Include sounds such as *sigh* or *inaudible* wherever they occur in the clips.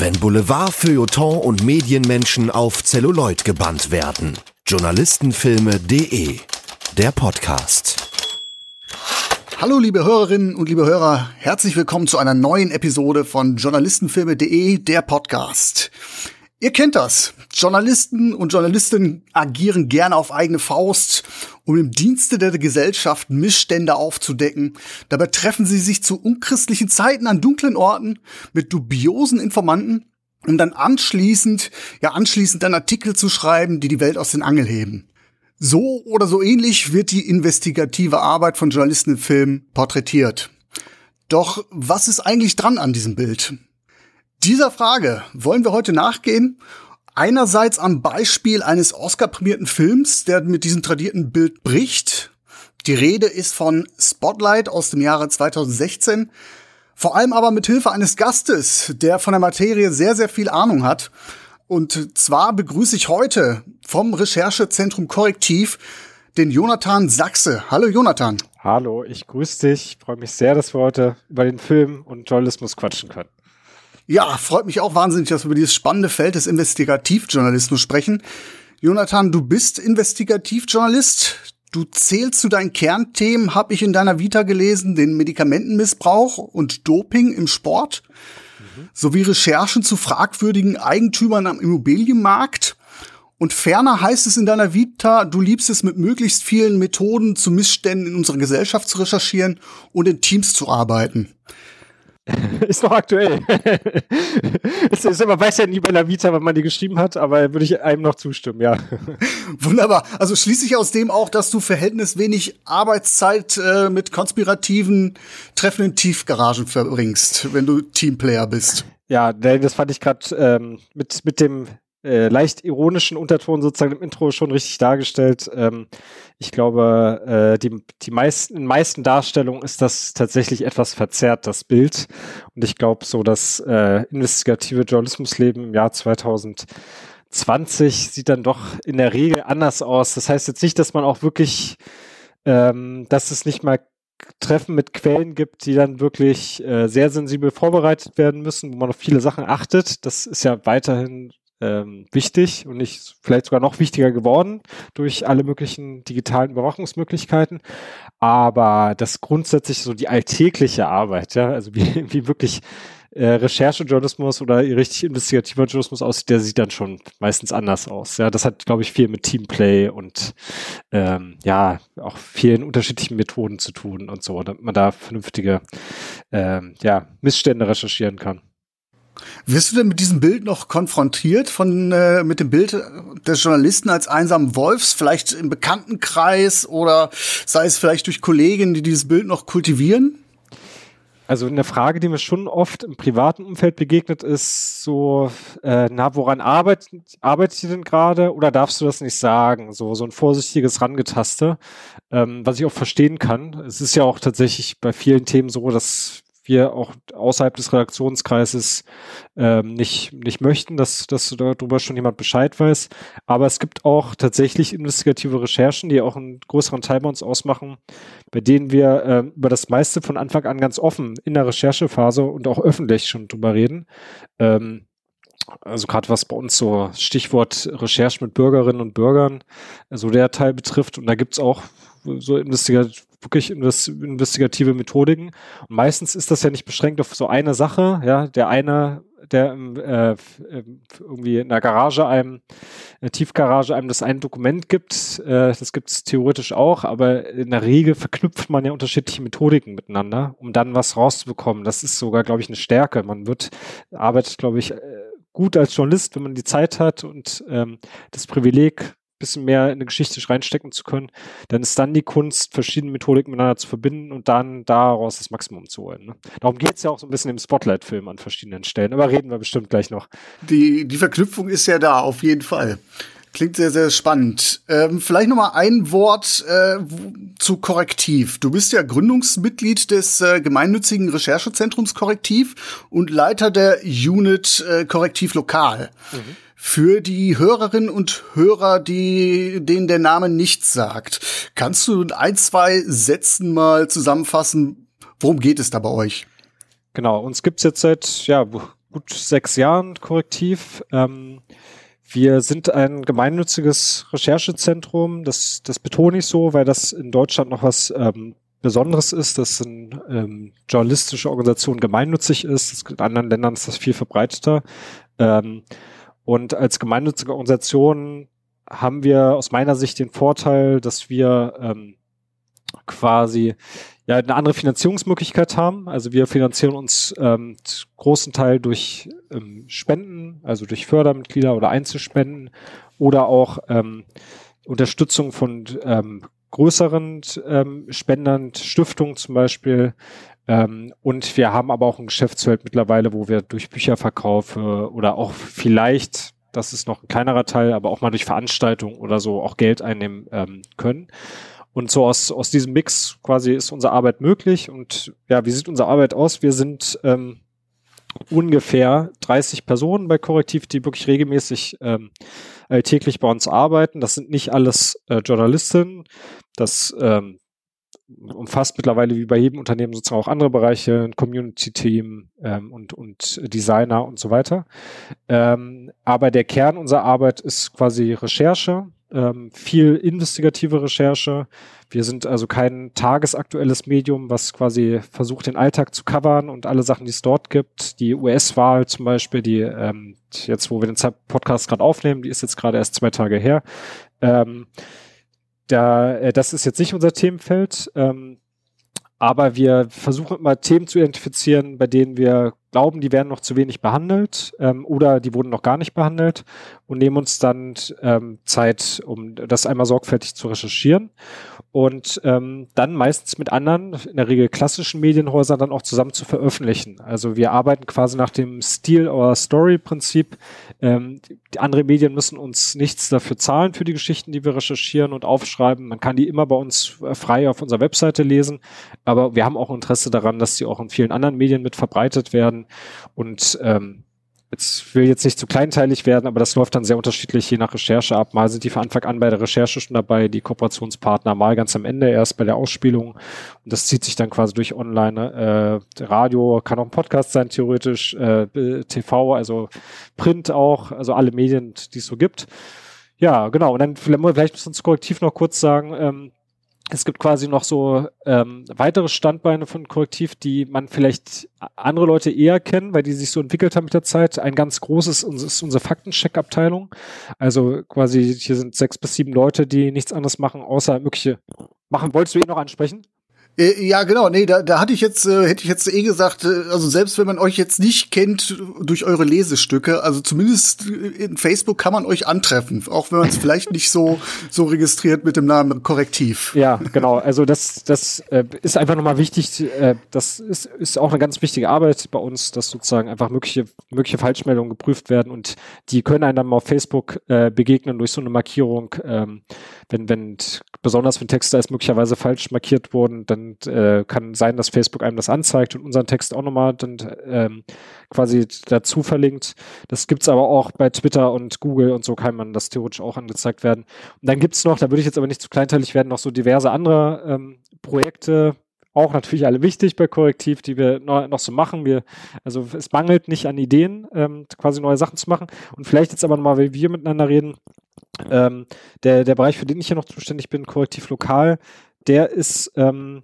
Wenn Boulevard, Feuilleton und Medienmenschen auf Zelluloid gebannt werden. Journalistenfilme.de Der Podcast. Hallo liebe Hörerinnen und liebe Hörer, herzlich willkommen zu einer neuen Episode von Journalistenfilme.de, der Podcast. Ihr kennt das. Journalisten und Journalistinnen agieren gerne auf eigene Faust, um im Dienste der Gesellschaft Missstände aufzudecken. Dabei treffen sie sich zu unchristlichen Zeiten an dunklen Orten mit dubiosen Informanten, um dann anschließend, ja anschließend dann Artikel zu schreiben, die die Welt aus den Angel heben. So oder so ähnlich wird die investigative Arbeit von Journalisten im Film porträtiert. Doch was ist eigentlich dran an diesem Bild? Dieser Frage wollen wir heute nachgehen. Einerseits am Beispiel eines Oscar-prämierten Films, der mit diesem tradierten Bild bricht. Die Rede ist von Spotlight aus dem Jahre 2016. Vor allem aber mit Hilfe eines Gastes, der von der Materie sehr, sehr viel Ahnung hat. Und zwar begrüße ich heute vom Recherchezentrum Korrektiv den Jonathan Sachse. Hallo Jonathan. Hallo, ich grüße dich. Freue mich sehr, dass wir heute über den Film und Journalismus quatschen können. Ja, freut mich auch wahnsinnig, dass wir über dieses spannende Feld des Investigativjournalismus sprechen. Jonathan, du bist Investigativjournalist. Du zählst zu deinen Kernthemen, habe ich in deiner Vita gelesen, den Medikamentenmissbrauch und Doping im Sport, mhm. sowie Recherchen zu fragwürdigen Eigentümern am Immobilienmarkt. Und ferner heißt es in deiner Vita, du liebst es mit möglichst vielen Methoden zu Missständen in unserer Gesellschaft zu recherchieren und in Teams zu arbeiten. *laughs* ist noch aktuell. *laughs* es ist, man weiß ja nie bei der Vita, wann man die geschrieben hat, aber würde ich einem noch zustimmen, ja. *laughs* Wunderbar. Also schließe ich aus dem auch, dass du verhältnis wenig Arbeitszeit äh, mit konspirativen Treffen in Tiefgaragen verbringst, wenn du Teamplayer bist. Ja, das fand ich gerade ähm, mit, mit dem äh, leicht ironischen Unterton sozusagen im Intro schon richtig dargestellt. Ähm, ich glaube, äh, die, die meisten, in meisten Darstellungen ist das tatsächlich etwas verzerrt, das Bild. Und ich glaube, so das äh, investigative Journalismusleben im Jahr 2020 sieht dann doch in der Regel anders aus. Das heißt jetzt nicht, dass man auch wirklich, ähm, dass es nicht mal Treffen mit Quellen gibt, die dann wirklich äh, sehr sensibel vorbereitet werden müssen, wo man auf viele Sachen achtet. Das ist ja weiterhin ähm, wichtig und nicht vielleicht sogar noch wichtiger geworden durch alle möglichen digitalen Überwachungsmöglichkeiten. Aber das grundsätzlich so die alltägliche Arbeit, ja, also wie, *laughs* wie wirklich äh, Recherchejournalismus oder richtig investigativer Journalismus aussieht, der sieht dann schon meistens anders aus. Ja, das hat, glaube ich, viel mit Teamplay und ähm, ja, auch vielen unterschiedlichen Methoden zu tun und so, damit man da vernünftige ähm, ja, Missstände recherchieren kann. Wirst du denn mit diesem Bild noch konfrontiert von äh, mit dem Bild des Journalisten als einsamen Wolfs, vielleicht im Bekanntenkreis oder sei es vielleicht durch Kollegen, die dieses Bild noch kultivieren? Also eine Frage, die mir schon oft im privaten Umfeld begegnet, ist so, äh, na, woran arbeitet, arbeitet ihr denn gerade oder darfst du das nicht sagen? So, so ein vorsichtiges Rangetaste, ähm, was ich auch verstehen kann. Es ist ja auch tatsächlich bei vielen Themen so, dass wir auch außerhalb des Redaktionskreises ähm, nicht, nicht möchten, dass, dass darüber schon jemand Bescheid weiß. Aber es gibt auch tatsächlich investigative Recherchen, die auch einen größeren Teil bei uns ausmachen, bei denen wir äh, über das meiste von Anfang an ganz offen in der Recherchephase und auch öffentlich schon drüber reden. Ähm, also gerade was bei uns so Stichwort Recherche mit Bürgerinnen und Bürgern, so also der Teil betrifft. Und da gibt's auch so investigativ wirklich investigative Methodiken. Und meistens ist das ja nicht beschränkt auf so eine Sache. Ja, der eine, der äh, irgendwie in der Garage einem, in der Tiefgarage einem das ein Dokument gibt, äh, das gibt es theoretisch auch, aber in der Regel verknüpft man ja unterschiedliche Methodiken miteinander, um dann was rauszubekommen. Das ist sogar, glaube ich, eine Stärke. Man wird, arbeitet, glaube ich, äh, gut als Journalist, wenn man die Zeit hat und ähm, das Privileg, bisschen mehr in eine Geschichte reinstecken zu können, dann ist dann die Kunst, verschiedene Methodiken miteinander zu verbinden und dann daraus das Maximum zu holen. Ne? Darum geht es ja auch so ein bisschen im Spotlight-Film an verschiedenen Stellen, aber reden wir bestimmt gleich noch. Die, die Verknüpfung ist ja da, auf jeden Fall. Klingt sehr, sehr spannend. Ähm, vielleicht noch mal ein Wort äh, zu Korrektiv. Du bist ja Gründungsmitglied des äh, gemeinnützigen Recherchezentrums Korrektiv und Leiter der Unit äh, Korrektiv Lokal. Mhm. Für die Hörerinnen und Hörer, die, denen der Name nichts sagt, kannst du in ein, zwei Sätzen mal zusammenfassen, worum geht es da bei euch? Genau, uns gibt's jetzt seit ja, gut sechs Jahren korrektiv. Ähm, wir sind ein gemeinnütziges Recherchezentrum. Das, das betone ich so, weil das in Deutschland noch was ähm, Besonderes ist, dass eine ähm, journalistische Organisation gemeinnützig ist. in anderen Ländern ist das viel verbreiteter. Ähm, und als gemeinnützige Organisation haben wir aus meiner Sicht den Vorteil, dass wir ähm, quasi ja eine andere Finanzierungsmöglichkeit haben. Also wir finanzieren uns ähm, großen Teil durch ähm, Spenden, also durch Fördermitglieder oder Einzelspenden oder auch ähm, Unterstützung von ähm, größeren ähm, Spendern, Stiftungen zum Beispiel. Ähm, und wir haben aber auch ein Geschäftsfeld mittlerweile, wo wir durch Bücherverkaufe oder auch vielleicht, das ist noch ein kleinerer Teil, aber auch mal durch Veranstaltungen oder so auch Geld einnehmen ähm, können. Und so aus, aus diesem Mix quasi ist unsere Arbeit möglich. Und ja, wie sieht unsere Arbeit aus? Wir sind ähm, ungefähr 30 Personen bei Korrektiv, die wirklich regelmäßig ähm, täglich bei uns arbeiten. Das sind nicht alles äh, Journalistinnen. Das ähm, umfasst mittlerweile wie bei jedem Unternehmen sozusagen auch andere Bereiche, ein Community-Team ähm, und, und Designer und so weiter. Ähm, aber der Kern unserer Arbeit ist quasi Recherche ähm, viel investigative Recherche. Wir sind also kein tagesaktuelles Medium, was quasi versucht, den Alltag zu covern und alle Sachen, die es dort gibt. Die US-Wahl zum Beispiel, die ähm, jetzt, wo wir den Podcast gerade aufnehmen, die ist jetzt gerade erst zwei Tage her. Ähm, da, äh, das ist jetzt nicht unser Themenfeld. Ähm, aber wir versuchen immer Themen zu identifizieren, bei denen wir glauben, die werden noch zu wenig behandelt ähm, oder die wurden noch gar nicht behandelt und nehmen uns dann ähm, Zeit, um das einmal sorgfältig zu recherchieren und ähm, dann meistens mit anderen, in der Regel klassischen Medienhäusern dann auch zusammen zu veröffentlichen. Also wir arbeiten quasi nach dem Steal or Story Prinzip. Ähm, die andere Medien müssen uns nichts dafür zahlen für die Geschichten, die wir recherchieren und aufschreiben. Man kann die immer bei uns äh, frei auf unserer Webseite lesen, aber wir haben auch Interesse daran, dass sie auch in vielen anderen Medien mit verbreitet werden und ähm, jetzt will jetzt nicht zu kleinteilig werden, aber das läuft dann sehr unterschiedlich je nach Recherche ab. Mal sind die von Anfang an bei der Recherche schon dabei, die Kooperationspartner mal ganz am Ende erst bei der Ausspielung. Und das zieht sich dann quasi durch Online. Äh, Radio kann auch ein Podcast sein, theoretisch, äh, TV, also Print auch, also alle Medien, die es so gibt. Ja, genau. Und dann vielleicht müssen wir uns korrektiv noch kurz sagen, ähm, es gibt quasi noch so ähm, weitere Standbeine von Korrektiv, die man vielleicht andere Leute eher kennen, weil die sich so entwickelt haben mit der Zeit. Ein ganz großes ist unsere Faktencheck-Abteilung. Also quasi hier sind sechs bis sieben Leute, die nichts anderes machen, außer mögliche machen. Wolltest du ihn noch ansprechen? Äh, ja, genau. Nee, da, da hatte ich jetzt, äh, hätte ich jetzt eh gesagt, äh, also selbst wenn man euch jetzt nicht kennt durch eure Lesestücke, also zumindest in Facebook kann man euch antreffen, auch wenn man es vielleicht nicht so, so registriert mit dem Namen Korrektiv. Ja, genau. Also das, das äh, ist einfach nochmal wichtig. Äh, das ist, ist auch eine ganz wichtige Arbeit bei uns, dass sozusagen einfach mögliche, mögliche Falschmeldungen geprüft werden und die können einem dann mal auf Facebook äh, begegnen durch so eine Markierung. Ähm, wenn, wenn besonders wenn Texte als möglicherweise falsch markiert wurden, dann äh, kann sein, dass Facebook einem das anzeigt und unseren Text auch nochmal dann ähm, quasi dazu verlinkt. Das gibt's aber auch bei Twitter und Google und so kann man das theoretisch auch angezeigt werden. Und dann gibt's noch, da würde ich jetzt aber nicht zu kleinteilig werden, noch so diverse andere ähm, Projekte, auch natürlich alle wichtig bei Korrektiv, die wir noch, so machen. Wir, also es mangelt nicht an Ideen, ähm, quasi neue Sachen zu machen. Und vielleicht jetzt aber nochmal, weil wir miteinander reden, ähm, der, der Bereich, für den ich hier noch zuständig bin, Korrektiv Lokal, der ist, ähm,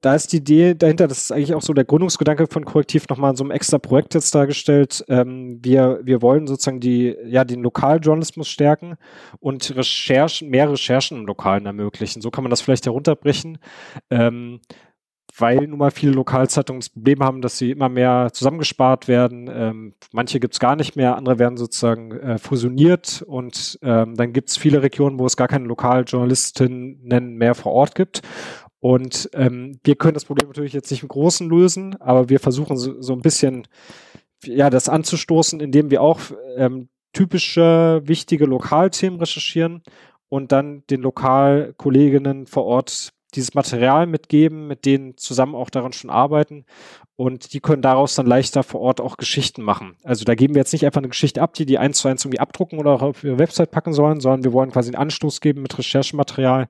da ist die Idee dahinter, das ist eigentlich auch so der Gründungsgedanke von Korrektiv nochmal in so einem extra Projekt jetzt dargestellt. Ähm, wir, wir wollen sozusagen die, ja, den Lokaljournalismus stärken und Recherchen, mehr Recherchen im Lokalen ermöglichen. So kann man das vielleicht herunterbrechen. Ähm, weil nun mal viele Lokalzeitungen das Problem haben, dass sie immer mehr zusammengespart werden. Ähm, manche gibt es gar nicht mehr, andere werden sozusagen äh, fusioniert und ähm, dann gibt es viele Regionen, wo es gar keine Lokaljournalistinnen mehr vor Ort gibt. Und ähm, wir können das Problem natürlich jetzt nicht im Großen lösen, aber wir versuchen so, so ein bisschen ja das anzustoßen, indem wir auch ähm, typische wichtige Lokalthemen recherchieren und dann den Lokalkolleginnen vor Ort dieses Material mitgeben, mit denen zusammen auch daran schon arbeiten und die können daraus dann leichter vor Ort auch Geschichten machen. Also da geben wir jetzt nicht einfach eine Geschichte ab, die die eins zu eins irgendwie abdrucken oder auf ihre Website packen sollen, sondern wir wollen quasi einen Anstoß geben mit Recherchematerial.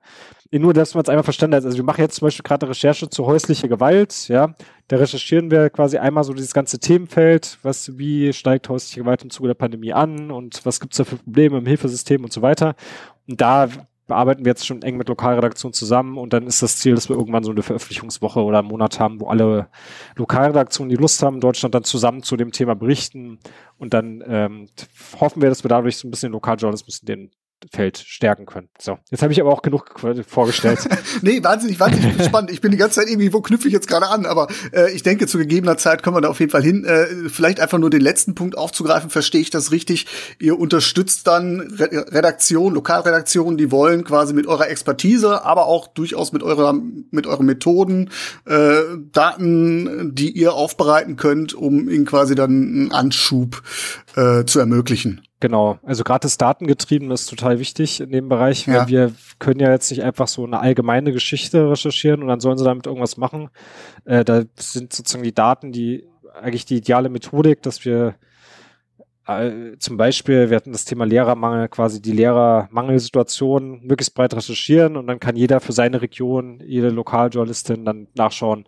Nur, dass man es einfach verstanden hat. Also wir machen jetzt zum Beispiel gerade Recherche zu häuslicher Gewalt, ja. Da recherchieren wir quasi einmal so dieses ganze Themenfeld, was, wie steigt häusliche Gewalt im Zuge der Pandemie an und was gibt's da für Probleme im Hilfesystem und so weiter. Und da bearbeiten wir jetzt schon eng mit Lokalredaktionen zusammen und dann ist das Ziel, dass wir irgendwann so eine Veröffentlichungswoche oder einen Monat haben, wo alle Lokalredaktionen, die Lust haben, in Deutschland dann zusammen zu dem Thema berichten. Und dann ähm, hoffen wir, dass wir dadurch so ein bisschen Lokaljournalismus in den Feld stärken können. So, jetzt habe ich aber auch genug vorgestellt. *laughs* nee, wahnsinnig, wahnsinnig spannend. Ich bin die ganze Zeit irgendwie, wo knüpfe ich jetzt gerade an? Aber äh, ich denke, zu gegebener Zeit kommen wir da auf jeden Fall hin. Äh, vielleicht einfach nur den letzten Punkt aufzugreifen, verstehe ich das richtig? Ihr unterstützt dann Re Redaktionen, Lokalredaktionen, die wollen quasi mit eurer Expertise, aber auch durchaus mit eurer, mit euren Methoden, äh, Daten, die ihr aufbereiten könnt, um ihnen quasi dann einen Anschub äh, zu ermöglichen. Genau, also gerade das Datengetrieben ist total wichtig in dem Bereich, weil ja. wir können ja jetzt nicht einfach so eine allgemeine Geschichte recherchieren und dann sollen sie damit irgendwas machen. Äh, da sind sozusagen die Daten, die eigentlich die ideale Methodik, dass wir äh, zum Beispiel, wir hatten das Thema Lehrermangel, quasi die Lehrermangelsituation möglichst breit recherchieren und dann kann jeder für seine Region, jede Lokaljournalistin dann nachschauen,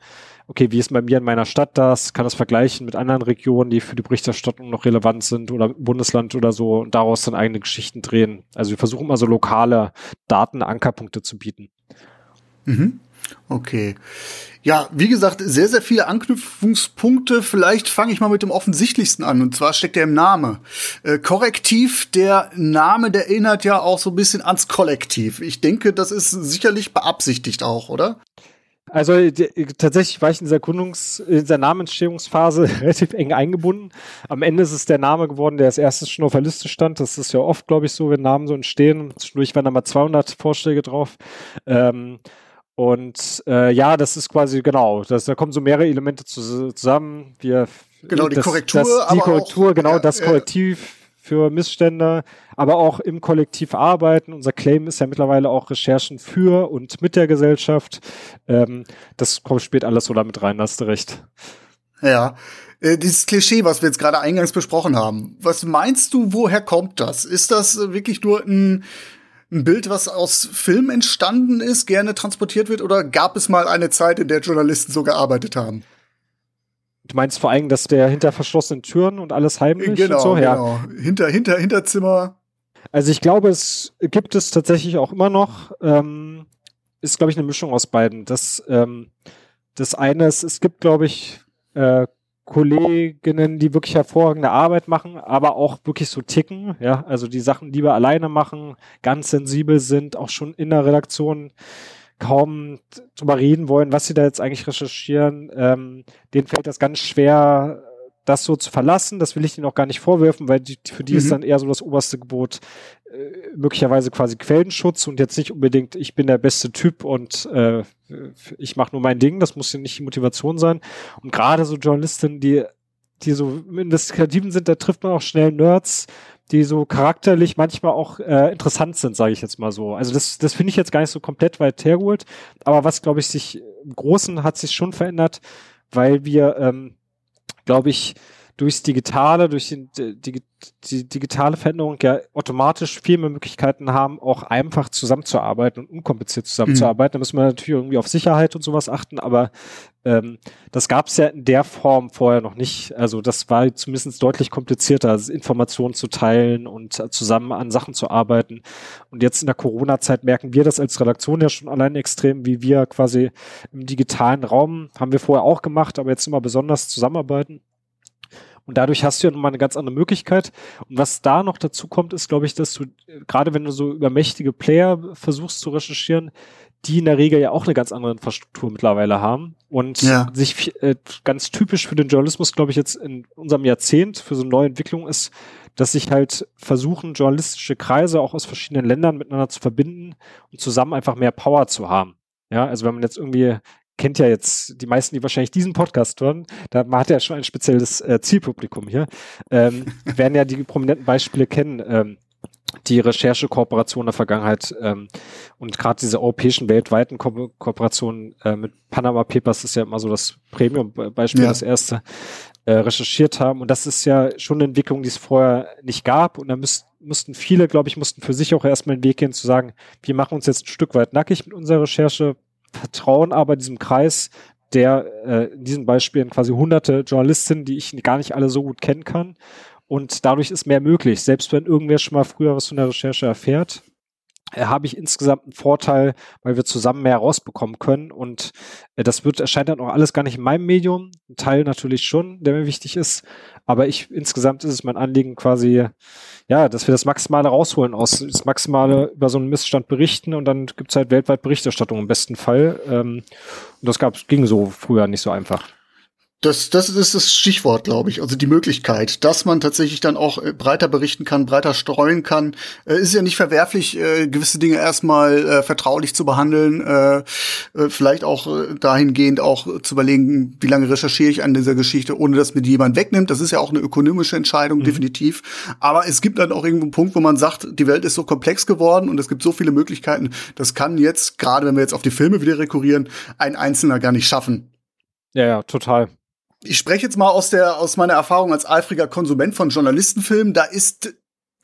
okay, wie ist bei mir in meiner Stadt das, kann das vergleichen mit anderen Regionen, die für die Berichterstattung noch relevant sind oder Bundesland oder so und daraus dann eigene Geschichten drehen. Also wir versuchen mal so lokale Datenankerpunkte zu bieten. Mhm. Okay. Ja, wie gesagt, sehr, sehr viele Anknüpfungspunkte. Vielleicht fange ich mal mit dem offensichtlichsten an. Und zwar steckt er im Name. Äh, Korrektiv, der Name, der erinnert ja auch so ein bisschen ans Kollektiv. Ich denke, das ist sicherlich beabsichtigt auch, oder? Also tatsächlich war ich in dieser Gründungs-, in dieser Namensstehungsphase *laughs* relativ eng eingebunden. Am Ende ist es der Name geworden, der als erstes schon auf der Liste stand. Das ist ja oft, glaube ich, so, wenn Namen so entstehen. Zwischendurch waren da mal 200 Vorschläge drauf. Ähm, und äh, ja, das ist quasi genau, das, da kommen so mehrere Elemente zu, zusammen. Wir, genau, die das, Korrektur. Das, die Korrektur, auch, genau, ja, das Korrektiv für Missstände, aber auch im Kollektiv arbeiten. Unser Claim ist ja mittlerweile auch Recherchen für und mit der Gesellschaft. Ähm, das kommt, spielt alles so damit rein, hast du recht. Ja, äh, dieses Klischee, was wir jetzt gerade eingangs besprochen haben. Was meinst du, woher kommt das? Ist das wirklich nur ein, ein Bild, was aus Film entstanden ist, gerne transportiert wird, oder gab es mal eine Zeit, in der Journalisten so gearbeitet haben? Du meinst vor allem, dass der hinter verschlossenen Türen und alles heimlich genau, und so? Ja. Genau, hinter, hinter, Hinterzimmer. Also ich glaube, es gibt es tatsächlich auch immer noch. Ähm, ist, glaube ich, eine Mischung aus beiden. Das, ähm, das eine ist, es gibt, glaube ich, äh, Kolleginnen, die wirklich hervorragende Arbeit machen, aber auch wirklich so ticken, ja, also die Sachen lieber alleine machen, ganz sensibel sind, auch schon in der Redaktion kaum drüber reden wollen, was sie da jetzt eigentlich recherchieren. Ähm, denen fällt das ganz schwer, das so zu verlassen. Das will ich ihnen auch gar nicht vorwerfen, weil die, für die mhm. ist dann eher so das oberste Gebot äh, möglicherweise quasi Quellenschutz und jetzt nicht unbedingt, ich bin der beste Typ und äh, ich mache nur mein Ding. Das muss ja nicht die Motivation sein. Und gerade so Journalistinnen, die die so investigativen sind, da trifft man auch schnell Nerds, die so charakterlich manchmal auch äh, interessant sind, sage ich jetzt mal so. Also das, das finde ich jetzt gar nicht so komplett weit hergeholt. Aber was, glaube ich, sich im Großen hat sich schon verändert, weil wir, ähm, glaube ich, durchs Digitale, durch die, die, die, digitale Veränderung ja automatisch viel mehr Möglichkeiten haben, auch einfach zusammenzuarbeiten und unkompliziert zusammenzuarbeiten. Mhm. Da müssen wir natürlich irgendwie auf Sicherheit und sowas achten, aber ähm, das gab es ja in der Form vorher noch nicht. Also das war zumindest deutlich komplizierter, also Informationen zu teilen und zusammen an Sachen zu arbeiten. Und jetzt in der Corona-Zeit merken wir das als Redaktion ja schon allein extrem, wie wir quasi im digitalen Raum, haben wir vorher auch gemacht, aber jetzt immer besonders zusammenarbeiten. Und dadurch hast du ja nochmal eine ganz andere Möglichkeit. Und was da noch dazu kommt, ist, glaube ich, dass du, gerade wenn du so über mächtige Player versuchst zu recherchieren, die in der Regel ja auch eine ganz andere Infrastruktur mittlerweile haben und ja. sich äh, ganz typisch für den Journalismus, glaube ich, jetzt in unserem Jahrzehnt für so eine neue Entwicklung ist, dass sich halt versuchen, journalistische Kreise auch aus verschiedenen Ländern miteinander zu verbinden und zusammen einfach mehr Power zu haben. Ja, also wenn man jetzt irgendwie kennt ja jetzt die meisten, die wahrscheinlich diesen Podcast hören, da man hat ja schon ein spezielles äh, Zielpublikum hier, ähm, *laughs* werden ja die prominenten Beispiele kennen. Ähm, die Recherchekooperation der Vergangenheit ähm, und gerade diese europäischen weltweiten Ko Kooperationen äh, mit Panama Papers ist ja immer so das Premium-Beispiel, ja. das erste, äh, recherchiert haben. Und das ist ja schon eine Entwicklung, die es vorher nicht gab. Und da müß, mussten viele, glaube ich, mussten für sich auch erstmal den Weg gehen zu sagen, wir machen uns jetzt ein Stück weit nackig mit unserer Recherche, vertrauen aber diesem Kreis, der äh, in diesen Beispielen quasi hunderte Journalistinnen, die ich gar nicht alle so gut kennen kann. Und dadurch ist mehr möglich. Selbst wenn irgendwer schon mal früher was von der Recherche erfährt, äh, habe ich insgesamt einen Vorteil, weil wir zusammen mehr rausbekommen können. Und äh, das wird, erscheint dann auch alles gar nicht in meinem Medium. Ein Teil natürlich schon, der mir wichtig ist. Aber ich, insgesamt ist es mein Anliegen quasi, ja, dass wir das Maximale rausholen aus, das Maximale über so einen Missstand berichten und dann gibt es halt weltweit Berichterstattung im besten Fall. Ähm, und das gab, ging so früher nicht so einfach. Das, das ist das Stichwort, glaube ich. Also die Möglichkeit, dass man tatsächlich dann auch äh, breiter berichten kann, breiter streuen kann. Äh, ist ja nicht verwerflich, äh, gewisse Dinge erstmal äh, vertraulich zu behandeln. Äh, äh, vielleicht auch dahingehend auch zu überlegen, wie lange recherchiere ich an dieser Geschichte, ohne dass mir die jemand wegnimmt. Das ist ja auch eine ökonomische Entscheidung, mhm. definitiv. Aber es gibt dann auch irgendwo einen Punkt, wo man sagt, die Welt ist so komplex geworden und es gibt so viele Möglichkeiten. Das kann jetzt, gerade wenn wir jetzt auf die Filme wieder rekurrieren, ein Einzelner gar nicht schaffen. Ja, ja, total ich spreche jetzt mal aus der aus meiner Erfahrung als eifriger Konsument von Journalistenfilmen. Da ist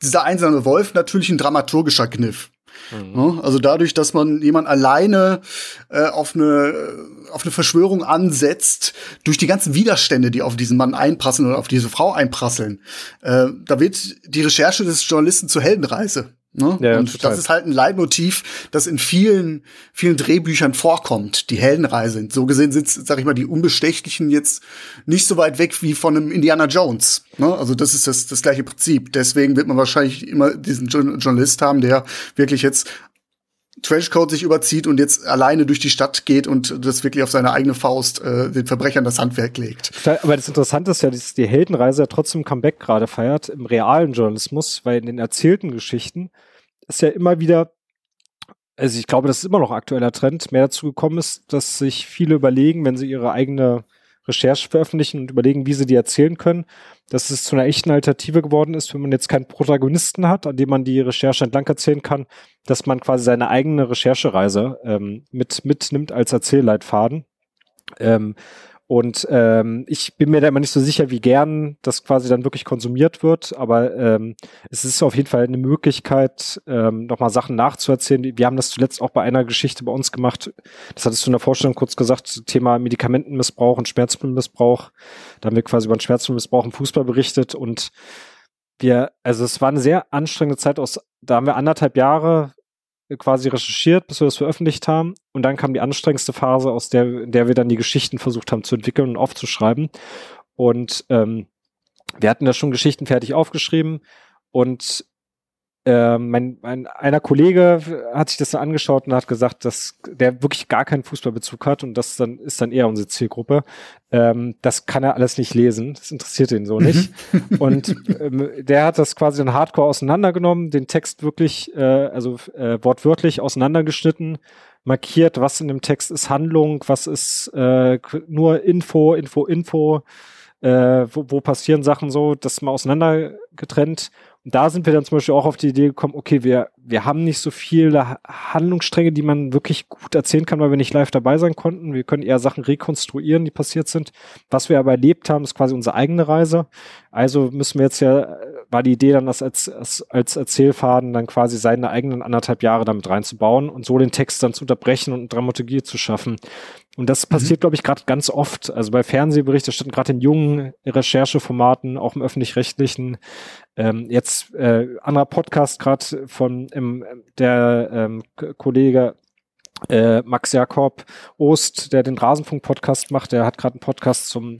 dieser einsame Wolf natürlich ein dramaturgischer Kniff. Mhm. Also dadurch, dass man jemand alleine äh, auf eine auf eine Verschwörung ansetzt, durch die ganzen Widerstände, die auf diesen Mann einprasseln oder auf diese Frau einprasseln, äh, da wird die Recherche des Journalisten zur Heldenreise. Ne? Ja, und total. das ist halt ein Leitmotiv, das in vielen, vielen Drehbüchern vorkommt, die Heldenreise. So gesehen sind, sag ich mal, die Unbestechlichen jetzt nicht so weit weg wie von einem Indiana Jones. Ne? Also das ist das, das gleiche Prinzip. Deswegen wird man wahrscheinlich immer diesen Journalist haben, der wirklich jetzt Trashcode sich überzieht und jetzt alleine durch die Stadt geht und das wirklich auf seine eigene Faust äh, den Verbrechern das Handwerk legt. Aber das Interessante ist ja, dass die Heldenreise ja trotzdem Comeback gerade feiert im realen Journalismus, weil in den erzählten Geschichten ist ja immer wieder, also ich glaube, das ist immer noch aktueller Trend, mehr dazu gekommen ist, dass sich viele überlegen, wenn sie ihre eigene Recherche veröffentlichen und überlegen, wie sie die erzählen können, dass es zu einer echten Alternative geworden ist, wenn man jetzt keinen Protagonisten hat, an dem man die Recherche entlang erzählen kann, dass man quasi seine eigene Recherchereise ähm, mit mitnimmt als Erzählleitfaden. Ähm, und ähm, ich bin mir da immer nicht so sicher, wie gern das quasi dann wirklich konsumiert wird, aber ähm, es ist auf jeden Fall eine Möglichkeit, ähm, nochmal Sachen nachzuerzählen. Wir haben das zuletzt auch bei einer Geschichte bei uns gemacht. Das hattest du in der Vorstellung kurz gesagt, Thema Medikamentenmissbrauch und Schmerzmittelmissbrauch. Da haben wir quasi über den Schmerzmittelmissbrauch im Fußball berichtet und wir, also es war eine sehr anstrengende Zeit aus, da haben wir anderthalb Jahre quasi recherchiert, bis wir das veröffentlicht haben. Und dann kam die anstrengendste Phase, aus der, in der wir dann die Geschichten versucht haben zu entwickeln und aufzuschreiben. Und ähm, wir hatten da schon Geschichten fertig aufgeschrieben und äh, mein, mein, einer Kollege hat sich das dann angeschaut und hat gesagt, dass der wirklich gar keinen Fußballbezug hat und das dann ist dann eher unsere Zielgruppe. Ähm, das kann er alles nicht lesen, das interessiert ihn so nicht. Mhm. und ähm, der hat das quasi dann hardcore auseinandergenommen, den Text wirklich, äh, also äh, wortwörtlich auseinandergeschnitten, markiert, was in dem Text ist Handlung, was ist äh, nur Info, Info, Info, äh, wo, wo passieren Sachen so, das mal auseinandergetrennt und da sind wir dann zum Beispiel auch auf die Idee gekommen, okay, wir, wir haben nicht so viele Handlungsstränge, die man wirklich gut erzählen kann, weil wir nicht live dabei sein konnten. Wir können eher Sachen rekonstruieren, die passiert sind. Was wir aber erlebt haben, ist quasi unsere eigene Reise. Also müssen wir jetzt ja, war die Idee dann, das als, als, als Erzählfaden dann quasi seine eigenen anderthalb Jahre damit reinzubauen und so den Text dann zu unterbrechen und Dramaturgie zu schaffen. Und das mhm. passiert, glaube ich, gerade ganz oft. Also bei Fernsehberichterstattung, gerade in jungen Rechercheformaten, auch im öffentlich-rechtlichen. Ähm, jetzt äh, anderer Podcast gerade von ähm, der ähm, Kollege äh, Max Jakob Ost, der den Rasenfunk-Podcast macht, der hat gerade einen Podcast zum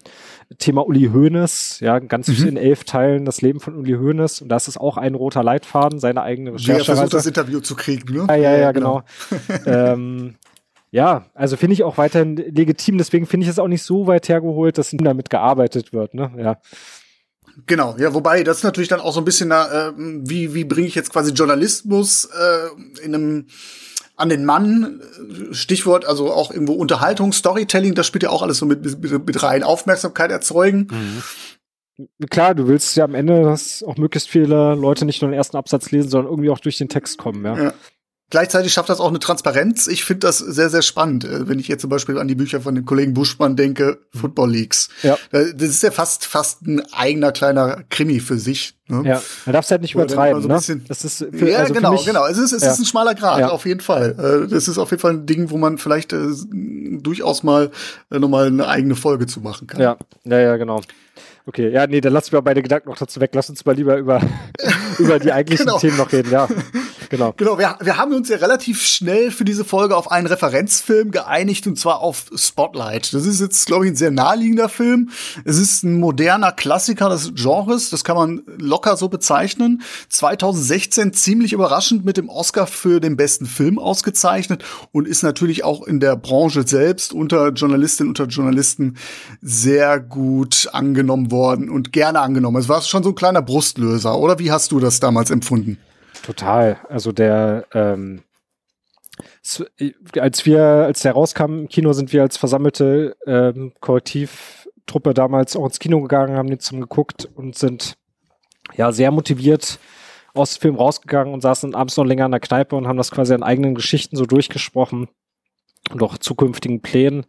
Thema Uli Hoeneß, ja, ganz mhm. in elf Teilen das Leben von Uli Hoeneß und das ist auch ein roter Leitfaden, seine eigene Recherche. Der versucht das Interview zu kriegen, ne? Ja, ja, ja, genau. genau. *laughs* ähm, ja, also finde ich auch weiterhin legitim, deswegen finde ich es auch nicht so weit hergeholt, dass damit gearbeitet wird, ne? Ja. Genau, ja, wobei das natürlich dann auch so ein bisschen, äh, wie, wie bringe ich jetzt quasi Journalismus äh, in einem an den Mann, Stichwort, also auch irgendwo Unterhaltung, Storytelling, das spielt ja auch alles so mit, mit, mit rein, Aufmerksamkeit erzeugen. Mhm. klar, du willst ja am Ende, dass auch möglichst viele Leute nicht nur den ersten Absatz lesen, sondern irgendwie auch durch den Text kommen, ja. ja. Gleichzeitig schafft das auch eine Transparenz. Ich finde das sehr, sehr spannend. Äh, wenn ich jetzt zum Beispiel an die Bücher von dem Kollegen Buschmann denke. Football Leagues. Ja. Das ist ja fast, fast ein eigener kleiner Krimi für sich. Ne? Ja, man darf es halt nicht übertreiben. So ne? Das ist für, ja, also genau, mich, genau. Es ist, es ja. ist ein schmaler Grad, ja. auf jeden Fall. Äh, das ist auf jeden Fall ein Ding, wo man vielleicht äh, durchaus mal äh, nochmal eine eigene Folge zu machen kann. Ja, ja, ja, genau. Okay, ja, nee, dann lassen wir beide Gedanken noch dazu weg. Lass uns mal lieber über, *laughs* über die eigentlichen *laughs* genau. Themen noch reden, ja. *laughs* Genau. Genau, wir, wir haben uns ja relativ schnell für diese Folge auf einen Referenzfilm geeinigt und zwar auf Spotlight. Das ist jetzt, glaube ich, ein sehr naheliegender Film. Es ist ein moderner Klassiker des Genres, das kann man locker so bezeichnen. 2016 ziemlich überraschend mit dem Oscar für den besten Film ausgezeichnet und ist natürlich auch in der Branche selbst unter Journalistinnen und unter Journalisten sehr gut angenommen worden und gerne angenommen. Es war schon so ein kleiner Brustlöser, oder wie hast du das damals empfunden? Total. Also der, ähm, als wir, als der rauskam im Kino, sind wir als versammelte ähm, Korrektivtruppe damals auch ins Kino gegangen, haben den zum geguckt und sind ja sehr motiviert aus dem Film rausgegangen und saßen abends noch länger in der Kneipe und haben das quasi an eigenen Geschichten so durchgesprochen und auch zukünftigen Plänen.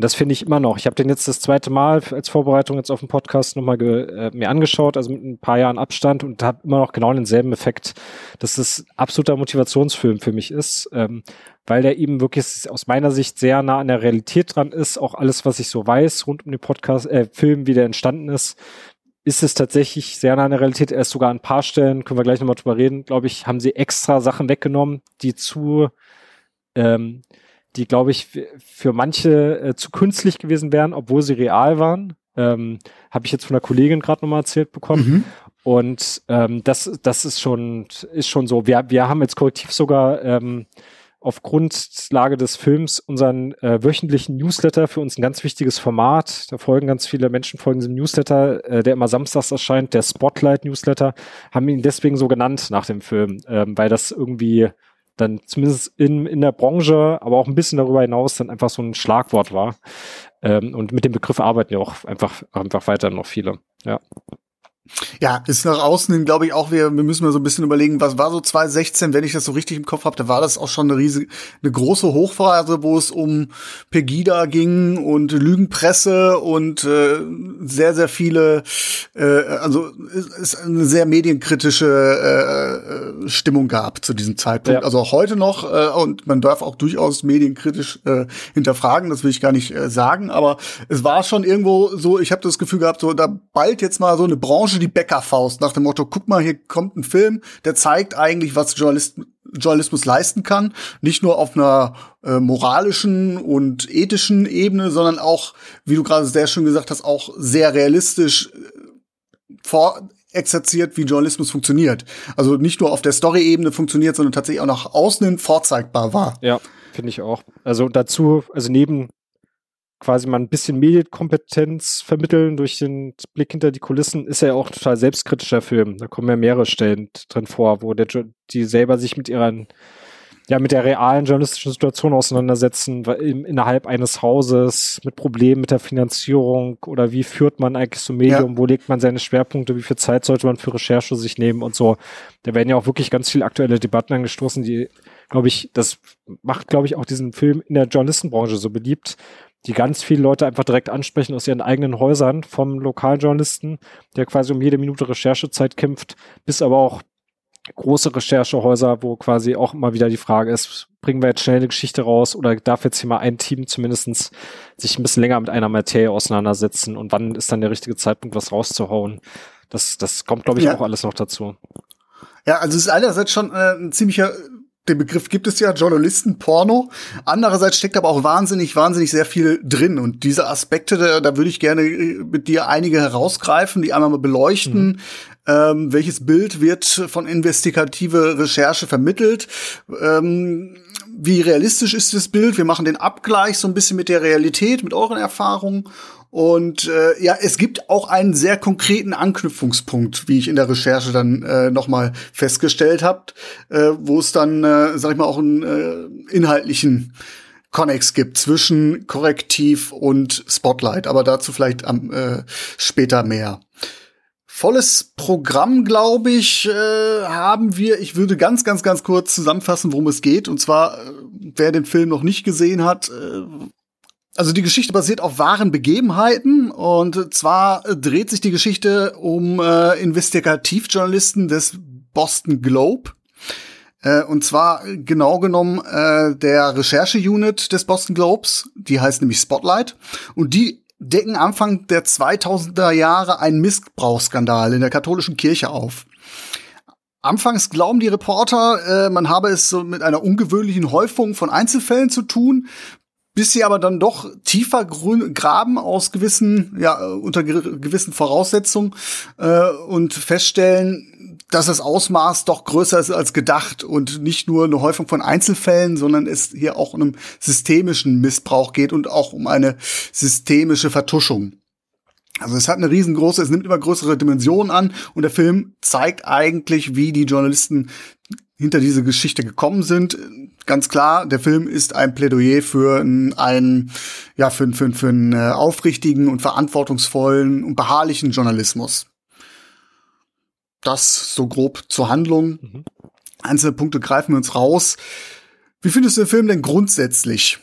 Und das finde ich immer noch. Ich habe den jetzt das zweite Mal als Vorbereitung jetzt auf den Podcast nochmal äh, mir angeschaut, also mit ein paar Jahren Abstand und habe immer noch genau denselben Effekt, dass das absoluter Motivationsfilm für mich ist, ähm, weil der eben wirklich aus meiner Sicht sehr nah an der Realität dran ist. Auch alles, was ich so weiß rund um den Podcast, äh, Film, wie der entstanden ist, ist es tatsächlich sehr nah an der Realität. Er ist sogar an ein paar Stellen, können wir gleich nochmal drüber reden, glaube ich, haben sie extra Sachen weggenommen, die zu ähm, die, glaube ich, für manche äh, zu künstlich gewesen wären, obwohl sie real waren. Ähm, Habe ich jetzt von der Kollegin gerade nochmal erzählt bekommen. Mhm. Und ähm, das, das ist schon, ist schon so. Wir, wir haben jetzt kollektiv sogar ähm, auf Grundlage des Films unseren äh, wöchentlichen Newsletter für uns ein ganz wichtiges Format. Da folgen ganz viele Menschen folgen diesem Newsletter, äh, der immer samstags erscheint, der Spotlight Newsletter, haben ihn deswegen so genannt nach dem Film, ähm, weil das irgendwie dann zumindest in, in der Branche, aber auch ein bisschen darüber hinaus dann einfach so ein Schlagwort war. Ähm, und mit dem Begriff arbeiten ja auch einfach, einfach weiter noch viele. Ja. Ja, ist nach außen hin, glaube ich, auch, wir, wir müssen mal so ein bisschen überlegen, was war so 2016, wenn ich das so richtig im Kopf habe, da war das auch schon eine riesige, eine große Hochphase, wo es um Pegida ging und Lügenpresse und äh, sehr, sehr viele, äh, also es eine sehr medienkritische äh, Stimmung gab zu diesem Zeitpunkt. Ja. Also auch heute noch, äh, und man darf auch durchaus medienkritisch äh, hinterfragen, das will ich gar nicht äh, sagen, aber es war schon irgendwo so, ich habe das Gefühl gehabt, so da bald jetzt mal so eine Branche die Bäckerfaust nach dem Motto, guck mal, hier kommt ein Film, der zeigt eigentlich, was Journalist Journalismus leisten kann. Nicht nur auf einer äh, moralischen und ethischen Ebene, sondern auch, wie du gerade sehr schön gesagt hast, auch sehr realistisch äh, vorexerziert, wie Journalismus funktioniert. Also nicht nur auf der Story-Ebene funktioniert, sondern tatsächlich auch nach außen hin vorzeigbar war. Ja, finde ich auch. Also dazu, also neben quasi mal ein bisschen Medienkompetenz vermitteln durch den Blick hinter die Kulissen, ist ja auch ein total selbstkritischer Film. Da kommen ja mehrere Stellen drin vor, wo der, die selber sich mit ihren ja, mit der realen journalistischen Situation auseinandersetzen, im, innerhalb eines Hauses, mit Problemen mit der Finanzierung oder wie führt man eigentlich so Medium, ja. wo legt man seine Schwerpunkte, wie viel Zeit sollte man für Recherche sich nehmen und so. Da werden ja auch wirklich ganz viele aktuelle Debatten angestoßen, die, glaube ich, das macht, glaube ich, auch diesen Film in der Journalistenbranche so beliebt, die ganz viele Leute einfach direkt ansprechen aus ihren eigenen Häusern, vom Lokaljournalisten, der quasi um jede Minute Recherchezeit kämpft, bis aber auch große Recherchehäuser, wo quasi auch immer wieder die Frage ist, bringen wir jetzt schnell eine Geschichte raus oder darf jetzt hier mal ein Team zumindestens sich ein bisschen länger mit einer Materie auseinandersetzen und wann ist dann der richtige Zeitpunkt, was rauszuhauen? Das, das kommt, glaube ich, ja. auch alles noch dazu. Ja, also es ist einerseits schon äh, ein ziemlicher den Begriff gibt es ja, Journalistenporno. Andererseits steckt aber auch wahnsinnig, wahnsinnig sehr viel drin. Und diese Aspekte, da, da würde ich gerne äh, mit dir einige herausgreifen, die einmal mal beleuchten. Mhm. Ähm, welches Bild wird von investigative Recherche vermittelt? Ähm, wie realistisch ist das Bild? Wir machen den Abgleich so ein bisschen mit der Realität, mit euren Erfahrungen und äh, ja, es gibt auch einen sehr konkreten Anknüpfungspunkt, wie ich in der Recherche dann äh, nochmal festgestellt habe, äh, wo es dann, äh, sag ich mal, auch einen äh, inhaltlichen Connex gibt zwischen Korrektiv und Spotlight, aber dazu vielleicht am, äh, später mehr. volles Programm, glaube ich, äh, haben wir. Ich würde ganz, ganz, ganz kurz zusammenfassen, worum es geht. Und zwar, äh, wer den Film noch nicht gesehen hat, äh, also die Geschichte basiert auf wahren Begebenheiten und zwar dreht sich die Geschichte um äh, Investigativjournalisten des Boston Globe. Äh, und zwar genau genommen äh, der Recherche-Unit des Boston Globes, die heißt nämlich Spotlight. Und die decken Anfang der 2000er Jahre einen Missbrauchsskandal in der katholischen Kirche auf. Anfangs glauben die Reporter, äh, man habe es so mit einer ungewöhnlichen Häufung von Einzelfällen zu tun, bis sie aber dann doch tiefer graben aus gewissen, ja, unter gewissen Voraussetzungen äh, und feststellen, dass das Ausmaß doch größer ist als gedacht und nicht nur eine Häufung von Einzelfällen, sondern es hier auch um einen systemischen Missbrauch geht und auch um eine systemische Vertuschung. Also es hat eine riesengroße, es nimmt immer größere Dimensionen an und der Film zeigt eigentlich, wie die Journalisten hinter diese Geschichte gekommen sind. Ganz klar, der Film ist ein Plädoyer für einen, ja, für, für, für einen äh, aufrichtigen und verantwortungsvollen und beharrlichen Journalismus. Das so grob zur Handlung. Mhm. Einzelne Punkte greifen wir uns raus. Wie findest du den Film denn grundsätzlich?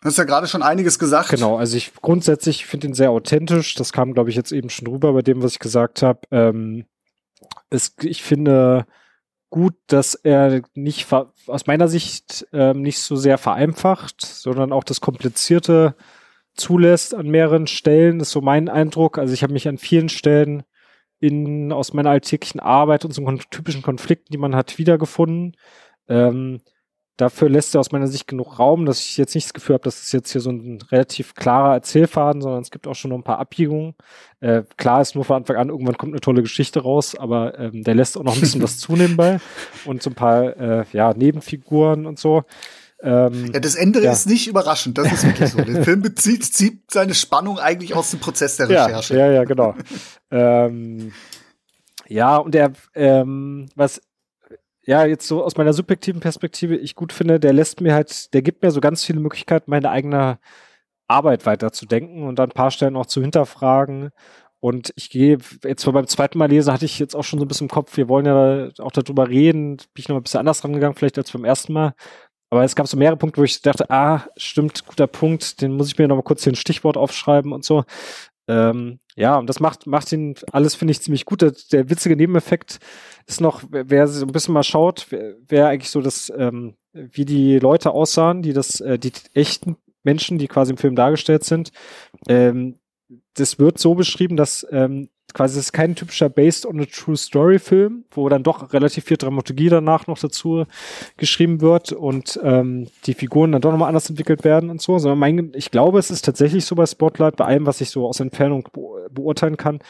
Du hast ja gerade schon einiges gesagt. Genau, also ich grundsätzlich finde ihn sehr authentisch. Das kam, glaube ich, jetzt eben schon rüber bei dem, was ich gesagt habe. Ähm, ich finde gut, dass er nicht aus meiner Sicht ähm, nicht so sehr vereinfacht, sondern auch das Komplizierte zulässt an mehreren Stellen. Ist so mein Eindruck. Also ich habe mich an vielen Stellen in, aus meiner alltäglichen Arbeit und so typischen Konflikten, die man hat, wiedergefunden. Ähm, dafür lässt er aus meiner Sicht genug Raum, dass ich jetzt nicht das Gefühl habe, dass es jetzt hier so ein relativ klarer Erzählfaden, sondern es gibt auch schon noch ein paar Abbiegungen. Äh, klar ist nur von Anfang an, irgendwann kommt eine tolle Geschichte raus, aber ähm, der lässt auch noch ein bisschen was *laughs* zunehmen bei und so ein paar äh, ja, Nebenfiguren und so. Ähm, ja, das Ende ja. ist nicht überraschend, das ist wirklich so. Der *laughs* Film bezieht, zieht seine Spannung eigentlich aus dem Prozess der Recherche. Ja, ja, ja genau. ähm, ja, und er, ähm, was ja jetzt so aus meiner subjektiven Perspektive ich gut finde, der lässt mir halt, der gibt mir so ganz viele Möglichkeiten, meine eigene Arbeit weiterzudenken und an ein paar Stellen auch zu hinterfragen. Und ich gehe jetzt beim zweiten Mal lesen, hatte ich jetzt auch schon so ein bisschen im Kopf, wir wollen ja auch darüber reden, bin ich noch ein bisschen anders rangegangen, vielleicht als beim ersten Mal. Aber es gab so mehrere Punkte, wo ich dachte, ah, stimmt, guter Punkt, den muss ich mir noch mal kurz hier ein Stichwort aufschreiben und so. Ähm, ja, und das macht, macht ihn alles, finde ich, ziemlich gut. Der, der, witzige Nebeneffekt ist noch, wer so ein bisschen mal schaut, wer, wer eigentlich so das, ähm, wie die Leute aussahen, die das, äh, die echten Menschen, die quasi im Film dargestellt sind. Ähm, das wird so beschrieben, dass ähm, quasi es ist kein typischer Based on a True Story Film, wo dann doch relativ viel Dramaturgie danach noch dazu geschrieben wird und ähm, die Figuren dann doch nochmal anders entwickelt werden und so, sondern mein, ich glaube, es ist tatsächlich so bei Spotlight, bei allem, was ich so aus Entfernung be beurteilen kann,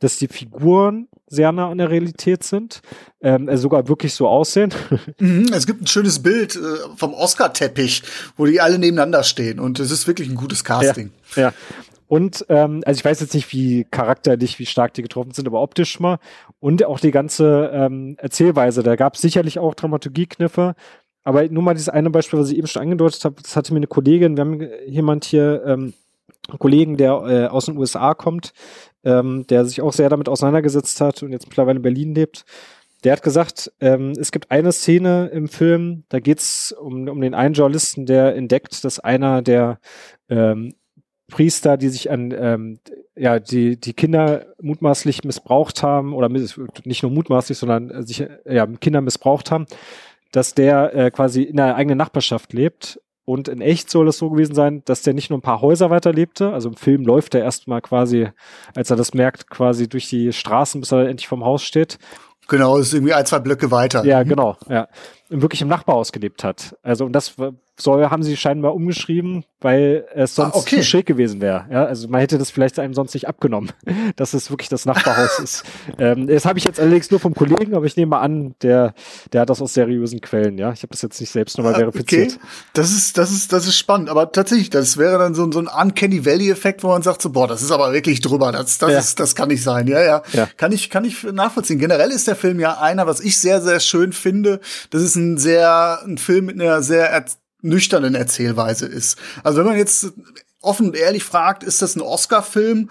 dass die Figuren sehr nah an der Realität sind, ähm, also sogar wirklich so aussehen. *laughs* Mhm, es gibt ein schönes Bild äh, vom Oscar-Teppich, wo die alle nebeneinander stehen und es ist wirklich ein gutes Casting. Ja, ja. Und ähm, also ich weiß jetzt nicht, wie charakterlich, wie stark die getroffen sind, aber optisch mal. Und auch die ganze ähm, Erzählweise. Da gab es sicherlich auch Dramaturgiekniffe. Aber nur mal dieses eine Beispiel, was ich eben schon angedeutet habe, das hatte mir eine Kollegin, wir haben jemand hier, ähm, einen Kollegen, der äh, aus den USA kommt, ähm, der sich auch sehr damit auseinandergesetzt hat und jetzt mittlerweile in Berlin lebt. Der hat gesagt, ähm, es gibt eine Szene im Film, da geht's um, um den einen Journalisten, der entdeckt, dass einer der ähm, Priester, die sich an ähm, ja die die Kinder mutmaßlich missbraucht haben oder nicht nur mutmaßlich, sondern sich ja Kinder missbraucht haben, dass der äh, quasi in der eigenen Nachbarschaft lebt und in echt soll es so gewesen sein, dass der nicht nur ein paar Häuser weiter lebte, also im Film läuft er erstmal quasi, als er das merkt, quasi durch die Straßen, bis er endlich vom Haus steht. Genau, ist irgendwie ein, zwei Blöcke weiter. Ja, genau, ja. Wirklich im Nachbarhaus gelebt hat. Also, und das soll, haben sie scheinbar umgeschrieben, weil es sonst ah, okay. zu schräg gewesen wäre. Ja, also man hätte das vielleicht einem sonst nicht abgenommen, *laughs* dass es wirklich das Nachbarhaus ist. Ähm, das habe ich jetzt allerdings nur vom Kollegen, aber ich nehme mal an, der, der hat das aus seriösen Quellen, ja. Ich habe das jetzt nicht selbst nochmal ah, verifiziert. Okay. Das ist, das ist, das ist spannend. Aber tatsächlich, das wäre dann so, so ein Uncanny Valley-Effekt, wo man sagt so, boah, das ist aber wirklich drüber. Das, das ja. ist, das kann nicht sein. Ja, ja, ja. Kann ich, kann ich nachvollziehen. Generell ist der Film ja einer, was ich sehr, sehr schön finde. Das ist ein sehr, ein Film mit einer sehr nüchternen Erzählweise ist. Also wenn man jetzt offen und ehrlich fragt, ist das ein Oscar-Film?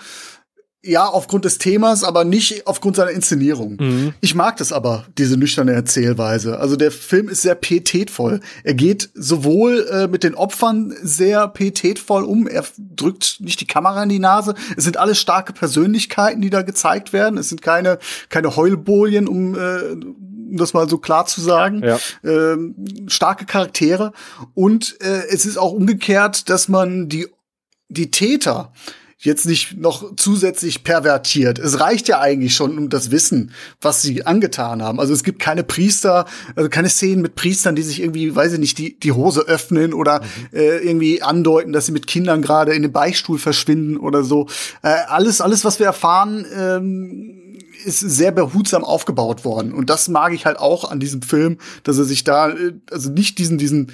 ja, aufgrund des Themas, aber nicht aufgrund seiner Inszenierung. Mhm. Ich mag das aber, diese nüchterne Erzählweise. Also der Film ist sehr pietätvoll. Er geht sowohl äh, mit den Opfern sehr pietätvoll um, er drückt nicht die Kamera in die Nase. Es sind alles starke Persönlichkeiten, die da gezeigt werden. Es sind keine, keine Heulbolien, um äh, um das mal so klar zu sagen. Ja. Ähm, starke Charaktere. Und äh, es ist auch umgekehrt, dass man die, die Täter jetzt nicht noch zusätzlich pervertiert. Es reicht ja eigentlich schon um das Wissen, was sie angetan haben. Also es gibt keine Priester, also keine Szenen mit Priestern, die sich irgendwie, weiß ich nicht, die, die Hose öffnen oder mhm. äh, irgendwie andeuten, dass sie mit Kindern gerade in den Beichtstuhl verschwinden oder so. Äh, alles, alles, was wir erfahren, ähm, ist sehr behutsam aufgebaut worden. Und das mag ich halt auch an diesem Film, dass er sich da, äh, also nicht diesen, diesen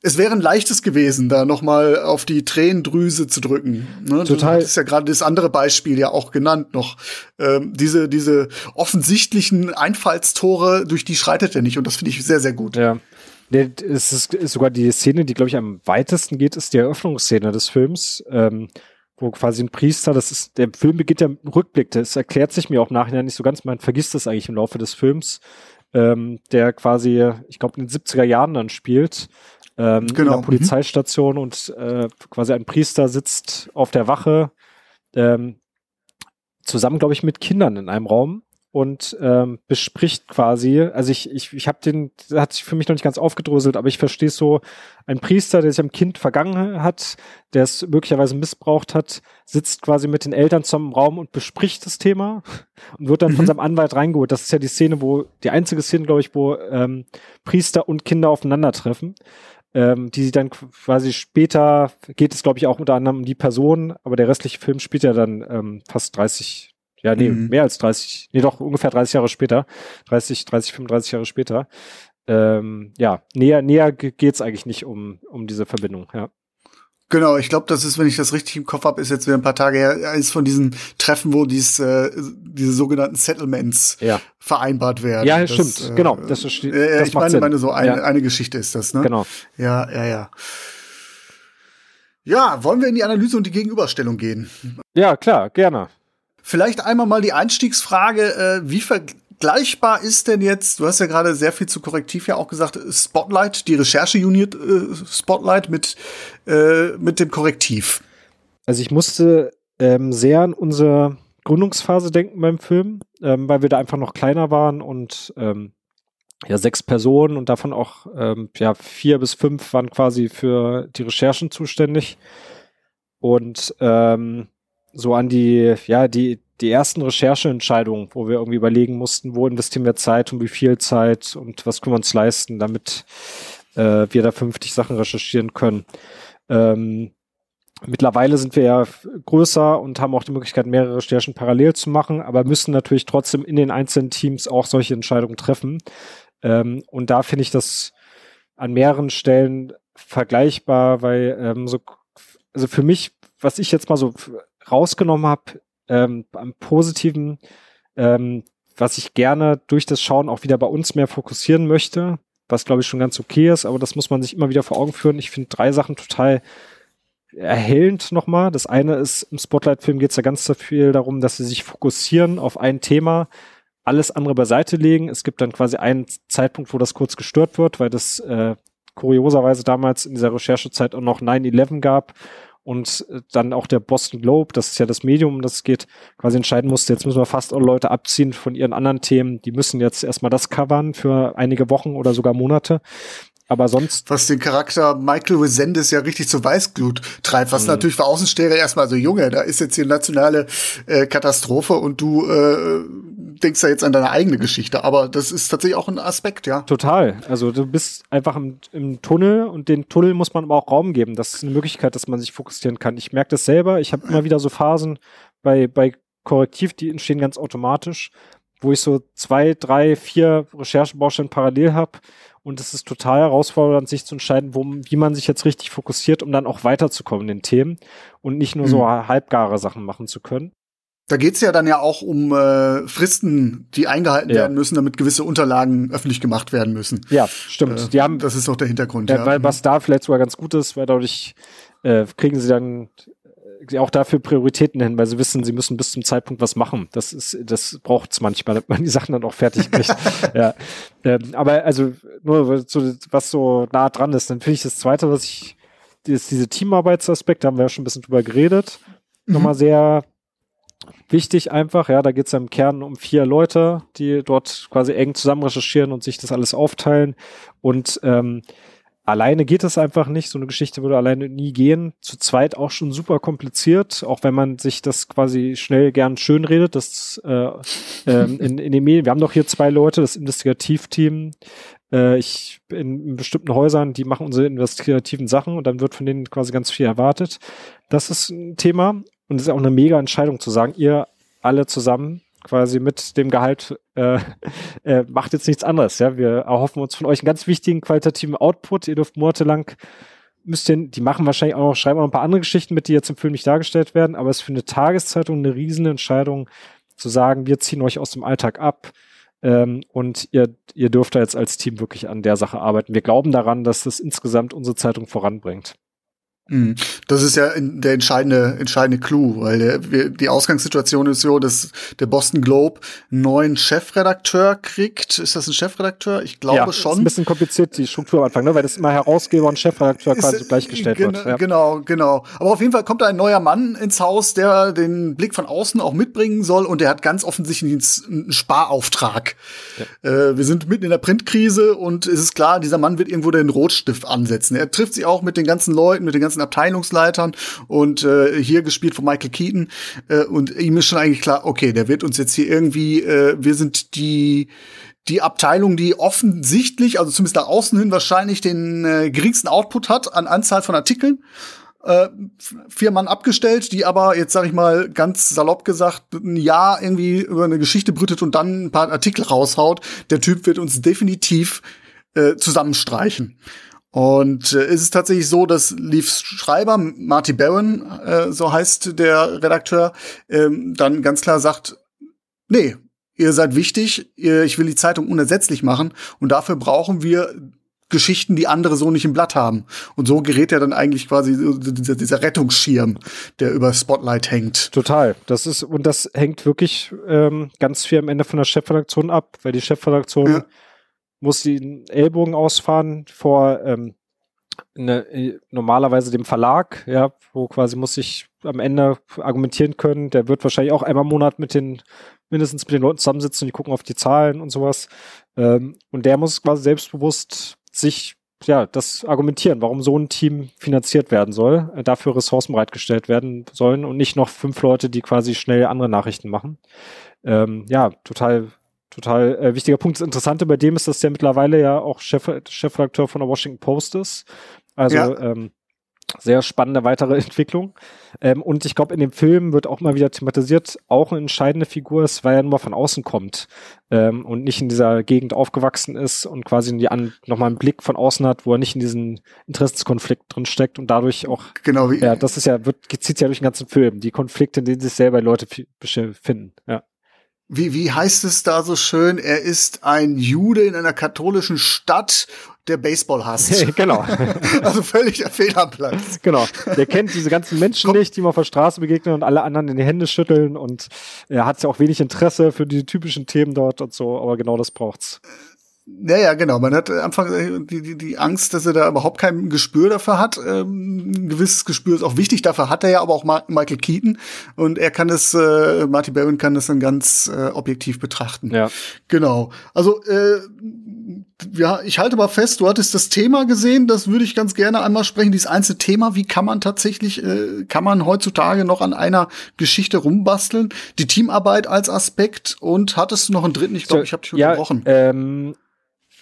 es wäre ein leichtes gewesen, da noch mal auf die Tränendrüse zu drücken. Ne? Total. Das ist ja gerade das andere Beispiel ja auch genannt noch. Ähm, diese, diese offensichtlichen Einfallstore, durch die schreitet er nicht. Und das finde ich sehr, sehr gut. Ja. Es ist, ist sogar die Szene, die, glaube ich, am weitesten geht, ist die Eröffnungsszene des Films. Ähm, wo quasi ein Priester, das ist, der Film beginnt ja mit einem Rückblick, das erklärt sich mir auch nachher nicht so ganz, man vergisst das eigentlich im Laufe des Films, ähm, der quasi, ich glaube, in den 70er Jahren dann spielt, ähm, genau. in mhm. Polizeistation mhm. und äh, quasi ein Priester sitzt auf der Wache, ähm, zusammen, glaube ich, mit Kindern in einem Raum und ähm, bespricht quasi, also ich, ich, ich habe den, das hat sich für mich noch nicht ganz aufgedröselt, aber ich verstehe so, ein Priester, der sich am Kind vergangen hat, der es möglicherweise missbraucht hat, sitzt quasi mit den Eltern im Raum und bespricht das Thema und wird dann mhm. von seinem Anwalt reingeholt. Das ist ja die Szene, wo, die einzige Szene, glaube ich, wo ähm, Priester und Kinder aufeinandertreffen ähm, die sie dann quasi später geht es, glaube ich, auch unter anderem um die Person, aber der restliche Film spielt ja dann ähm, fast 30, ja, nee, mhm. mehr als 30, nee, doch ungefähr 30 Jahre später, 30, 30, 35 Jahre später. Ähm, ja, näher, näher geht's eigentlich nicht um, um diese Verbindung, ja. Genau, ich glaube, das ist, wenn ich das richtig im Kopf habe, ist jetzt wieder ein paar Tage her, ist von diesen Treffen, wo dies, äh, diese sogenannten Settlements ja. vereinbart werden. Ja, das, stimmt, äh, genau. Das, ist, äh, das ich meine, meine, so eine, ja. eine Geschichte ist das, ne? Genau. Ja, ja, ja. Ja, wollen wir in die Analyse und die Gegenüberstellung gehen? Ja, klar, gerne. Vielleicht einmal mal die Einstiegsfrage, äh, wie ver vergleichbar ist denn jetzt, du hast ja gerade sehr viel zu Korrektiv ja auch gesagt, Spotlight, die Recherche-Unit äh, Spotlight mit, äh, mit dem Korrektiv? Also ich musste ähm, sehr an unsere Gründungsphase denken beim Film, ähm, weil wir da einfach noch kleiner waren und ähm, ja sechs Personen und davon auch ähm, ja vier bis fünf waren quasi für die Recherchen zuständig und ähm, so an die ja die die ersten Rechercheentscheidungen, wo wir irgendwie überlegen mussten, wo investieren wir Zeit und wie viel Zeit und was können wir uns leisten, damit äh, wir da 50 Sachen recherchieren können. Ähm, mittlerweile sind wir ja größer und haben auch die Möglichkeit, mehrere Recherchen parallel zu machen, aber müssen natürlich trotzdem in den einzelnen Teams auch solche Entscheidungen treffen. Ähm, und da finde ich das an mehreren Stellen vergleichbar, weil ähm, so, also für mich, was ich jetzt mal so rausgenommen habe, ähm, am Positiven, ähm, was ich gerne durch das Schauen auch wieder bei uns mehr fokussieren möchte, was glaube ich schon ganz okay ist, aber das muss man sich immer wieder vor Augen führen. Ich finde drei Sachen total erhellend nochmal. Das eine ist, im Spotlight-Film geht es ja ganz viel darum, dass sie sich fokussieren auf ein Thema, alles andere beiseite legen. Es gibt dann quasi einen Zeitpunkt, wo das kurz gestört wird, weil das äh, kurioserweise damals in dieser Recherchezeit auch noch 9-11 gab und äh, dann auch der Boston Globe, das ist ja das Medium, um das geht, quasi entscheiden musste, jetzt müssen wir fast alle Leute abziehen von ihren anderen Themen, die müssen jetzt erstmal das covern für einige Wochen oder sogar Monate. Aber sonst. Was den Charakter Michael Resendes ja richtig zur Weißglut treibt, was mhm. natürlich für Außenstehende erstmal so, Junge, da ist jetzt hier nationale äh, Katastrophe und du äh, denkst da jetzt an deine eigene Geschichte. Aber das ist tatsächlich auch ein Aspekt, ja. Total. Also du bist einfach im, im Tunnel und den Tunnel muss man aber auch Raum geben. Das ist eine Möglichkeit, dass man sich fokussieren kann. Ich merke das selber. Ich habe immer wieder so Phasen bei, bei Korrektiv, die entstehen ganz automatisch, wo ich so zwei, drei, vier Recherchebaustellen parallel habe und es ist total herausfordernd, sich zu entscheiden, wo, wie man sich jetzt richtig fokussiert, um dann auch weiterzukommen in den Themen und nicht nur mhm. so halbgare Sachen machen zu können. Da geht's ja dann ja auch um äh, Fristen, die eingehalten ja. werden müssen, damit gewisse Unterlagen öffentlich gemacht werden müssen. Ja, stimmt. Äh, die haben, das ist auch der Hintergrund. Äh, ja. Weil was da vielleicht sogar ganz gut ist, weil dadurch äh, kriegen sie dann auch dafür Prioritäten hin, weil sie wissen, sie müssen bis zum Zeitpunkt was machen. Das ist, das braucht es manchmal, damit man die Sachen dann auch fertig kriegt. *laughs* ja. Ähm, aber also nur so, was so nah dran ist, dann finde ich das zweite, was ich, ist diese Teamarbeitsaspekt, da haben wir ja schon ein bisschen drüber geredet, mhm. nochmal sehr wichtig einfach. Ja, da geht es ja im Kern um vier Leute, die dort quasi eng zusammen recherchieren und sich das alles aufteilen. Und ähm, alleine geht es einfach nicht. So eine Geschichte würde alleine nie gehen. Zu zweit auch schon super kompliziert, auch wenn man sich das quasi schnell gern schön redet. Das äh, äh, in, in den Medien. Wir haben doch hier zwei Leute, das Investigativteam. Äh, ich in, in bestimmten Häusern, die machen unsere investigativen Sachen und dann wird von denen quasi ganz viel erwartet. Das ist ein Thema und es ist auch eine mega Entscheidung zu sagen, ihr alle zusammen quasi mit dem Gehalt äh, *laughs* äh, macht jetzt nichts anderes. Ja, wir erhoffen uns von euch einen ganz wichtigen qualitativen Output. Ihr dürft monatelang müsst ihr, die machen wahrscheinlich auch noch, schreiben auch ein paar andere Geschichten mit, die jetzt im Film nicht dargestellt werden, aber es ist für eine Tageszeitung eine riesen Entscheidung zu sagen, wir ziehen euch aus dem Alltag ab ähm, und ihr, ihr dürft da jetzt als Team wirklich an der Sache arbeiten. Wir glauben daran, dass das insgesamt unsere Zeitung voranbringt. Mhm. Das ist ja der entscheidende, entscheidende Clou, weil der, die Ausgangssituation ist so, dass der Boston Globe einen neuen Chefredakteur kriegt. Ist das ein Chefredakteur? Ich glaube ja, schon. Ist ein bisschen kompliziert, die Struktur am Anfang, ne? weil das immer Herausgeber und Chefredakteur ist, quasi gleichgestellt wird. Ja. Genau, genau. Aber auf jeden Fall kommt da ein neuer Mann ins Haus, der den Blick von außen auch mitbringen soll und der hat ganz offensichtlich einen Sparauftrag. Ja. Äh, wir sind mitten in der Printkrise und es ist klar, dieser Mann wird irgendwo den Rotstift ansetzen. Er trifft sich auch mit den ganzen Leuten, mit den ganzen ganzen Abteilungsleitern und äh, hier gespielt von Michael Keaton. Äh, und ihm ist schon eigentlich klar, okay, der wird uns jetzt hier irgendwie, äh, wir sind die die Abteilung, die offensichtlich, also zumindest nach außen hin wahrscheinlich den äh, geringsten Output hat an Anzahl von Artikeln. Äh, vier Mann abgestellt, die aber jetzt sage ich mal ganz salopp gesagt ein Jahr irgendwie über eine Geschichte brütet und dann ein paar Artikel raushaut. Der Typ wird uns definitiv äh, zusammenstreichen. Und äh, ist es tatsächlich so, dass Leafs Schreiber, Marty Barron, äh, so heißt der Redakteur, ähm, dann ganz klar sagt, nee, ihr seid wichtig, ihr, ich will die Zeitung unersetzlich machen und dafür brauchen wir Geschichten, die andere so nicht im Blatt haben. Und so gerät er dann eigentlich quasi dieser, dieser Rettungsschirm, der über Spotlight hängt. Total. Das ist, und das hängt wirklich ähm, ganz viel am Ende von der Chefredaktion ab, weil die Chefredaktion ja muss den Ellbogen ausfahren vor ähm, ne, äh, normalerweise dem Verlag, ja, wo quasi muss ich am Ende argumentieren können. Der wird wahrscheinlich auch einmal im Monat mit den mindestens mit den Leuten zusammensitzen und die gucken auf die Zahlen und sowas. Ähm, und der muss quasi selbstbewusst sich ja, das argumentieren, warum so ein Team finanziert werden soll, äh, dafür Ressourcen bereitgestellt werden sollen und nicht noch fünf Leute, die quasi schnell andere Nachrichten machen. Ähm, ja, total total äh, wichtiger Punkt. Das Interessante bei dem ist, dass der mittlerweile ja auch Chef, Chefredakteur von der Washington Post ist. Also ja. ähm, sehr spannende weitere *laughs* Entwicklung. Ähm, und ich glaube, in dem Film wird auch mal wieder thematisiert, auch eine entscheidende Figur ist, weil er nur mal von außen kommt ähm, und nicht in dieser Gegend aufgewachsen ist und quasi nochmal einen Blick von außen hat, wo er nicht in diesen Interessenskonflikt drin steckt und dadurch auch. Genau wie. Ja, das ist ja, wird, zieht ja durch den ganzen Film, die Konflikte, in denen sich selber Leute befinden. Ja wie, wie heißt es da so schön? Er ist ein Jude in einer katholischen Stadt, der Baseball hasst. *laughs* genau. *laughs* also völlig der Fehlerplatz. Genau. Der kennt diese ganzen Menschen Komm. nicht, die ihm auf der Straße begegnen und alle anderen in die Hände schütteln und er hat ja auch wenig Interesse für die typischen Themen dort und so, aber genau das braucht's. Ja, ja, genau. Man hat einfach die, die, die Angst, dass er da überhaupt kein Gespür dafür hat. Ähm, ein gewisses Gespür ist auch wichtig. Dafür hat er ja aber auch Ma Michael Keaton und er kann es, äh, Marty Barron kann das dann ganz äh, objektiv betrachten. Ja. Genau. Also äh, ja, ich halte mal fest, du hattest das Thema gesehen, das würde ich ganz gerne einmal sprechen, dieses einzelne Thema, wie kann man tatsächlich, äh, kann man heutzutage noch an einer Geschichte rumbasteln? Die Teamarbeit als Aspekt und hattest du noch einen dritten? Ich glaube, ich habe dich ja, unterbrochen. Ähm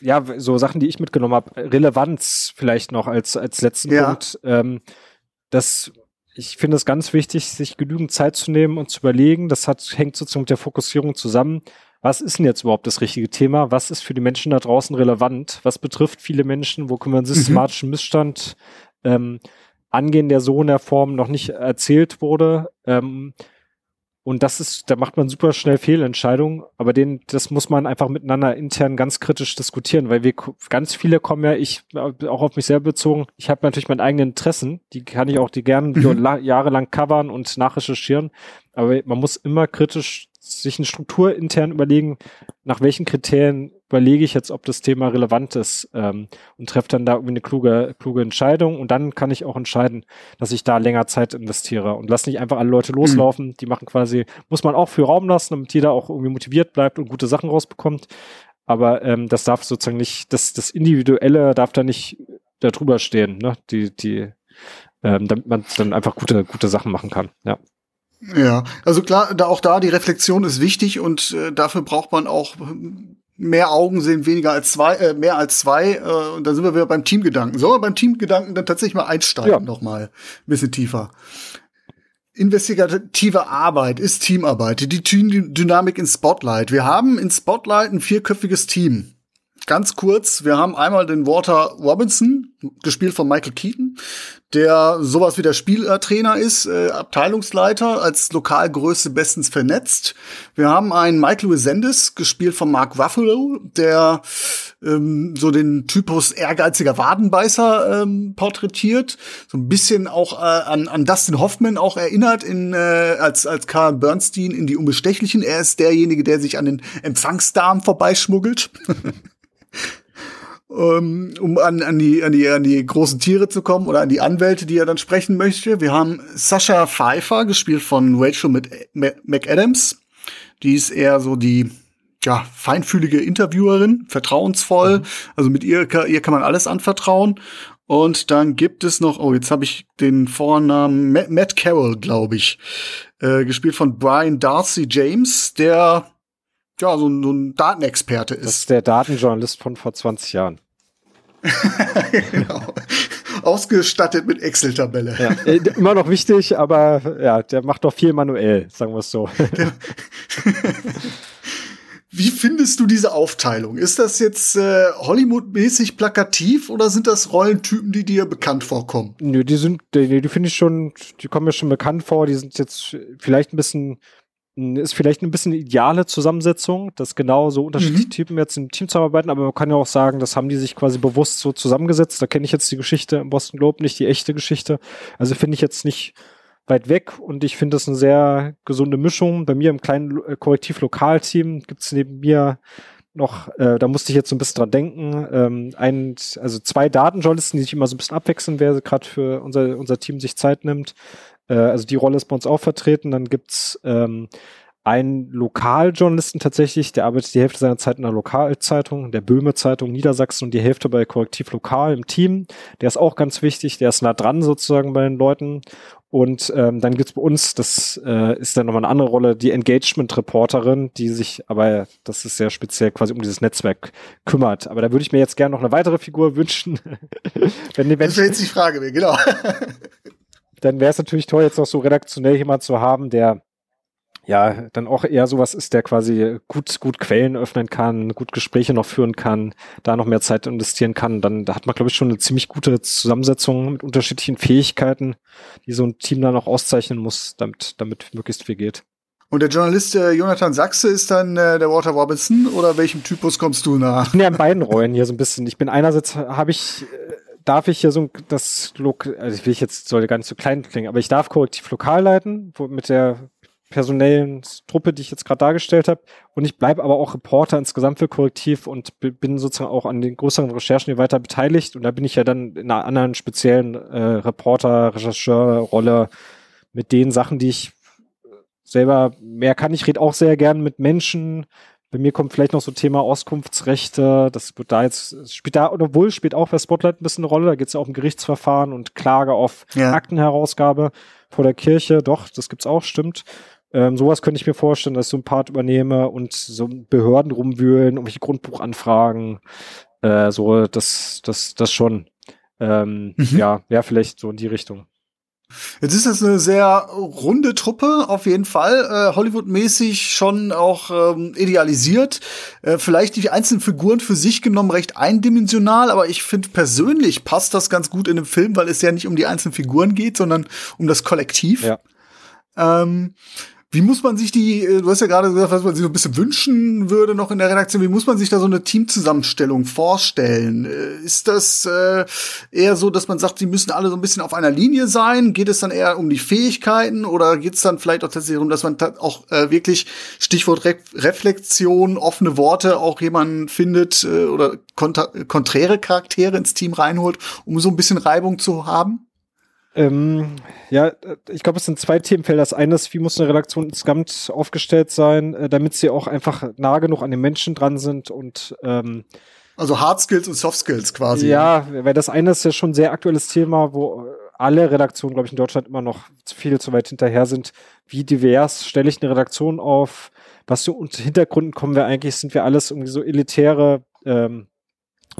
ja, so Sachen, die ich mitgenommen habe, Relevanz vielleicht noch als, als letzten ja. Punkt. Ähm, das, ich finde es ganz wichtig, sich genügend Zeit zu nehmen und zu überlegen. Das hat, hängt sozusagen mit der Fokussierung zusammen. Was ist denn jetzt überhaupt das richtige Thema? Was ist für die Menschen da draußen relevant? Was betrifft viele Menschen? Wo können wir einen mhm. systematischen mhm. Missstand ähm, angehen, der so in der Form noch nicht erzählt wurde? Ähm, Und das ist, da macht man super schnell Fehlentscheidungen, aber den, das muss man einfach miteinander intern ganz kritisch diskutieren, weil wir ganz viele kommen ja, ich auch auf mich selber bezogen, ich habe natürlich meine eigenen Interessen, die kann ich auch die gerne mhm. jahrelang covern und nachrecherchieren, aber man muss immer kritisch sich eine Struktur intern überlegen, nach welchen Kriterien überlege ich jetzt, ob das Thema relevant ist ähm, und treffe dann da irgendwie eine kluge, kluge Entscheidung und dann kann ich auch entscheiden, dass ich da länger Zeit investiere und lass nicht einfach alle Leute mhm. loslaufen. Mhm. Die machen quasi, muss man auch für Raum lassen, damit jeder auch irgendwie motiviert bleibt und gute Sachen rausbekommt. Aber ähm, das darf sozusagen nicht, das, das Individuelle darf da nicht da drüber stehen, ne? Die, die, ähm, damit man dann einfach gute, gute Sachen machen kann. Ja. Ja, also klar, da auch da die Reflexion ist wichtig und äh, dafür braucht man auch mehr Augen sehen weniger als zwei, äh, mehr als zwei. Äh, und da sind wir wieder beim Teamgedanken. Sollen wir beim Teamgedanken dann tatsächlich mal einsteigen ja. noch mal ein bisschen tiefer? Investigative Arbeit ist Teamarbeit, die Teamdynamik in Spotlight. Wir haben in Spotlight ein vierköpfiges Team. Ganz kurz, wir haben einmal den Walter Robinson, gespielt von Michael Keaton, der sowas wie der Spieltrainer ist, äh, Abteilungsleiter, als Lokalgröße bestens vernetzt. Wir haben einen Michael Resendes, gespielt von Mark Ruffalo, der ähm, so den Typus ehrgeiziger Wadenbeißer ähm, porträtiert, so ein bisschen auch äh, an, an Dustin Hoffman auch erinnert in äh, als als Carl Bernstein in die Unbestechlichen. Er ist derjenige, der sich an den Empfangsdamen vorbeischmuggelt. *laughs* *laughs* Ähm, um an, an, die, an, die, an die großen Tiere zu kommen oder an die Anwälte, die er dann sprechen möchte. Wir haben Sascha Pfeiffer, gespielt von Rachel McAdams. Die ist eher so die ja, feinfühlige Interviewerin, vertrauensvoll. Mhm. Also mit ihr, ihr kann man alles anvertrauen. Und dann gibt es noch, oh, jetzt habe ich den Vornamen Matt Carroll, glaube ich, äh, gespielt von Brian Darcy James, der ja, so ein, so ein Datenexperte ist. Das ist der Datenjournalist von vor 20 Jahren. *laughs* genau. Ausgestattet mit Excel-Tabelle. Ja, äh, immer noch wichtig, aber ja, der macht doch viel manuell, sagen wir es so. *laughs* Wie findest du diese Aufteilung? Ist das jetzt äh, Hollywood-mäßig plakativ oder sind das Rollentypen, die dir bekannt vorkommen? Nö, die sind, die, die finde ich schon, die kommen mir schon bekannt vor. Die sind jetzt vielleicht ein bisschen ist vielleicht ein bisschen ideale Zusammensetzung, dass genau so unterschiedliche mhm. Typen jetzt im Team zusammenarbeiten, aber man kann ja auch sagen, das haben die sich quasi bewusst so zusammengesetzt. Da kenne ich jetzt die Geschichte im Boston Globe nicht, die echte Geschichte. Also finde ich jetzt nicht weit weg und ich finde das eine sehr gesunde Mischung. Bei mir im kleinen äh, Korrektiv-Lokalteam gibt es neben mir noch, äh, da musste ich jetzt so ein bisschen dran denken, ähm, ein, also zwei Datenjournalisten, die sich immer so ein bisschen abwechseln, wer gerade für unser, unser Team sich Zeit nimmt. Äh, also die Rolle ist bei uns auch vertreten. Dann gibt's ähm, einen Lokaljournalisten tatsächlich, der arbeitet die Hälfte seiner Zeit in der Lokalzeitung, der Böhme Zeitung Niedersachsen und die Hälfte bei Korrektiv Lokal im Team. Der ist auch ganz wichtig, der ist nah dran sozusagen bei den Leuten. Und ähm, dann gibt's bei uns, das äh, ist dann nochmal eine andere Rolle, die Engagement-Reporterin, die sich aber, das ist sehr speziell, quasi um dieses Netzwerk kümmert. Aber da würde ich mir jetzt gerne noch eine weitere Figur *laughs* wünschen. wenn, wenn das wäre jetzt die Frage, genau dann wäre es natürlich toll, jetzt noch so redaktionell jemand zu haben, der ja dann auch eher sowas ist, der quasi gut, gut Quellen öffnen kann, gut Gespräche noch führen kann, da noch mehr Zeit investieren kann. Dann da hat man, glaube ich, schon eine ziemlich gute Zusammensetzung mit unterschiedlichen Fähigkeiten, die so ein Team dann auch auszeichnen muss, damit, damit möglichst viel geht. Und der Journalist äh, Jonathan Sachse ist dann äh, der Walter Robinson oder welchem Typus kommst du nach? Ich bin ja in beiden Rollen hier so ein bisschen. Ich bin einerseits habe ich äh, darf ich hier so das Lok also ich will jetzt sollte gar nicht so klein klingen, aber ich darf korrektiv lokal leiten, wo, mit der personellen Truppe, die ich jetzt gerade dargestellt habe. Und ich bleibe aber auch Reporter insgesamt für Korrektiv und bin sozusagen auch an den größeren Recherchen hier weiter beteiligt. Und da bin ich ja dann in einer anderen speziellen äh, Reporter, Rechercheur-Rolle mit den Sachen, die ich selber mehr kann. Ich rede auch sehr gern mit Menschen, bei mir kommt vielleicht noch so Thema Auskunftsrechte. Das wird da jetzt, spielt da, obwohl spielt auch bei Spotlight ein bisschen eine Rolle. Da geht es ja auch um Gerichtsverfahren und Klage auf ja. Aktenherausgabe vor der Kirche. Doch, das gibt's auch, stimmt. Ähm, sowas könnte ich mir vorstellen, dass ich so ein Part übernehme und so Behörden rumwühlen, irgendwelche Grundbuchanfragen. Äh, so, das, das, das schon. Ähm, mhm. Ja, ja, vielleicht so in die Richtung. Jetzt ist das eine sehr runde Truppe, auf jeden Fall. Äh, Hollywood-mäßig schon auch ähm, idealisiert. Äh, vielleicht die einzelnen Figuren für sich genommen recht eindimensional, aber ich finde persönlich passt das ganz gut in dem Film, weil es ja nicht um die einzelnen Figuren geht, sondern um das Kollektiv. Ja. Ähm, Wie muss man sich die, äh, du hast ja gerade gesagt, was man sich so ein bisschen wünschen würde noch in der Redaktion, wie muss man sich da so eine Teamzusammenstellung vorstellen? Äh, ist das äh, eher so, dass man sagt, die müssen alle so ein bisschen auf einer Linie sein? Geht es dann eher um die Fähigkeiten oder geht es dann vielleicht auch tatsächlich darum, dass man auch äh, wirklich Stichwort Re Reflexion, offene Worte auch jemanden findet äh, oder konträre Charaktere ins Team reinholt, um so ein bisschen Reibung zu haben? Ähm, ja, ich glaube, es sind zwei Themenfelder. Das eine ist, wie muss eine Redaktion insgesamt aufgestellt sein, äh, damit sie auch einfach nah genug an den Menschen dran sind und ähm, also Hard Skills und Soft Skills quasi. Ja, weil das eine ist ja schon ein sehr aktuelles Thema, wo alle Redaktionen, glaube ich, in Deutschland immer noch viel zu weit hinterher sind. Wie divers stelle ich eine Redaktion auf? Was für Hintergründen kommen wir eigentlich? Sind wir alles irgendwie so elitäre ähm,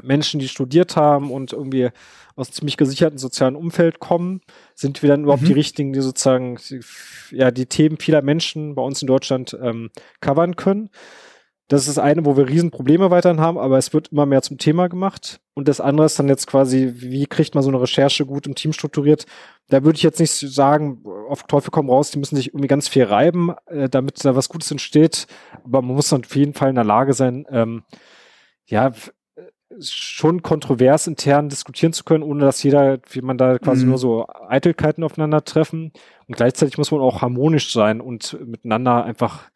Menschen, die studiert haben und irgendwie aus ziemlich gesicherten sozialen Umfeld kommen, sind wir dann überhaupt mhm. die richtigen, die sozusagen ja die Themen vieler Menschen bei uns in Deutschland ähm, covern können. Das ist das eine, wo wir Riesenprobleme weiterhin haben, aber es wird immer mehr zum Thema gemacht. Und das andere ist dann jetzt quasi, wie kriegt man so eine Recherche gut im Team strukturiert? Da würde ich jetzt nicht sagen, auf Teufel komm raus, die müssen sich irgendwie ganz viel reiben, äh, damit da was Gutes entsteht. Aber man muss dann auf jeden Fall in der Lage sein, ähm, ja, schon kontrovers intern diskutieren zu können, ohne dass jeder, wie man da quasi mhm. nur so Eitelkeiten aufeinandertreffen. Und gleichzeitig muss man auch harmonisch sein und miteinander einfach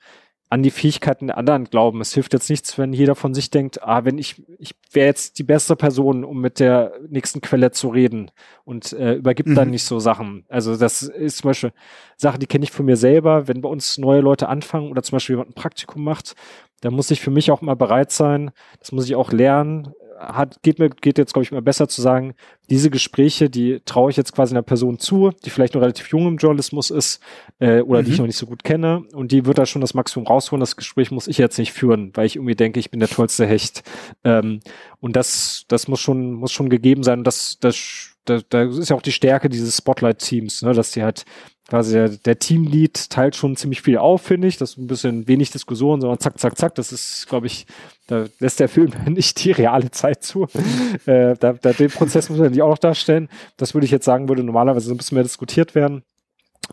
an die Fähigkeiten der anderen glauben. Es hilft jetzt nichts, wenn jeder von sich denkt, ah, wenn ich, ich wäre jetzt die beste Person, um mit der nächsten Quelle zu reden und äh, übergibt mhm. dann nicht so Sachen. Also das ist zum Beispiel Sache, die kenne ich von mir selber. Wenn bei uns neue Leute anfangen oder zum Beispiel jemand ein Praktikum macht, dann muss ich für mich auch immer bereit sein, das muss ich auch lernen, hat, geht mir, geht jetzt, glaube ich, immer besser zu sagen, diese Gespräche, die traue ich jetzt quasi einer Person zu, die vielleicht noch relativ jung im Journalismus ist, äh, oder mhm. die ich noch nicht so gut kenne, und die wird da schon das Maximum rausholen. Das Gespräch muss ich jetzt nicht führen, weil ich irgendwie denke, ich bin der tollste Hecht. Ähm, und das, das muss schon, muss schon gegeben sein. Und das, das, da, da ist ja auch die Stärke dieses Spotlight-Teams, ne, dass die halt quasi der, der Teamlead teilt schon ziemlich viel auf, finde ich. Das ist ein bisschen wenig Diskussion, sondern zack, zack, zack. Das ist, glaube ich, da lässt der Film *laughs* nicht die reale Zeit zu. *laughs* äh, da, da, den Prozess muss man natürlich auch noch darstellen. Das würde ich jetzt sagen, würde normalerweise so ein bisschen mehr diskutiert werden.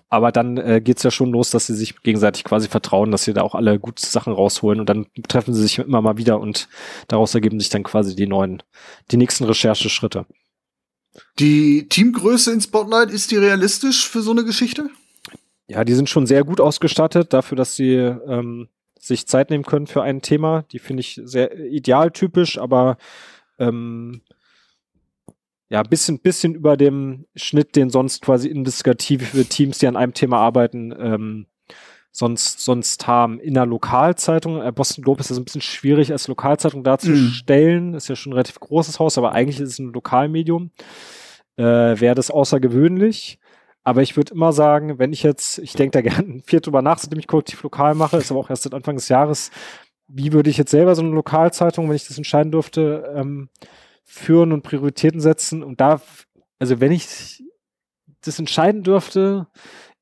Aber dann äh, geht es ja schon los, dass sie sich gegenseitig quasi vertrauen, dass sie da auch alle gute Sachen rausholen und dann treffen sie sich immer mal wieder und daraus ergeben sich dann quasi die neuen, die nächsten Rechercheschritte. Die Teamgröße in Spotlight, ist die realistisch für so eine Geschichte? Ja, die sind schon sehr gut ausgestattet dafür, dass sie ähm, sich Zeit nehmen können für ein Thema. Die finde ich sehr idealtypisch, aber ähm, ja, bisschen, bisschen über dem Schnitt, den sonst quasi investigative Teams, die an einem Thema arbeiten, ähm, sonst, sonst haben. In der Lokalzeitung, äh, Boston Globe ist das ein bisschen schwierig als Lokalzeitung darzustellen. Mm. Ist ja schon ein relativ großes Haus, aber eigentlich ist es ein Lokalmedium. Äh, Wäre das außergewöhnlich. Aber ich würde immer sagen, wenn ich jetzt, ich denke da *laughs* gerne viel drüber nach, seitdem ich kollektiv lokal mache, ist aber auch erst seit Anfang des Jahres, wie würde ich jetzt selber so eine Lokalzeitung, wenn ich das entscheiden dürfte, ähm, führen und Prioritäten setzen? Und da, also wenn ich das entscheiden dürfte,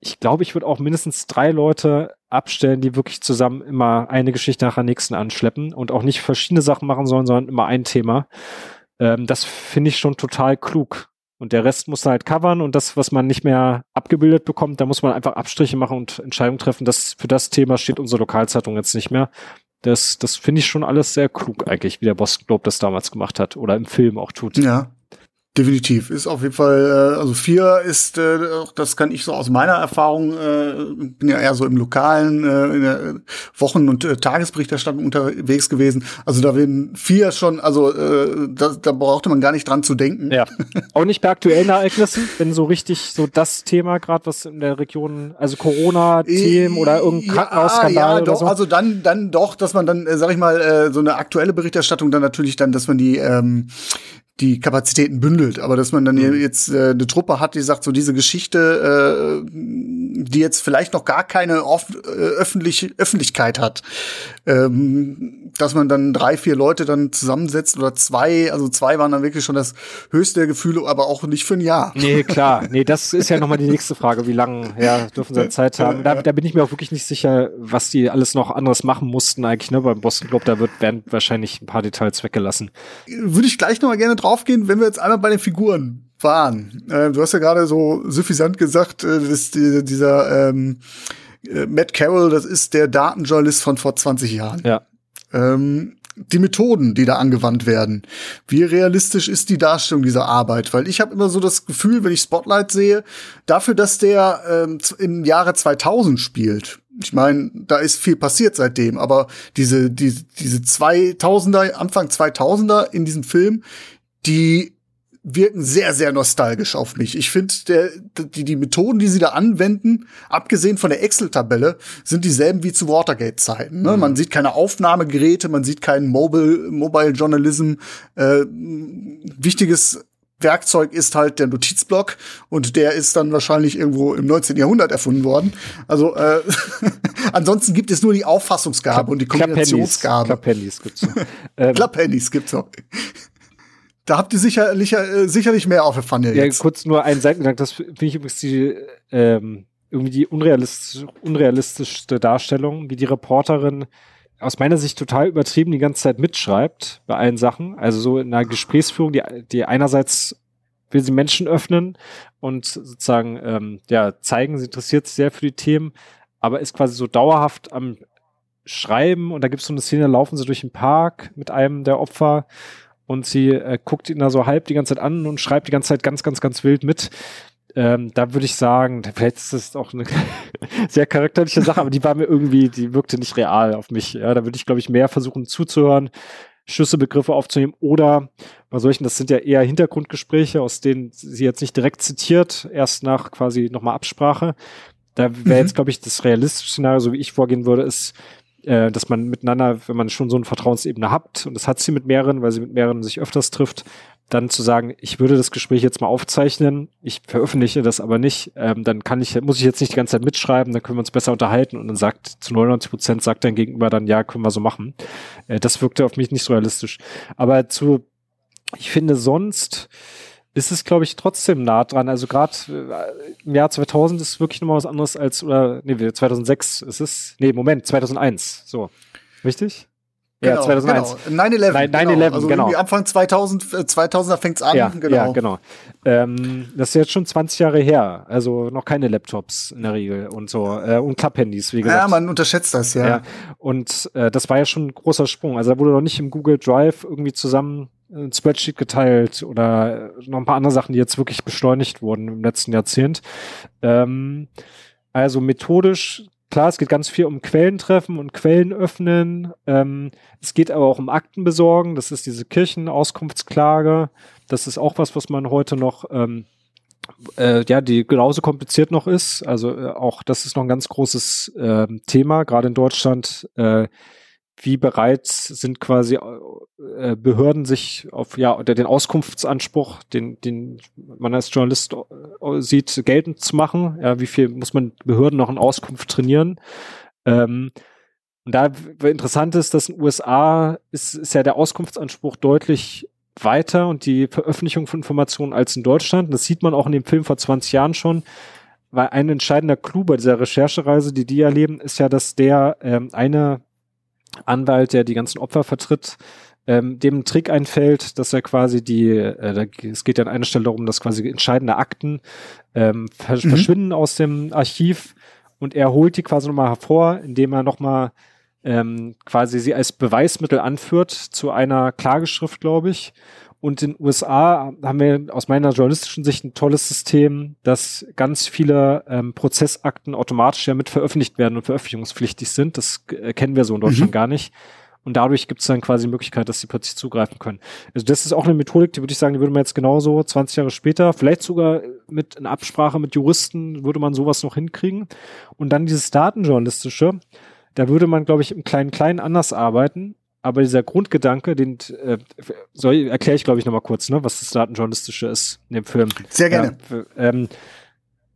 ich glaube, ich würde auch mindestens drei Leute abstellen, die wirklich zusammen immer eine Geschichte nach der nächsten anschleppen und auch nicht verschiedene Sachen machen sollen, sondern immer ein Thema. Ähm, das finde ich schon total klug. Und der Rest muss halt covern und das, was man nicht mehr abgebildet bekommt, da muss man einfach Abstriche machen und Entscheidungen treffen. Das, für das Thema steht unsere Lokalzeitung jetzt nicht mehr. Das, das finde ich schon alles sehr klug eigentlich, wie der Boston Globe das damals gemacht hat oder im Film auch tut. Ja. Definitiv. Ist auf jeden Fall, äh, also vier ist, äh, das kann ich so aus meiner Erfahrung, äh, bin ja eher so im lokalen, äh, in der Wochen- und äh, Tagesberichterstattung unterwegs gewesen. Also da werden vier schon, also äh, da, da brauchte man gar nicht dran zu denken. Ja. *laughs* Auch nicht bei aktuellen Ereignissen, wenn so richtig so das Thema gerade, was in der Region, also Corona-Themen oder irgendein Krankenhausskandal ja, ja, oder doch, so. Also dann, dann doch, dass man dann, äh, sag ich mal, äh, so eine aktuelle Berichterstattung dann natürlich dann, dass man die ähm, die Kapazitäten bündelt, aber dass man dann mhm. jetzt äh, eine Truppe hat, die sagt, so diese Geschichte, äh, die jetzt vielleicht noch gar keine off äh, öffentlich Öffentlichkeit hat, ähm, dass man dann drei, vier Leute dann zusammensetzt oder zwei, also zwei waren dann wirklich schon das höchste der Gefühle, aber auch nicht für ein Jahr. Nee, klar. Nee, das ist ja nochmal die nächste Frage, wie lange ja, dürfen sie Zeit haben. Da, da bin ich mir auch wirklich nicht sicher, was die alles noch anderes machen mussten eigentlich, ne, beim Boston Globe, da wird, werden wahrscheinlich ein paar Details weggelassen. Würde ich gleich nochmal gerne draufgehen, wenn wir jetzt einmal bei den Figuren waren. Äh, du hast ja gerade so suffisant gesagt, äh, dass die, dieser ähm, äh, Matt Carroll, das ist der Datenjournalist von vor 20 Jahren. Ja. Ähm, die Methoden, die da angewandt werden. Wie realistisch ist die Darstellung dieser Arbeit? Weil ich habe immer so das Gefühl, wenn ich Spotlight sehe, dafür, dass der ähm, im Jahre 2000 spielt. Ich meine, da ist viel passiert seitdem, aber diese, diese, diese 2000er, Anfang 2000er in diesem Film, die wirken sehr, sehr nostalgisch auf mich. Ich finde, die, die Methoden, die sie da anwenden, abgesehen von der Excel-Tabelle, sind dieselben wie zu Watergate-Zeiten. Ne? Mhm. Man sieht keine Aufnahmegeräte, man sieht keinen Mobile, Mobile Journalism. Äh, wichtiges Werkzeug ist halt der Notizblock und der ist dann wahrscheinlich irgendwo im 19. Jahrhundert erfunden worden. Also äh, *laughs* ansonsten gibt es nur die Auffassungsgabe Klapp, und die Kombinationsgabe. Klapphandys gibt's noch. *laughs* ähm, Klapphandys gibt's noch. Da habt ihr sicherlich, äh, sicherlich mehr auf der Pfanne ja, jetzt. kurz nur einen Seitengedanken. Das finde ich übrigens die, ähm, irgendwie die unrealistisch, unrealistischste Darstellung, wie die Reporterin aus meiner Sicht total übertrieben die ganze Zeit mitschreibt bei allen Sachen. Also so in einer Gesprächsführung, die, die einerseits will sie Menschen öffnen und sozusagen ähm, ja zeigen, sie interessiert sich sehr für die Themen, aber ist quasi so dauerhaft am Schreiben und da gibt es so eine Szene, laufen sie durch den Park mit einem der Opfer und sie äh, guckt ihn da so halb die ganze Zeit an und schreibt die ganze Zeit ganz, ganz, ganz wild mit. Ähm, da würde ich sagen, vielleicht ist das auch eine *laughs* sehr charakterliche Sache, aber die war mir irgendwie, die wirkte nicht real auf mich. Ja, da würde ich, glaube ich, mehr versuchen zuzuhören, Schlüsselbegriffe aufzunehmen oder bei solchen, das sind ja eher Hintergrundgespräche, aus denen sie jetzt nicht direkt zitiert, erst nach quasi nochmal Absprache. Da wäre mhm. jetzt, glaube ich, das realistische Szenario, so wie ich vorgehen würde, ist, äh, dass man miteinander, wenn man schon so eine Vertrauensebene hat, und das hat sie mit mehreren, weil sie mit mehreren sich öfters trifft, dann zu sagen, ich würde das Gespräch jetzt mal aufzeichnen, ich veröffentliche das aber nicht, ähm, dann kann ich, muss ich jetzt nicht die ganze Zeit mitschreiben, dann können wir uns besser unterhalten und dann sagt zu 99 Prozent sagt dein Gegenüber dann, ja, können wir so machen. Äh, das wirkte auf mich nicht so realistisch. Aber zu, ich finde sonst, ist es, glaube ich, trotzdem nah dran. Also gerade äh, im Jahr 2000 ist wirklich nochmal was anderes als, oder nee, 2006 ist es, nee, Moment, 2001, so. Richtig? Genau, ja, 2001. Genau. 9-11. 9-11, genau. Also genau. Anfang 2000, 2000er äh, fängt's an. Ja, genau. Ja, genau. Ähm, das ist jetzt schon 20 Jahre her. Also noch keine Laptops in der Regel und so. Äh, und Klapphandys, wie gesagt. Ja, man unterschätzt das, ja. ja. Und äh, das war ja schon ein großer Sprung. Also da wurde noch nicht im Google Drive irgendwie zusammen ein Spreadsheet geteilt oder noch ein paar andere Sachen, die jetzt wirklich beschleunigt wurden im letzten Jahrzehnt. Ähm, also methodisch, klar, es geht ganz viel um Quellentreffen und Quellen öffnen. Ähm, es geht aber auch um Akten besorgen. Das ist diese Kirchenauskunftsklage. Das ist auch was, was man heute noch ähm, äh, ja, die genauso kompliziert noch ist. Also äh, auch das ist noch ein ganz großes äh, Thema, gerade in Deutschland. Äh, wie bereit sind quasi äh, Behörden sich auf ja oder den Auskunftsanspruch, den den man als Journalist äh, sieht, geltend zu machen. Ja, wie viel muss man Behörden noch in Auskunft trainieren? Ähm, und da interessant ist, dass in den USA ist, ist ja der Auskunftsanspruch deutlich weiter und die Veröffentlichung von Informationen als in Deutschland. Das sieht man auch in dem Film vor 20 Jahren schon, weil ein entscheidender Clou bei dieser Recherchereise, die die erleben, ist ja, dass der ähm, eine Anwalt, der die ganzen Opfer vertritt, ähm, dem ein Trick einfällt, dass er quasi die, äh, es geht ja an einer Stelle darum, dass quasi entscheidende Akten ähm, mhm. verschwinden aus dem Archiv und er holt die quasi nochmal hervor, indem er nochmal ähm, quasi sie als Beweismittel anführt zu einer Klageschrift, glaube ich. Und in den USA haben wir aus meiner journalistischen Sicht ein tolles System, dass ganz viele ähm, Prozessakten automatisch ja mit veröffentlicht werden und veröffentlichungspflichtig sind. Das äh, kennen wir so in Deutschland mhm. gar nicht. Und dadurch gibt es dann quasi die Möglichkeit, dass sie plötzlich zugreifen können. Also das ist auch eine Methodik, die würde ich sagen, die würde man jetzt genauso 20 Jahre später, vielleicht sogar mit in Absprache mit Juristen, würde man sowas noch hinkriegen. Und dann dieses Datenjournalistische, da würde man, glaube ich, im Kleinen-Kleinen anders arbeiten aber dieser Grundgedanke, den äh, erkläre ich, glaube ich, nochmal kurz, ne, was das Datenjournalistische ist in dem Film. Sehr gerne. Ja, ähm,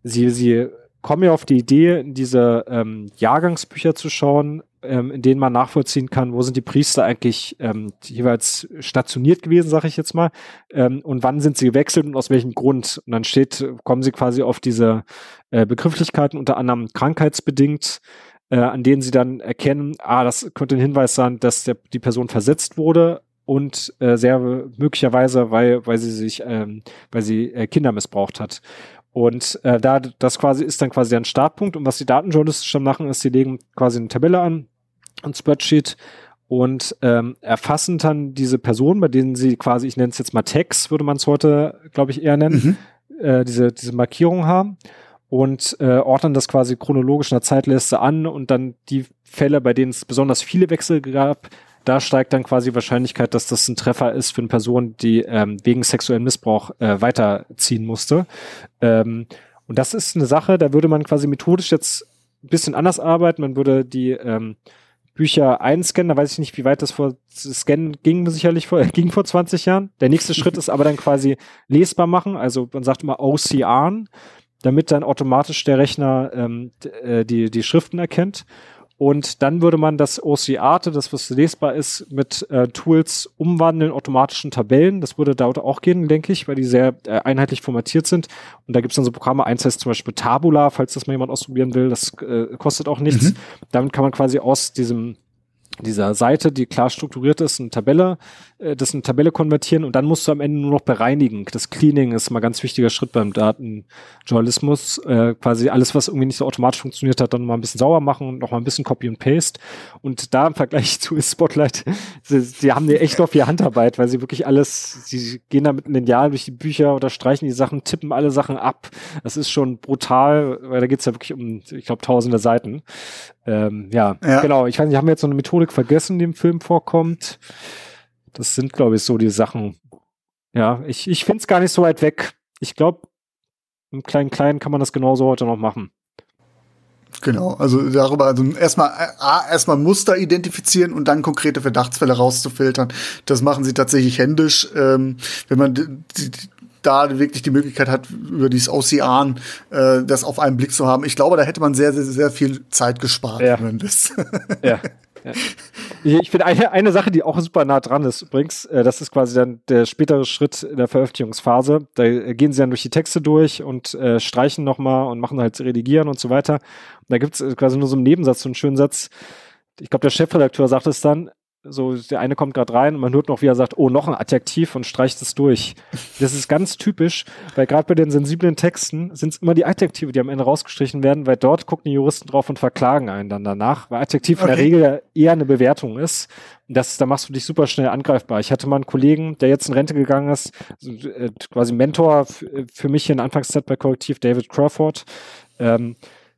sie, sie kommen ja auf die Idee, in diese ähm, Jahrgangsbücher zu schauen, ähm, in denen man nachvollziehen kann, wo sind die Priester eigentlich ähm, jeweils stationiert gewesen, sage ich jetzt mal, ähm, und wann sind sie gewechselt und aus welchem Grund. Und dann steht, kommen sie quasi auf diese äh, Begrifflichkeiten, unter anderem krankheitsbedingt, äh, an denen sie dann erkennen, ah, das könnte ein Hinweis sein, dass der, die Person versetzt wurde und äh, sehr möglicherweise, weil, weil sie sich, ähm, weil sie äh, Kinder missbraucht hat. Und äh, da das quasi ist dann quasi ein Startpunkt. Und was die Datenjournalisten schon machen, ist, sie legen quasi eine Tabelle an, ein Spreadsheet und ähm, erfassen dann diese Personen, bei denen sie quasi, ich nenne es jetzt mal Tags, würde man es heute, glaube ich, eher nennen, mhm. äh, diese, diese Markierung haben und äh, ordnen das quasi chronologisch in der Zeitliste an und dann die Fälle, bei denen es besonders viele Wechsel gab, da steigt dann quasi die Wahrscheinlichkeit, dass das ein Treffer ist für eine Person, die ähm, wegen sexuellen Missbrauch äh, weiterziehen musste. Ähm, und das ist eine Sache, da würde man quasi methodisch jetzt ein bisschen anders arbeiten. Man würde die ähm, Bücher einscannen, da weiß ich nicht, wie weit das vor Scannen ging, sicherlich vor, *laughs* ging vor 20 Jahren. Der nächste Schritt ist aber dann quasi lesbar machen, also man sagt immer OCR, damit dann automatisch der Rechner ähm, äh, die, die Schriften erkennt. Und dann würde man das OCR, das was lesbar ist, mit äh, Tools umwandeln, automatischen Tabellen. Das würde dort auch gehen, denke ich, weil die sehr äh, einheitlich formatiert sind. Und da gibt es dann so Programme, eins heißt zum Beispiel Tabula, falls das mal jemand ausprobieren will. Das äh, kostet auch nichts. Mhm. Damit kann man quasi aus diesem dieser Seite, die klar strukturiert ist, eine Tabelle, äh, das in eine Tabelle konvertieren und dann musst du am Ende nur noch bereinigen. Das Cleaning ist mal ein ganz wichtiger Schritt beim Datenjournalismus. Äh, quasi alles, was irgendwie nicht so automatisch funktioniert hat, dann mal ein bisschen sauber machen und noch mal ein bisschen Copy und Paste. Und da im Vergleich *laughs* zu Spotlight, sie, sie haben ja echt noch viel Handarbeit, weil sie wirklich alles, sie gehen da mit Lineal durch die Bücher oder streichen die Sachen, tippen alle Sachen ab. Das ist schon brutal, weil da geht's ja wirklich um, ich glaube, tausende Seiten. Ähm, ja, ja, genau. Ich weiß nicht, haben wir jetzt so eine Methodik vergessen, die im Film vorkommt? Das sind, glaube ich, so die Sachen. Ja, ich, ich finde es gar nicht so weit weg. Ich glaube, im kleinen Kleinen kann man das genauso heute noch machen. Genau, also darüber, also erstmal erstmal Muster identifizieren und dann konkrete Verdachtsfälle rauszufiltern. Das machen sie tatsächlich händisch. Ähm, wenn man die, da wirklich die Möglichkeit hat, über dieses OCR äh, das auf einen Blick zu haben. Ich glaube, da hätte man sehr, sehr, sehr viel Zeit gespart. Ja. Das ja. *laughs* ja. Ich finde eine, eine Sache, die auch super nah dran ist, übrigens, äh, das ist quasi dann der spätere Schritt in der Veröffentlichungsphase. Da gehen sie dann durch die Texte durch und äh, streichen nochmal und machen halt Redigieren und so weiter. Und da gibt es äh, quasi nur so einen Nebensatz, so einen schönen Satz. Ich glaube, der Chefredakteur sagt es dann, so der eine kommt gerade rein und man hört noch, wie er sagt, oh, noch ein Adjektiv und streicht es durch. Das ist ganz typisch, weil gerade bei den sensiblen Texten sind es immer die Adjektive, die am Ende rausgestrichen werden, weil dort gucken die Juristen drauf und verklagen einen dann danach, weil Adjektiv okay. in der Regel eher eine Bewertung ist. Das, da machst du dich super schnell angreifbar. Ich hatte mal einen Kollegen, der jetzt in Rente gegangen ist, äh, quasi Mentor für mich in Anfangszeit bei Korrektiv, David Crawford. Ähm,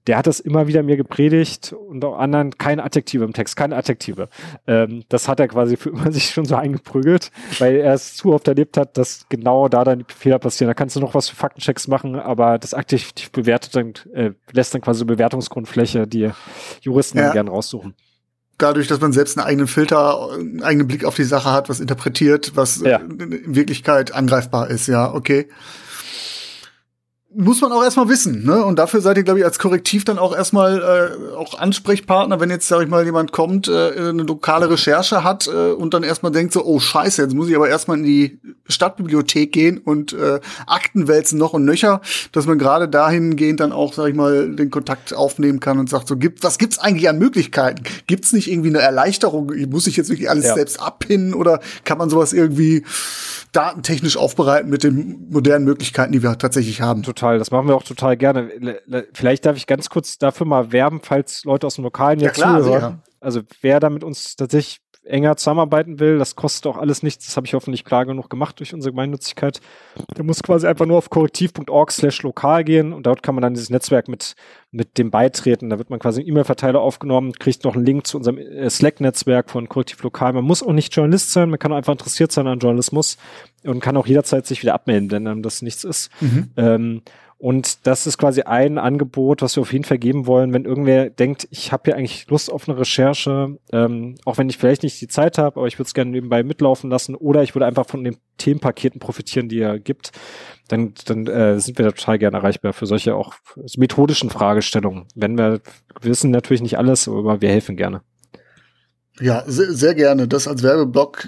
der hat das immer wieder mir gepredigt und auch anderen keine Adjektive im Text, keine Adjektive. Ähm, das hat er quasi für immer *laughs* sich schon so eingeprügelt, weil er es zu oft erlebt hat, dass genau da dann Fehler passieren. Da kannst du noch was für Faktenchecks machen, aber das Adjektiv bewertet dann, äh, lässt dann quasi Bewertungsgrundfläche, die Juristen ja. gern raussuchen dadurch, dass man selbst einen eigenen Filter, einen eigenen Blick auf die Sache hat, was interpretiert, was ja. in Wirklichkeit angreifbar ist, ja, okay muss man auch erstmal wissen, ne? Und dafür seid ihr, glaube ich, als Korrektiv dann auch erstmal äh, auch Ansprechpartner, wenn jetzt, sag ich mal, jemand kommt, äh, eine lokale Recherche hat äh, und dann erstmal denkt so, oh scheiße, jetzt muss ich aber erstmal in die Stadtbibliothek gehen und äh, Akten wälzen noch und nöcher, dass man gerade dahingehend dann auch, sag ich mal, den Kontakt aufnehmen kann und sagt so, gibt, was gibt's eigentlich an Möglichkeiten? Gibt's nicht irgendwie eine Erleichterung? Muss ich jetzt wirklich alles ja. selbst abpinnen oder kann man sowas irgendwie datentechnisch aufbereiten mit den modernen Möglichkeiten, die wir tatsächlich haben. Total, das machen wir auch total gerne. Vielleicht darf ich ganz kurz dafür mal werben, falls Leute aus dem Lokalen ja, jetzt klar, zuhören. Also wer da mit uns tatsächlich enger zusammenarbeiten will, das kostet auch alles nichts. Das habe ich hoffentlich klar genug gemacht durch unsere Gemeinnützigkeit. Der muss quasi einfach nur auf korrektiv.org slash lokal gehen und dort kann man dann dieses Netzwerk mit, mit dem beitreten. Da wird man quasi im E-Mail-Verteiler aufgenommen, kriegt noch einen Link zu unserem äh, Slack-Netzwerk von Korrektiv Lokal. Man muss auch nicht Journalist sein, man kann auch einfach interessiert sein an Journalismus und kann auch jederzeit sich wieder abmelden, wenn dann das nichts ist. Mhm. Ähm, und das ist quasi ein Angebot, was wir auf jeden Fall geben wollen, wenn irgendwer denkt, ich habe hier eigentlich Lust auf eine Recherche, ähm, auch wenn ich vielleicht nicht die Zeit habe, aber ich würde es gerne nebenbei mitlaufen lassen oder ich würde einfach von den Themenpaketen profitieren, die er gibt, dann, dann äh, sind wir da total gerne erreichbar für solche auch methodischen Fragestellungen. Wenn wir wissen natürlich nicht alles, aber wir helfen gerne. Ja, sehr, sehr gerne. Das als Werbeblock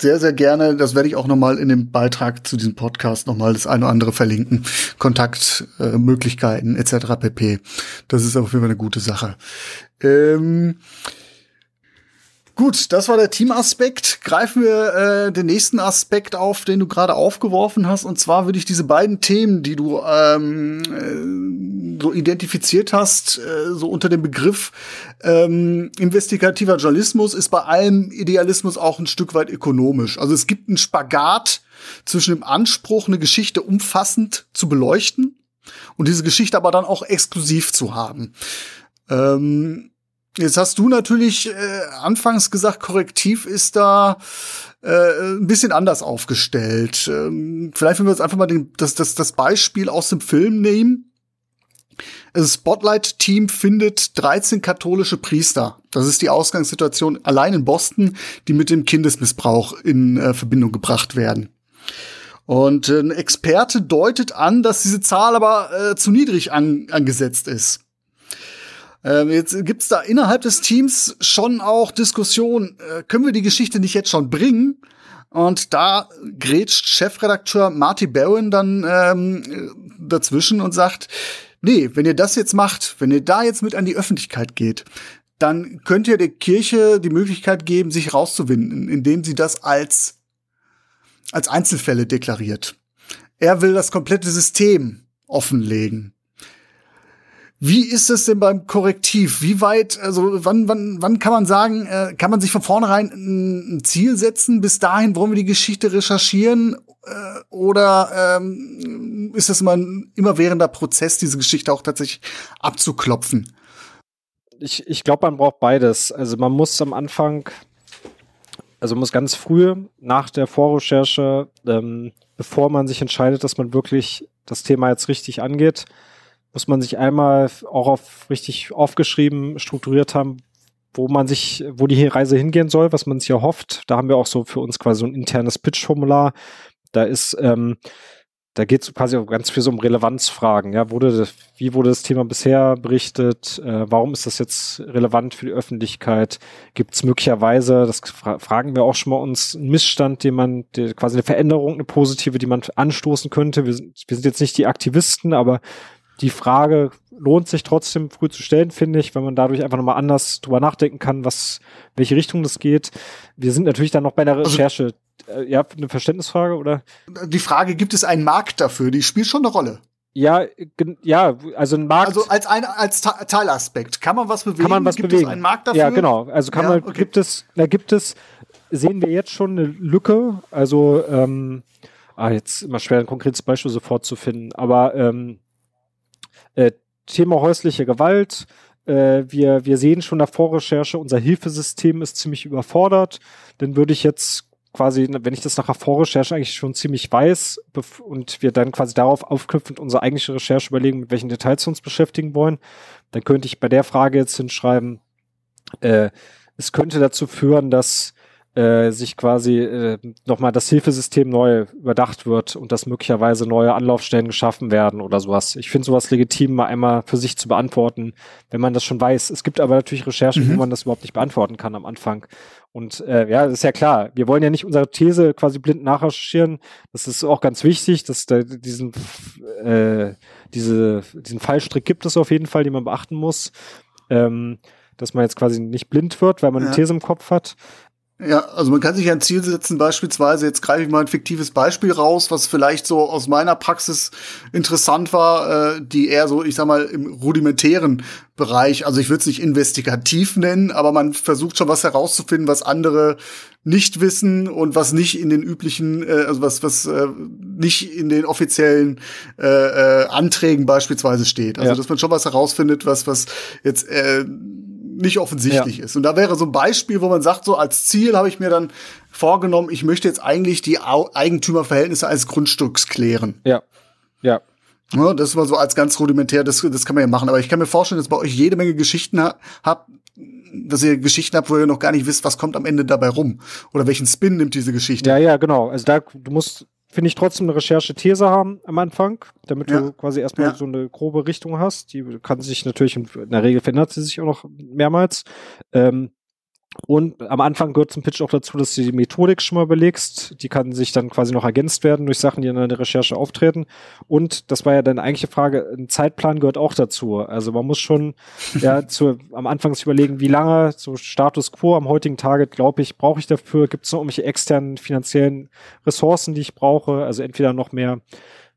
sehr, sehr gerne. Das werde ich auch nochmal in dem Beitrag zu diesem Podcast nochmal das eine oder andere verlinken. Kontaktmöglichkeiten äh, etc. pp. Das ist auf jeden Fall eine gute Sache. Ähm, Gut, das war der Teamaspekt. Greifen wir äh, den nächsten Aspekt auf, den du gerade aufgeworfen hast. Und zwar würde ich diese beiden Themen, die du ähm, äh, so identifiziert hast, äh, so unter dem Begriff ähm, investigativer Journalismus, ist bei allem Idealismus auch ein Stück weit ökonomisch. Also es gibt einen Spagat zwischen dem Anspruch, eine Geschichte umfassend zu beleuchten und diese Geschichte aber dann auch exklusiv zu haben. Ähm, Jetzt hast du natürlich äh, anfangs gesagt, Korrektiv ist da äh, ein bisschen anders aufgestellt. Ähm, vielleicht, wenn wir jetzt einfach mal den, das, das, das Beispiel aus dem Film nehmen. Das Spotlight-Team findet 13 katholische Priester. Das ist die Ausgangssituation allein in Boston, die mit dem Kindesmissbrauch in äh, Verbindung gebracht werden. Und äh, ein Experte deutet an, dass diese Zahl aber äh, zu niedrig an, angesetzt ist. Ähm, jetzt gibt's da innerhalb des Teams schon auch Diskussionen, äh, können wir die Geschichte nicht jetzt schon bringen? Und da grätscht Chefredakteur Marty Barron dann ähm, dazwischen und sagt, nee, wenn ihr das jetzt macht, wenn ihr da jetzt mit an die Öffentlichkeit geht, dann könnt ihr der Kirche die Möglichkeit geben, sich rauszuwinden, indem sie das als, als Einzelfälle deklariert. Er will das komplette System offenlegen. Wie ist es denn beim Korrektiv? Wie weit, also wann, wann, wann kann man sagen, äh, kann man sich von vornherein ein, Ziel setzen? Bis dahin wollen wir die Geschichte recherchieren? Äh, oder ähm, ist das immer ein immerwährender Prozess, diese Geschichte auch tatsächlich abzuklopfen? Ich, ich glaube, man braucht beides. Also man muss am Anfang, also muss ganz früh nach der Vorrecherche, ähm, bevor man sich entscheidet, dass man wirklich das Thema jetzt richtig angeht, muss man sich einmal auch auf richtig aufgeschrieben, strukturiert haben, wo man sich, wo die Reise hingehen soll, was man sich erhofft. Da haben wir auch so für uns quasi so ein internes Pitch-Formular. Da ist, ähm, da geht es quasi auch ganz viel so um Relevanzfragen. Ja, wurde wie wurde das Thema bisher berichtet? Äh, warum ist das jetzt relevant für die Öffentlichkeit? Gibt es möglicherweise, das fra fragen wir auch schon mal uns, einen Missstand, den man, der, quasi eine Veränderung, eine positive, die man anstoßen könnte? Wir sind, wir sind jetzt nicht die Aktivisten, aber die Frage lohnt sich trotzdem früh zu stellen, finde ich, wenn man dadurch einfach nochmal anders drüber nachdenken kann, was, welche Richtung das geht. Wir sind natürlich dann noch bei der also Recherche. Also, äh, ja, eine Verständnisfrage, oder? Die Frage, gibt es einen Markt dafür? Die spielt schon eine Rolle. Ja, ja, also ein Markt. Also als ein als Teilaspekt kann man was bewegen. Kann man was gibt bewegen? Es einen Markt dafür? Ja, genau. Also kann ja, man okay. gibt es, da gibt es, sehen wir jetzt schon eine Lücke. Also ähm, ah, jetzt immer schwer ein konkretes Beispiel sofort zu finden, aber ähm, äh, Thema häusliche Gewalt. Äh, wir, wir sehen schon nach Vorrecherche, unser Hilfesystem ist ziemlich überfordert. Dann würde ich jetzt quasi, wenn ich das nach Vorrecherche eigentlich schon ziemlich weiß und wir dann quasi darauf aufknüpfend unsere eigentliche Recherche überlegen, mit welchen Details wir uns beschäftigen wollen, dann könnte ich bei der Frage jetzt hinschreiben, äh, es könnte dazu führen, dass äh, sich quasi äh, nochmal das Hilfesystem neu überdacht wird und dass möglicherweise neue Anlaufstellen geschaffen werden oder sowas. Ich finde sowas legitim, mal einmal für sich zu beantworten, wenn man das schon weiß. Es gibt aber natürlich Recherchen, mhm. wo man das überhaupt nicht beantworten kann am Anfang. Und äh, ja, das ist ja klar. Wir wollen ja nicht unsere These quasi blind nachrecherchieren. Das ist auch ganz wichtig, dass da diesen, äh, diese, diesen Fallstrick gibt es auf jeden Fall, den man beachten muss. Ähm, dass man jetzt quasi nicht blind wird, weil man ja. eine These im Kopf hat. Ja, also man kann sich ein Ziel setzen, beispielsweise, jetzt greife ich mal ein fiktives Beispiel raus, was vielleicht so aus meiner Praxis interessant war, äh, die eher so, ich sag mal, im rudimentären Bereich, also ich würde es nicht investigativ nennen, aber man versucht schon was herauszufinden, was andere nicht wissen und was nicht in den üblichen, äh, also was, was äh, nicht in den offiziellen äh, äh, Anträgen beispielsweise steht. Also ja. dass man schon was herausfindet, was, was jetzt äh, nicht offensichtlich ja. ist. Und da wäre so ein Beispiel, wo man sagt, so als Ziel habe ich mir dann vorgenommen, ich möchte jetzt eigentlich die Eigentümerverhältnisse eines Grundstücks klären. Ja. Ja. ja das war so als ganz rudimentär, das, das kann man ja machen. Aber ich kann mir vorstellen, dass bei euch jede Menge Geschichten ha habt, dass ihr Geschichten habt, wo ihr noch gar nicht wisst, was kommt am Ende dabei rum. Oder welchen Spin nimmt diese Geschichte. Ja, ja, genau. Also da, du musst finde ich, trotzdem eine Recherche-These haben am Anfang, damit ja. du quasi erstmal ja. so eine grobe Richtung hast. Die kann sich natürlich, in der Regel verändert sie sich auch noch mehrmals. Ähm, Und am Anfang gehört zum Pitch auch dazu, dass du die Methodik schon mal belegst. Die kann sich dann quasi noch ergänzt werden durch Sachen, die in der Recherche auftreten. Und das war ja deine eigentliche Frage, ein Zeitplan gehört auch dazu. Also man muss schon *laughs* ja, zu, am Anfang sich überlegen, wie lange, so Status quo am heutigen Tage, glaube ich, brauche ich dafür? Gibt es noch irgendwelche externen finanziellen Ressourcen, die ich brauche? Also entweder noch mehr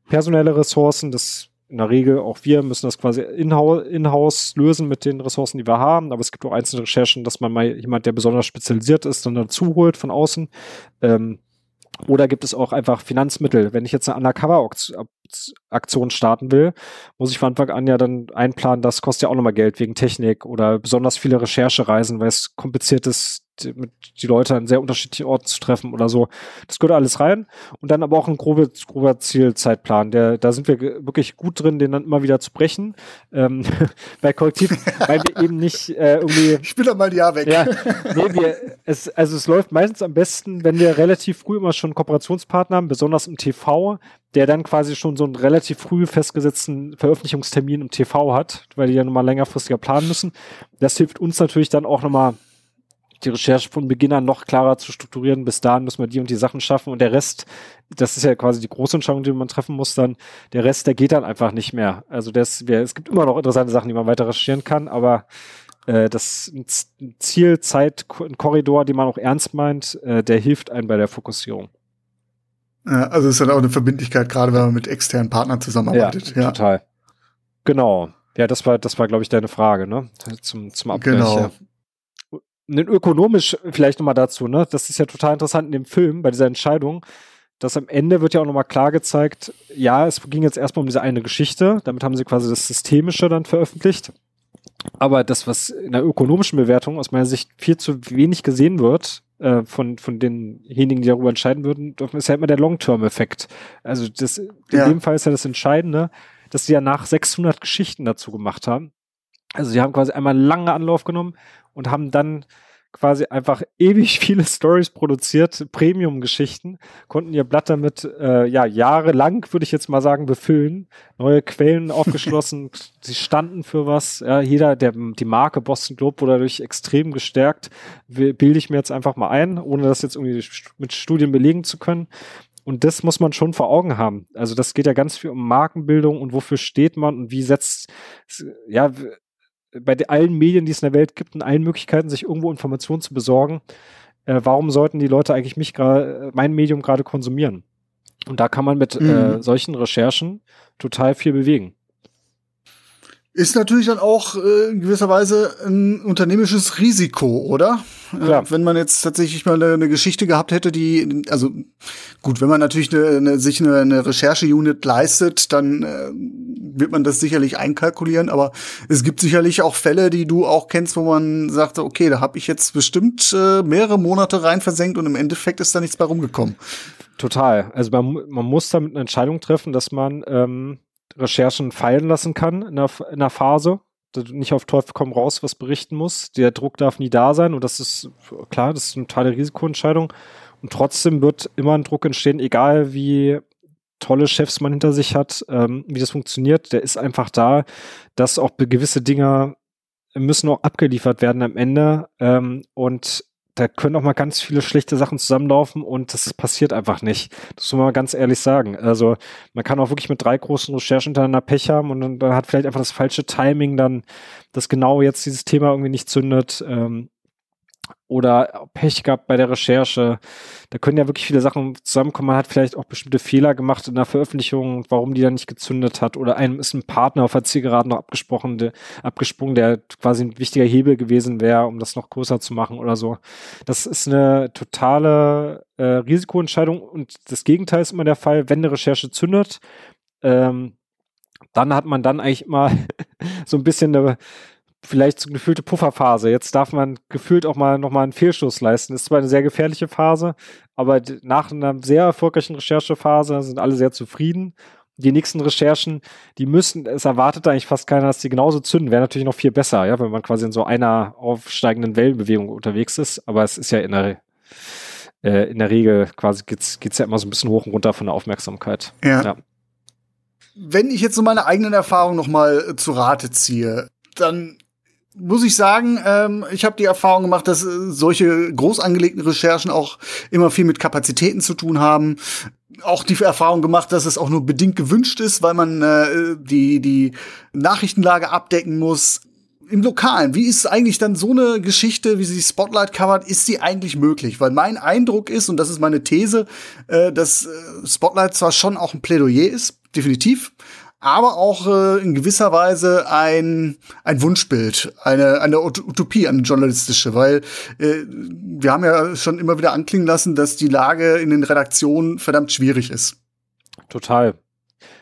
personelle Ressourcen, das in der Regel auch wir müssen das quasi in-house in lösen mit den Ressourcen, die wir haben. Aber es gibt auch einzelne Recherchen, dass man mal jemand, der besonders spezialisiert ist, dann dazu holt von außen. Ähm, oder gibt es auch einfach Finanzmittel? Wenn ich jetzt eine Undercover-Aktion starten will, muss ich von Anfang an ja dann einplanen, das kostet ja auch nochmal Geld wegen Technik oder besonders viele Recherchereisen, weil es kompliziert ist, die, mit die Leute an sehr unterschiedlichen Orten zu treffen oder so. Das gehört alles rein. Und dann aber auch ein grobe, grober Zielzeitplan. Der, da sind wir wirklich gut drin, den dann immer wieder zu brechen. Ähm, *laughs* bei Korrektiv, *laughs* weil wir eben nicht äh, irgendwie. Ich bin dann mal ein Jahr weg. Ja, nee, wir, es, also es läuft meistens am besten, wenn wir relativ früh immer schon Kooperationspartner haben, besonders im TV, der dann quasi schon so einen relativ früh festgesetzten Veröffentlichungstermin im TV hat, weil die ja nochmal längerfristiger planen müssen. Das hilft uns natürlich dann auch nochmal die Recherche von Beginn an noch klarer zu strukturieren. Bis dahin müssen wir die und die Sachen schaffen und der Rest, das ist ja quasi die große Entscheidung, die man treffen muss dann. Der Rest, der geht dann einfach nicht mehr. Also das, wir, es gibt immer noch interessante Sachen, die man weiter recherchieren kann, aber äh, das ein Ziel, Zeit, ein Korridor, den man auch ernst meint, äh, der hilft einem bei der Fokussierung. Ja, also ist dann auch eine Verbindlichkeit, gerade wenn man mit externen Partnern zusammenarbeitet. Ja, ja. total. Genau. Ja, das war, das war, glaube ich, deine Frage, ne? Zum, zum Abgleich. Genau. Ja ökonomisch vielleicht nochmal dazu, ne? Das ist ja total interessant in dem Film, bei dieser Entscheidung, dass am Ende wird ja auch nochmal klar gezeigt, ja, es ging jetzt erstmal um diese eine Geschichte, damit haben sie quasi das Systemische dann veröffentlicht. Aber das, was in der ökonomischen Bewertung aus meiner Sicht viel zu wenig gesehen wird, äh, von, von denjenigen, die darüber entscheiden würden, ist ja immer der Long-Term-Effekt. Also das, in ja. dem Fall ist ja das Entscheidende, dass sie ja nach 600 Geschichten dazu gemacht haben. Also sie haben quasi einmal lange Anlauf genommen und haben dann quasi einfach ewig *laughs* viele Stories produziert, Premium-Geschichten, konnten ihr Blatt damit äh, ja jahrelang, würde ich jetzt mal sagen, befüllen, neue Quellen *laughs* aufgeschlossen, sie standen für was. Ja, jeder, der die Marke Boston Globe wurde dadurch extrem gestärkt, bilde ich mir jetzt einfach mal ein, ohne das jetzt irgendwie mit Studien belegen zu können. Und das muss man schon vor Augen haben. Also das geht ja ganz viel um Markenbildung und wofür steht man und wie setzt, ja, bei allen Medien, die es in der Welt gibt und allen Möglichkeiten, sich irgendwo Informationen zu besorgen, äh, warum sollten die Leute eigentlich mich gerade, äh, mein Medium gerade konsumieren? Und da kann man mit äh, mhm. äh, solchen Recherchen total viel bewegen. Ist natürlich dann auch äh, in gewisser Weise ein unternehmisches Risiko, oder? Äh, wenn man jetzt tatsächlich mal eine, Geschichte gehabt hätte, die, also gut, wenn man natürlich eine, eine, sich eine, eine Recherche-Unit leistet, dann äh, wird man das sicherlich einkalkulieren, aber es gibt sicherlich auch Fälle, die du auch kennst, wo man sagt, okay, da habe ich jetzt bestimmt äh, mehrere Monate rein versenkt und im Endeffekt ist da nichts bei rumgekommen. Total. Also man, man muss damit eine Entscheidung treffen, dass man ähm, Recherchen fallen lassen kann in der, in der Phase, nicht auf Teufel komm raus was berichten muss. Der Druck darf nie da sein und das ist klar, das ist eine totale Risikoentscheidung. Und trotzdem wird immer ein Druck entstehen, egal wie tolle Chefs man hinter sich hat, ähm, wie das funktioniert. Der ist einfach da, dass auch gewisse Dinge müssen auch abgeliefert werden am Ende. Ähm, und da können auch mal ganz viele schlechte Sachen zusammenlaufen und das passiert einfach nicht. Das muss man mal ganz ehrlich sagen. Also man kann auch wirklich mit drei großen Recherchen hintereinander Pech haben und dann, hat vielleicht einfach das falsche Timing dann, dass genau jetzt dieses Thema irgendwie nicht zündet. Ähm, oder Pech gehabt bei der Recherche. Da können ja wirklich viele Sachen zusammenkommen. Man hat vielleicht auch bestimmte Fehler gemacht in der Veröffentlichung, warum die dann nicht gezündet hat. Oder einem ist ein Partner auf der Zielgeraden noch abgesprochen, der, abgesprungen, der quasi ein wichtiger Hebel gewesen wäre, um das noch größer zu machen oder so. Das ist eine totale äh, Risikoentscheidung und das Gegenteil ist immer der Fall, wenn eine Recherche zündet. Ähm, dann hat man dann eigentlich immer *laughs* so ein bisschen eine, vielleicht so eine gefühlte Pufferphase. Jetzt darf man gefühlt auch mal nochmal einen Fehlschuss leisten. Ist zwar eine sehr gefährliche Phase, aber nach einer sehr erfolgreichen Recherchephase sind alle sehr zufrieden. Die nächsten Recherchen, die müssen, es erwartet eigentlich fast keiner, dass die genauso zünden. Wäre natürlich noch viel besser, ja, wenn man quasi in so einer aufsteigenden Wellenbewegung unterwegs ist. Aber es ist ja in der, äh, in der Regel quasi geht's, geht's ja immer so ein bisschen hoch und runter von der Aufmerksamkeit. ja. ja. Wenn ich jetzt so meine eigenen Erfahrungen noch mal zu Rate ziehe, dann muss ich sagen, ähm, ich habe die Erfahrung gemacht, dass äh, solche groß angelegten Recherchen auch immer viel mit Kapazitäten zu tun haben. Auch die Erfahrung gemacht, dass es auch nur bedingt gewünscht ist, weil man äh, die, die Nachrichtenlage abdecken muss. Im Lokalen, wie ist eigentlich dann so eine Geschichte, wie sie Spotlight covert, ist sie eigentlich möglich? Weil mein Eindruck ist, und das ist meine These, äh, dass äh, Spotlight zwar schon auch ein Plädoyer ist, definitiv, aber auch äh, in gewisser Weise ein, ein Wunschbild, eine, eine Utopie, eine journalistische, weil äh, wir haben ja schon immer wieder anklingen lassen, dass die Lage in den Redaktionen verdammt schwierig ist. Total.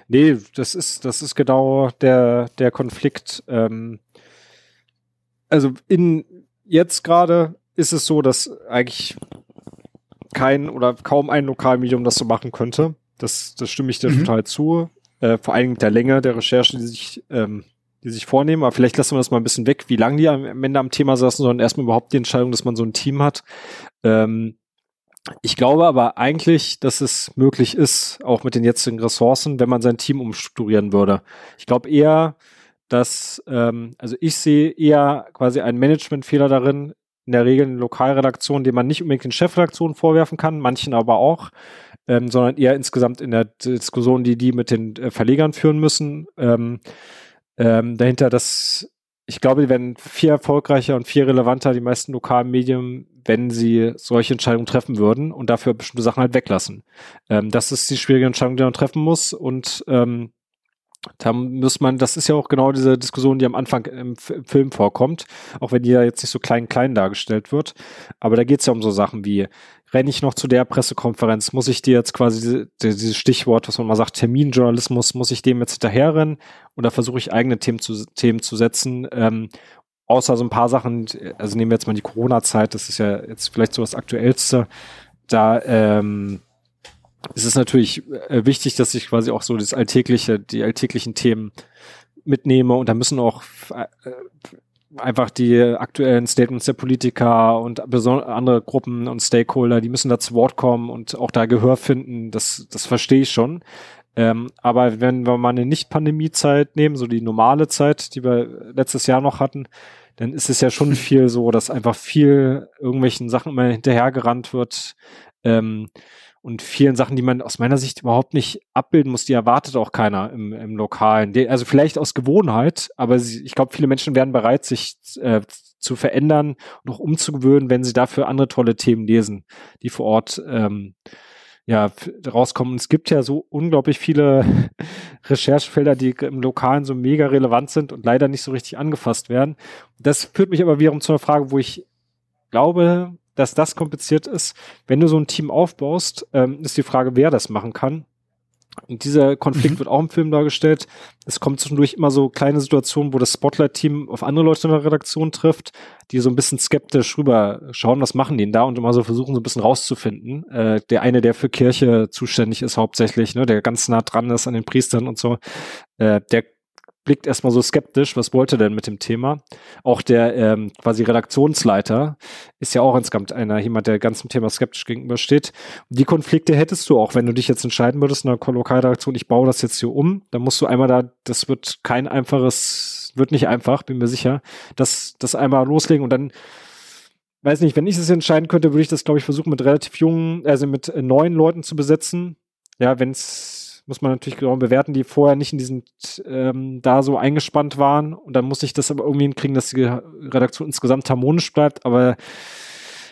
Nee, das ist, das ist genau der, der Konflikt. Ähm, also in jetzt gerade ist es so, dass eigentlich kein oder kaum ein Lokalmedium das so machen könnte. Das, das stimme ich dir mhm. total zu äh, vor allem der Länge der Recherche, die sich, ähm, die sich vornehmen. Aber vielleicht lassen wir das mal ein bisschen weg, wie lange die am Ende am Thema saßen, sondern erstmal überhaupt die Entscheidung, dass man so ein Team hat. Ähm, ich glaube aber eigentlich, dass es möglich ist, auch mit den jetzigen Ressourcen, wenn man sein Team umstrukturieren würde. Ich glaube eher, dass, ähm, also ich sehe eher quasi einen Managementfehler darin, in der Regel in Lokalredaktionen, den man nicht unbedingt den Chefredaktionen vorwerfen kann, manchen aber auch, ähm, sondern eher insgesamt in der Diskussion, die die mit den äh, Verlegern führen müssen. Ähm, ähm, dahinter, dass ich glaube, die werden viel erfolgreicher und viel relevanter, die meisten lokalen Medien, wenn sie solche Entscheidungen treffen würden und dafür bestimmte Sachen halt weglassen. Ähm, das ist die schwierige Entscheidung, die man treffen muss und ähm, da muss man, das ist ja auch genau diese Diskussion, die am Anfang im, im Film vorkommt, auch wenn die ja jetzt nicht so klein klein dargestellt wird. Aber da geht es ja um so Sachen wie, renne ich noch zu der Pressekonferenz? Muss ich dir jetzt quasi diese, dieses Stichwort, was man mal sagt, Terminjournalismus, muss ich dem jetzt hinterherrennen? Oder versuche ich eigene Themen zu, Themen zu setzen? Ähm, außer so ein paar Sachen, also nehmen wir jetzt mal die Corona-Zeit, das ist ja jetzt vielleicht so das Aktuellste. Da ähm, ist es natürlich äh, wichtig, dass ich quasi auch so das alltägliche, die alltäglichen Themen mitnehme und da müssen auch äh, einfach die aktuellen Statements der Politiker und andere Gruppen und Stakeholder, die müssen da zu Wort kommen und auch da Gehör finden. Das, das verstehe ich schon. Ähm, aber wenn wir mal eine Nicht-Pandemie-Zeit nehmen, so die normale Zeit, die wir letztes Jahr noch hatten, dann ist es ja schon *laughs* viel so, dass einfach viel irgendwelchen Sachen immer hinterhergerannt wird. Ähm, und vielen Sachen, die man aus meiner Sicht überhaupt nicht abbilden muss, die erwartet auch keiner im, im Lokalen. Also vielleicht aus Gewohnheit, aber sie, ich glaube, viele Menschen werden bereit, sich äh, zu verändern und auch umzugewöhnen, wenn sie dafür andere tolle Themen lesen, die vor Ort ähm, ja, rauskommen. Es gibt ja so unglaublich viele *laughs* Recherchefelder, die im Lokalen so mega relevant sind und leider nicht so richtig angefasst werden. Das führt mich aber wiederum zu einer Frage, wo ich glaube, dass das kompliziert ist. Wenn du so ein Team aufbaust, ähm, ist die Frage, wer das machen kann. Und dieser Konflikt mhm. wird auch im Film dargestellt. Es kommt zwischendurch immer so kleine Situationen, wo das Spotlight-Team auf andere Leute in der Redaktion trifft, die so ein bisschen skeptisch rüber schauen, was machen die denn da und immer so versuchen, so ein bisschen rauszufinden. Äh, der eine, der für Kirche zuständig ist hauptsächlich, ne, der ganz nah dran ist an den Priestern und so, äh, der blickt erstmal so skeptisch, was wollte denn mit dem Thema? Auch der ähm, quasi Redaktionsleiter ist ja auch insgesamt einer, jemand, der ganzem Thema skeptisch gegenübersteht. Die Konflikte hättest du auch, wenn du dich jetzt entscheiden würdest in einer Lokalredaktion, ich baue das jetzt hier um, dann musst du einmal da, das wird kein einfaches, wird nicht einfach, bin mir sicher, das, das einmal loslegen und dann weiß nicht, wenn ich es entscheiden könnte, würde ich das, glaube ich, versuchen, mit relativ jungen, also mit äh, neuen Leuten zu besetzen. Ja, wenn es muss man natürlich genau bewerten, die vorher nicht in diesen ähm, da so eingespannt waren. Und dann muss ich das aber irgendwie hinkriegen, dass die Redaktion insgesamt harmonisch bleibt. Aber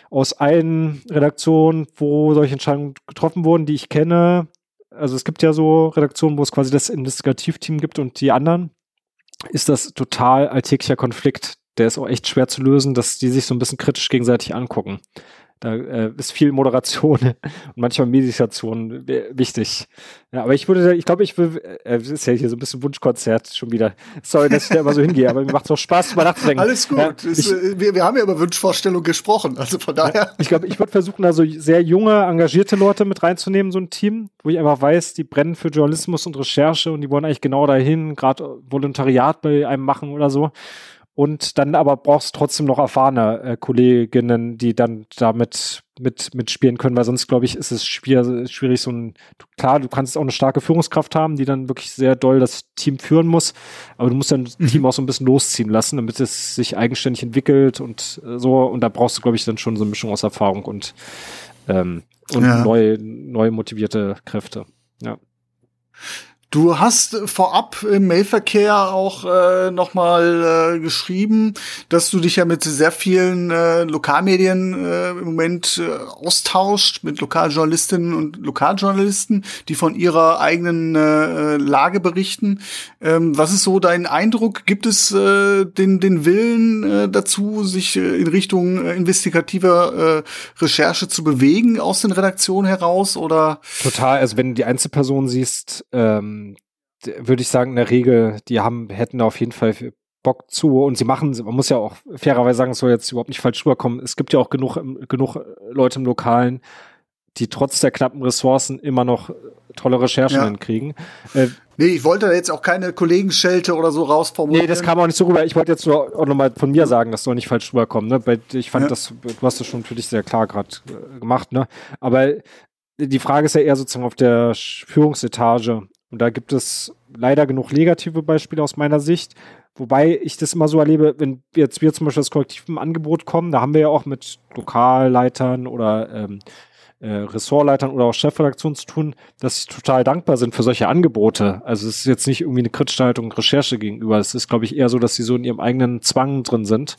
aus allen Redaktionen, wo solche Entscheidungen getroffen wurden, die ich kenne, also es gibt ja so Redaktionen, wo es quasi das Investigativteam gibt und die anderen, ist das total alltäglicher Konflikt. Der ist auch echt schwer zu lösen, dass die sich so ein bisschen kritisch gegenseitig angucken. Da äh, ist viel Moderation *laughs* und manchmal Meditation wichtig. Ja, aber ich würde, ich glaube, ich will, äh, ist ja hier so ein bisschen Wunschkonzert schon wieder. Sorry, dass ich da immer so hingehe, aber mir macht es auch Spaß, mal nachzudenken. Alles gut. Ja, ich, äh, wir, wir haben ja über Wunschvorstellung gesprochen, also von daher. Ich glaube, ich würde versuchen, da so sehr junge, engagierte Leute mit reinzunehmen, so ein Team, wo ich einfach weiß, die brennen für Journalismus und Recherche und die wollen eigentlich genau dahin, gerade Volontariat bei einem machen oder so. Und dann aber brauchst du trotzdem noch erfahrene äh, Kolleginnen, die dann damit mit mitspielen können, weil sonst glaube ich ist es schwierig, schwierig so ein klar, du kannst auch eine starke Führungskraft haben, die dann wirklich sehr doll das Team führen muss, aber du musst dann das Team mhm. auch so ein bisschen losziehen lassen, damit es sich eigenständig entwickelt und äh, so und da brauchst du glaube ich dann schon so eine Mischung aus Erfahrung und ähm, und ja. neu neu motivierte Kräfte. Ja. Du hast vorab im Mailverkehr auch äh, nochmal äh, geschrieben, dass du dich ja mit sehr vielen äh, Lokalmedien äh, im Moment äh, austauscht, mit Lokaljournalistinnen und Lokaljournalisten, die von ihrer eigenen äh, Lage berichten. Ähm, was ist so dein Eindruck? Gibt es äh, den, den Willen äh, dazu, sich äh, in Richtung äh, investigativer äh, Recherche zu bewegen aus den Redaktionen heraus? Oder? Total, also wenn du die Einzelperson siehst, ähm würde ich sagen, in der Regel, die haben, hätten da auf jeden Fall Bock zu und sie machen, man muss ja auch fairerweise sagen, es soll jetzt überhaupt nicht falsch rüberkommen. Es gibt ja auch genug, genug Leute im Lokalen, die trotz der knappen Ressourcen immer noch tolle Recherchen ja. hinkriegen. Äh, nee, ich wollte da jetzt auch keine Kollegenschelte oder so rausformulieren. Nee, das kam auch nicht so rüber. Ich wollte jetzt nur auch nochmal von mir sagen, das soll nicht falsch rüberkommen. Ne? Weil ich fand ja. das, du hast das schon für dich sehr klar gerade äh, gemacht. Ne? Aber die Frage ist ja eher sozusagen auf der Führungsetage. Und da gibt es leider genug negative Beispiele aus meiner Sicht. Wobei ich das immer so erlebe, wenn jetzt wir zum Beispiel das Kollektiv im Angebot kommen, da haben wir ja auch mit Lokalleitern oder ähm, äh, Ressortleitern oder auch Chefredaktionen zu tun, dass sie total dankbar sind für solche Angebote. Also es ist jetzt nicht irgendwie eine kritische Haltung Recherche gegenüber. Es ist, glaube ich, eher so, dass sie so in ihrem eigenen Zwang drin sind.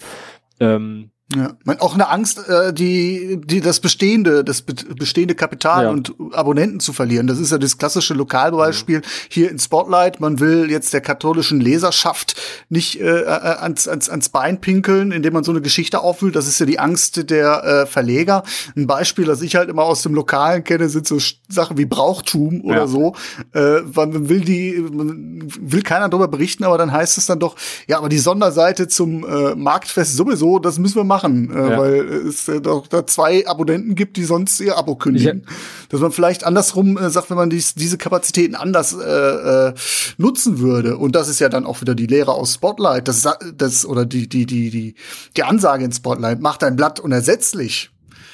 Ähm, ja, man, auch eine Angst, äh, die, die das bestehende, das bestehende Kapital ja. und Abonnenten zu verlieren. Das ist ja das klassische Lokalbeispiel mhm. hier in Spotlight. Man will jetzt der katholischen Leserschaft nicht äh, äh, ans, ans, ans Bein pinkeln, indem man so eine Geschichte aufwühlt. Das ist ja die Angst der äh, Verleger. Ein Beispiel, das ich halt immer aus dem Lokalen kenne, sind so Sachen wie Brauchtum oder ja. so. Äh, man will die, man will keiner darüber berichten, aber dann heißt es dann doch, ja, aber die Sonderseite zum äh, Marktfest sowieso, das müssen wir machen machen, äh, ja. weil es äh, doch da zwei Abonnenten gibt, die sonst ihr Abo kündigen. Ja. Dass man vielleicht andersrum äh, sagt, wenn man dies, diese Kapazitäten anders äh, äh, nutzen würde. Und das ist ja dann auch wieder die Lehre aus Spotlight, das, das oder die die die die die Ansage in Spotlight macht ein Blatt unersetzlich.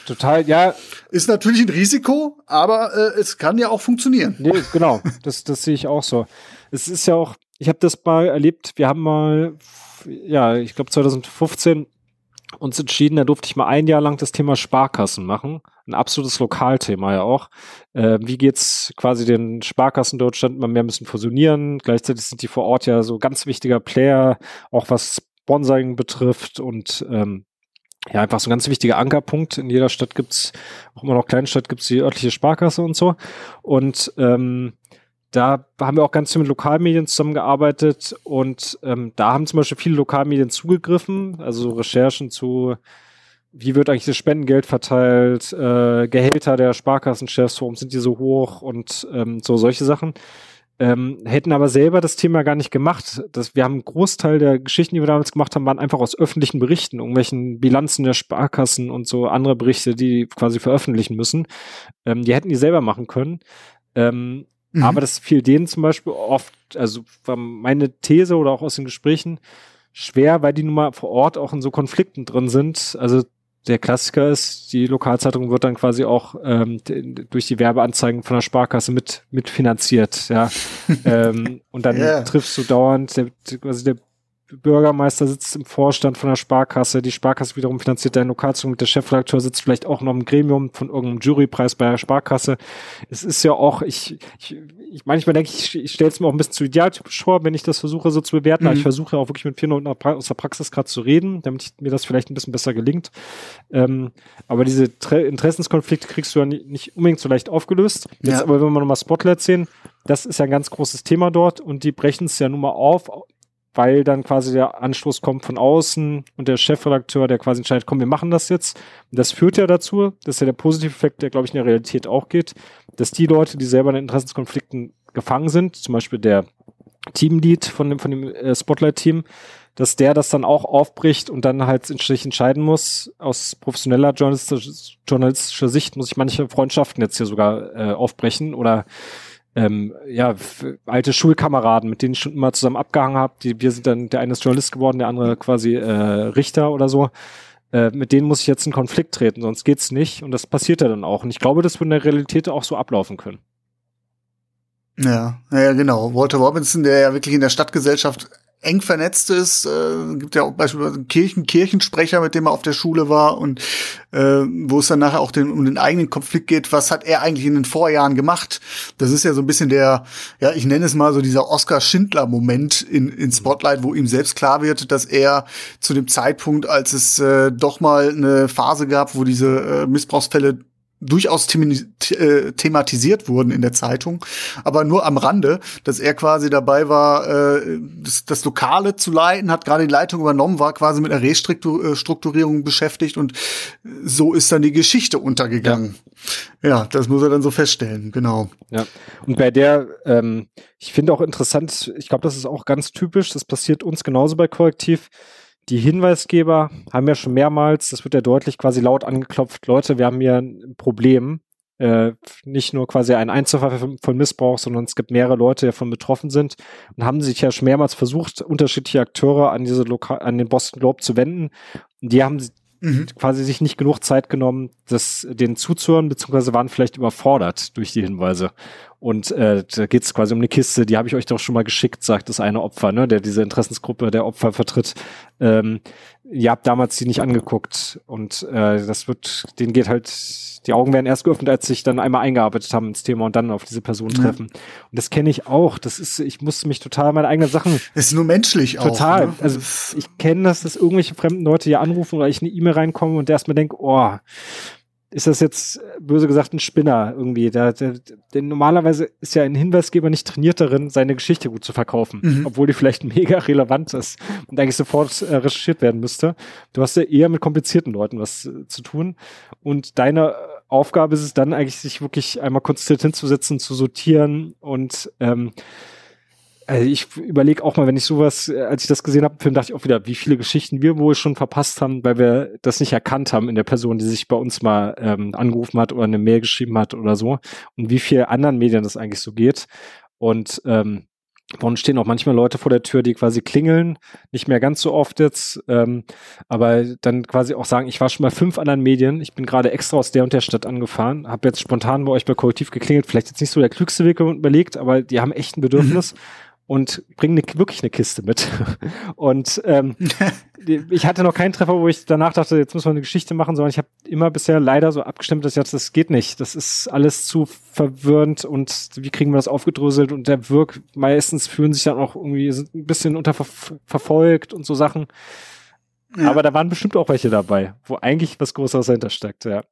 Total, ja. Ist natürlich ein Risiko, aber äh, es kann ja auch funktionieren. Nee, genau, das, das sehe ich auch so. Es ist ja auch, ich habe das mal erlebt, wir haben mal, ja, ich glaube 2015 uns entschieden, da durfte ich mal ein Jahr lang das Thema Sparkassen machen. Ein absolutes Lokalthema ja auch. Äh, wie geht's quasi den Sparkassen Deutschland immer mehr müssen fusionieren? Gleichzeitig sind die vor Ort ja so ganz wichtiger Player, auch was Sponsoring betrifft und ähm, ja, einfach so ein ganz wichtiger Ankerpunkt. In jeder Stadt gibt's auch immer noch Kleinstadt, gibt's die örtliche Sparkasse und so. Und ähm, da haben wir auch ganz viel mit Lokalmedien zusammengearbeitet und ähm, da haben zum Beispiel viele Lokalmedien zugegriffen, also Recherchen zu, wie wird eigentlich das Spendengeld verteilt, äh, Gehälter der Sparkassenchefs, warum sind die so hoch und ähm, so solche Sachen. Ähm, hätten aber selber das Thema gar nicht gemacht. Das, wir haben einen Großteil der Geschichten, die wir damals gemacht haben, waren einfach aus öffentlichen Berichten, irgendwelchen Bilanzen der Sparkassen und so andere Berichte, die quasi veröffentlichen müssen. Ähm, die hätten die selber machen können. Ähm, Mhm. Aber das fiel denen zum Beispiel oft, also war meine These oder auch aus den Gesprächen schwer, weil die nun mal vor Ort auch in so Konflikten drin sind. Also der Klassiker ist, die Lokalzeitung wird dann quasi auch ähm, durch die Werbeanzeigen von der Sparkasse mit mitfinanziert, ja. *laughs* ähm, und dann yeah. triffst du dauernd der, quasi der Bürgermeister sitzt im Vorstand von der Sparkasse, die Sparkasse wiederum finanziert deine Lokalzeitung mit der Chefredakteur sitzt vielleicht auch noch im Gremium von irgendeinem Jurypreis bei der Sparkasse. Es ist ja auch, ich, ich, ich manchmal denke ich, ich stelle es mir auch ein bisschen zu idealtypisch vor, wenn ich das versuche so zu bewerten. Mhm. Aber ich versuche auch wirklich mit vielen Leuten aus der Praxis gerade zu reden, damit mir das vielleicht ein bisschen besser gelingt. Ähm, aber diese Tre Interessenskonflikte kriegst du ja nicht, nicht unbedingt so leicht aufgelöst. Jetzt ja. aber, wenn wir nochmal Spotlight sehen, das ist ja ein ganz großes Thema dort und die brechen es ja nun mal auf weil dann quasi der Anstoß kommt von außen und der Chefredakteur, der quasi entscheidet, komm, wir machen das jetzt. Und das führt ja dazu, das ist ja der positive Effekt, der, glaube ich, in der Realität auch geht, dass die Leute, die selber in Interessenskonflikten gefangen sind, zum Beispiel der Teamlead von dem, von dem äh, Spotlight-Team, dass der das dann auch aufbricht und dann halt in sich entscheiden muss, aus professioneller journalistischer, journalistischer Sicht muss ich manche Freundschaften jetzt hier sogar äh, aufbrechen oder ähm, ja, alte Schulkameraden, mit denen ich schon immer zusammen abgehangen habe. Wir sind dann, der eine ist Journalist geworden, der andere quasi äh, Richter oder so. Äh, mit denen muss ich jetzt in Konflikt treten, sonst geht's nicht. Und das passiert ja dann auch. Und ich glaube, das wird in der Realität auch so ablaufen können. Ja, ja, genau. Walter Robinson, der ja wirklich in der Stadtgesellschaft eng vernetzt ist. Äh, gibt ja auch beispielsweise einen Kirchen, Kirchensprecher, mit dem er auf der Schule war und äh, wo es dann nachher auch den, um den eigenen Konflikt geht, was hat er eigentlich in den Vorjahren gemacht? Das ist ja so ein bisschen der, ja, ich nenne es mal so dieser Oscar-Schindler-Moment in, in Spotlight, wo ihm selbst klar wird, dass er zu dem Zeitpunkt, als es äh, doch mal eine Phase gab, wo diese äh, Missbrauchsfälle durchaus äh, thematisiert wurden in der Zeitung, aber nur am Rande, dass er quasi dabei war, äh, das, das Lokale zu leiten, hat gerade die Leitung übernommen, war quasi mit einer Restrukturierung beschäftigt und so ist dann die Geschichte untergegangen. Ja, ja das muss er dann so feststellen, genau. Ja, und bei der, ähm, ich finde auch interessant, ich glaube, das ist auch ganz typisch, das passiert uns genauso bei Korrektiv, die Hinweisgeber haben ja schon mehrmals, das wird ja deutlich quasi laut angeklopft, Leute, wir haben hier ein Problem. Äh, nicht nur quasi ein Einzelfall von Missbrauch, sondern es gibt mehrere Leute, die davon betroffen sind und haben sich ja schon mehrmals versucht, unterschiedliche Akteure an diese Lokal an den Boston Globe zu wenden. Und die haben mhm. quasi sich nicht genug Zeit genommen, das denen zuzuhören, beziehungsweise waren vielleicht überfordert durch die Hinweise. Und äh, da geht es quasi um eine Kiste, die habe ich euch doch schon mal geschickt, sagt das eine Opfer, ne, der diese Interessensgruppe der Opfer vertritt. Ähm, ihr habt damals die nicht angeguckt und äh, das wird, denen geht halt, die Augen werden erst geöffnet, als sich dann einmal eingearbeitet haben ins Thema und dann auf diese Person treffen. Ja. Und das kenne ich auch. Das ist, ich musste mich total meine eigenen Sachen. Es ist nur menschlich total. auch. Total. Ne? Also ich kenne das, dass irgendwelche fremden Leute hier anrufen oder ich eine E-Mail reinkomme und erstmal denke, oh, ist das jetzt böse gesagt ein Spinner irgendwie. Der, der, denn normalerweise ist ja ein Hinweisgeber nicht trainiert darin, seine Geschichte gut zu verkaufen, mhm. obwohl die vielleicht *laughs* mega relevant ist und eigentlich sofort äh, recherchiert werden müsste. Du hast ja eher mit komplizierten Leuten was äh, zu tun und deine Aufgabe ist es dann eigentlich, sich wirklich einmal konzentriert hinzusetzen, zu sortieren und ähm, also ich überlege auch mal, wenn ich sowas, äh, als ich das gesehen habe, Film, dachte ich auch wieder, wie viele Geschichten wir wohl schon verpasst haben, weil wir das nicht erkannt haben in der Person, die sich bei uns mal ähm, angerufen hat oder eine Mail geschrieben hat oder so. Und wie viel anderen Medien das eigentlich so geht. Und ähm, bei uns stehen auch manchmal Leute vor der Tür, die quasi klingeln, nicht mehr ganz so oft jetzt, ähm, aber dann quasi auch sagen, ich war schon mal fünf anderen Medien, ich bin gerade extra aus der und der Stadt angefahren, habe jetzt spontan bei euch bei Kollektiv geklingelt, vielleicht jetzt nicht so der klügste Weg überlegt, aber die haben echt ein Bedürfnis. *laughs* Und bringe ne, wirklich eine Kiste mit. *laughs* und ähm, *laughs* ich hatte noch keinen Treffer, wo ich danach dachte, jetzt muss man eine Geschichte machen, sondern ich habe immer bisher leider so abgestimmt, dass ich dachte, das geht nicht. Das ist alles zu verwirrend und wie kriegen wir das aufgedröselt und der Wirk meistens fühlen sich dann auch irgendwie ein bisschen unter verfolgt und so Sachen. Ja. Aber da waren bestimmt auch welche dabei, wo eigentlich was Großes dahinter steckt, ja.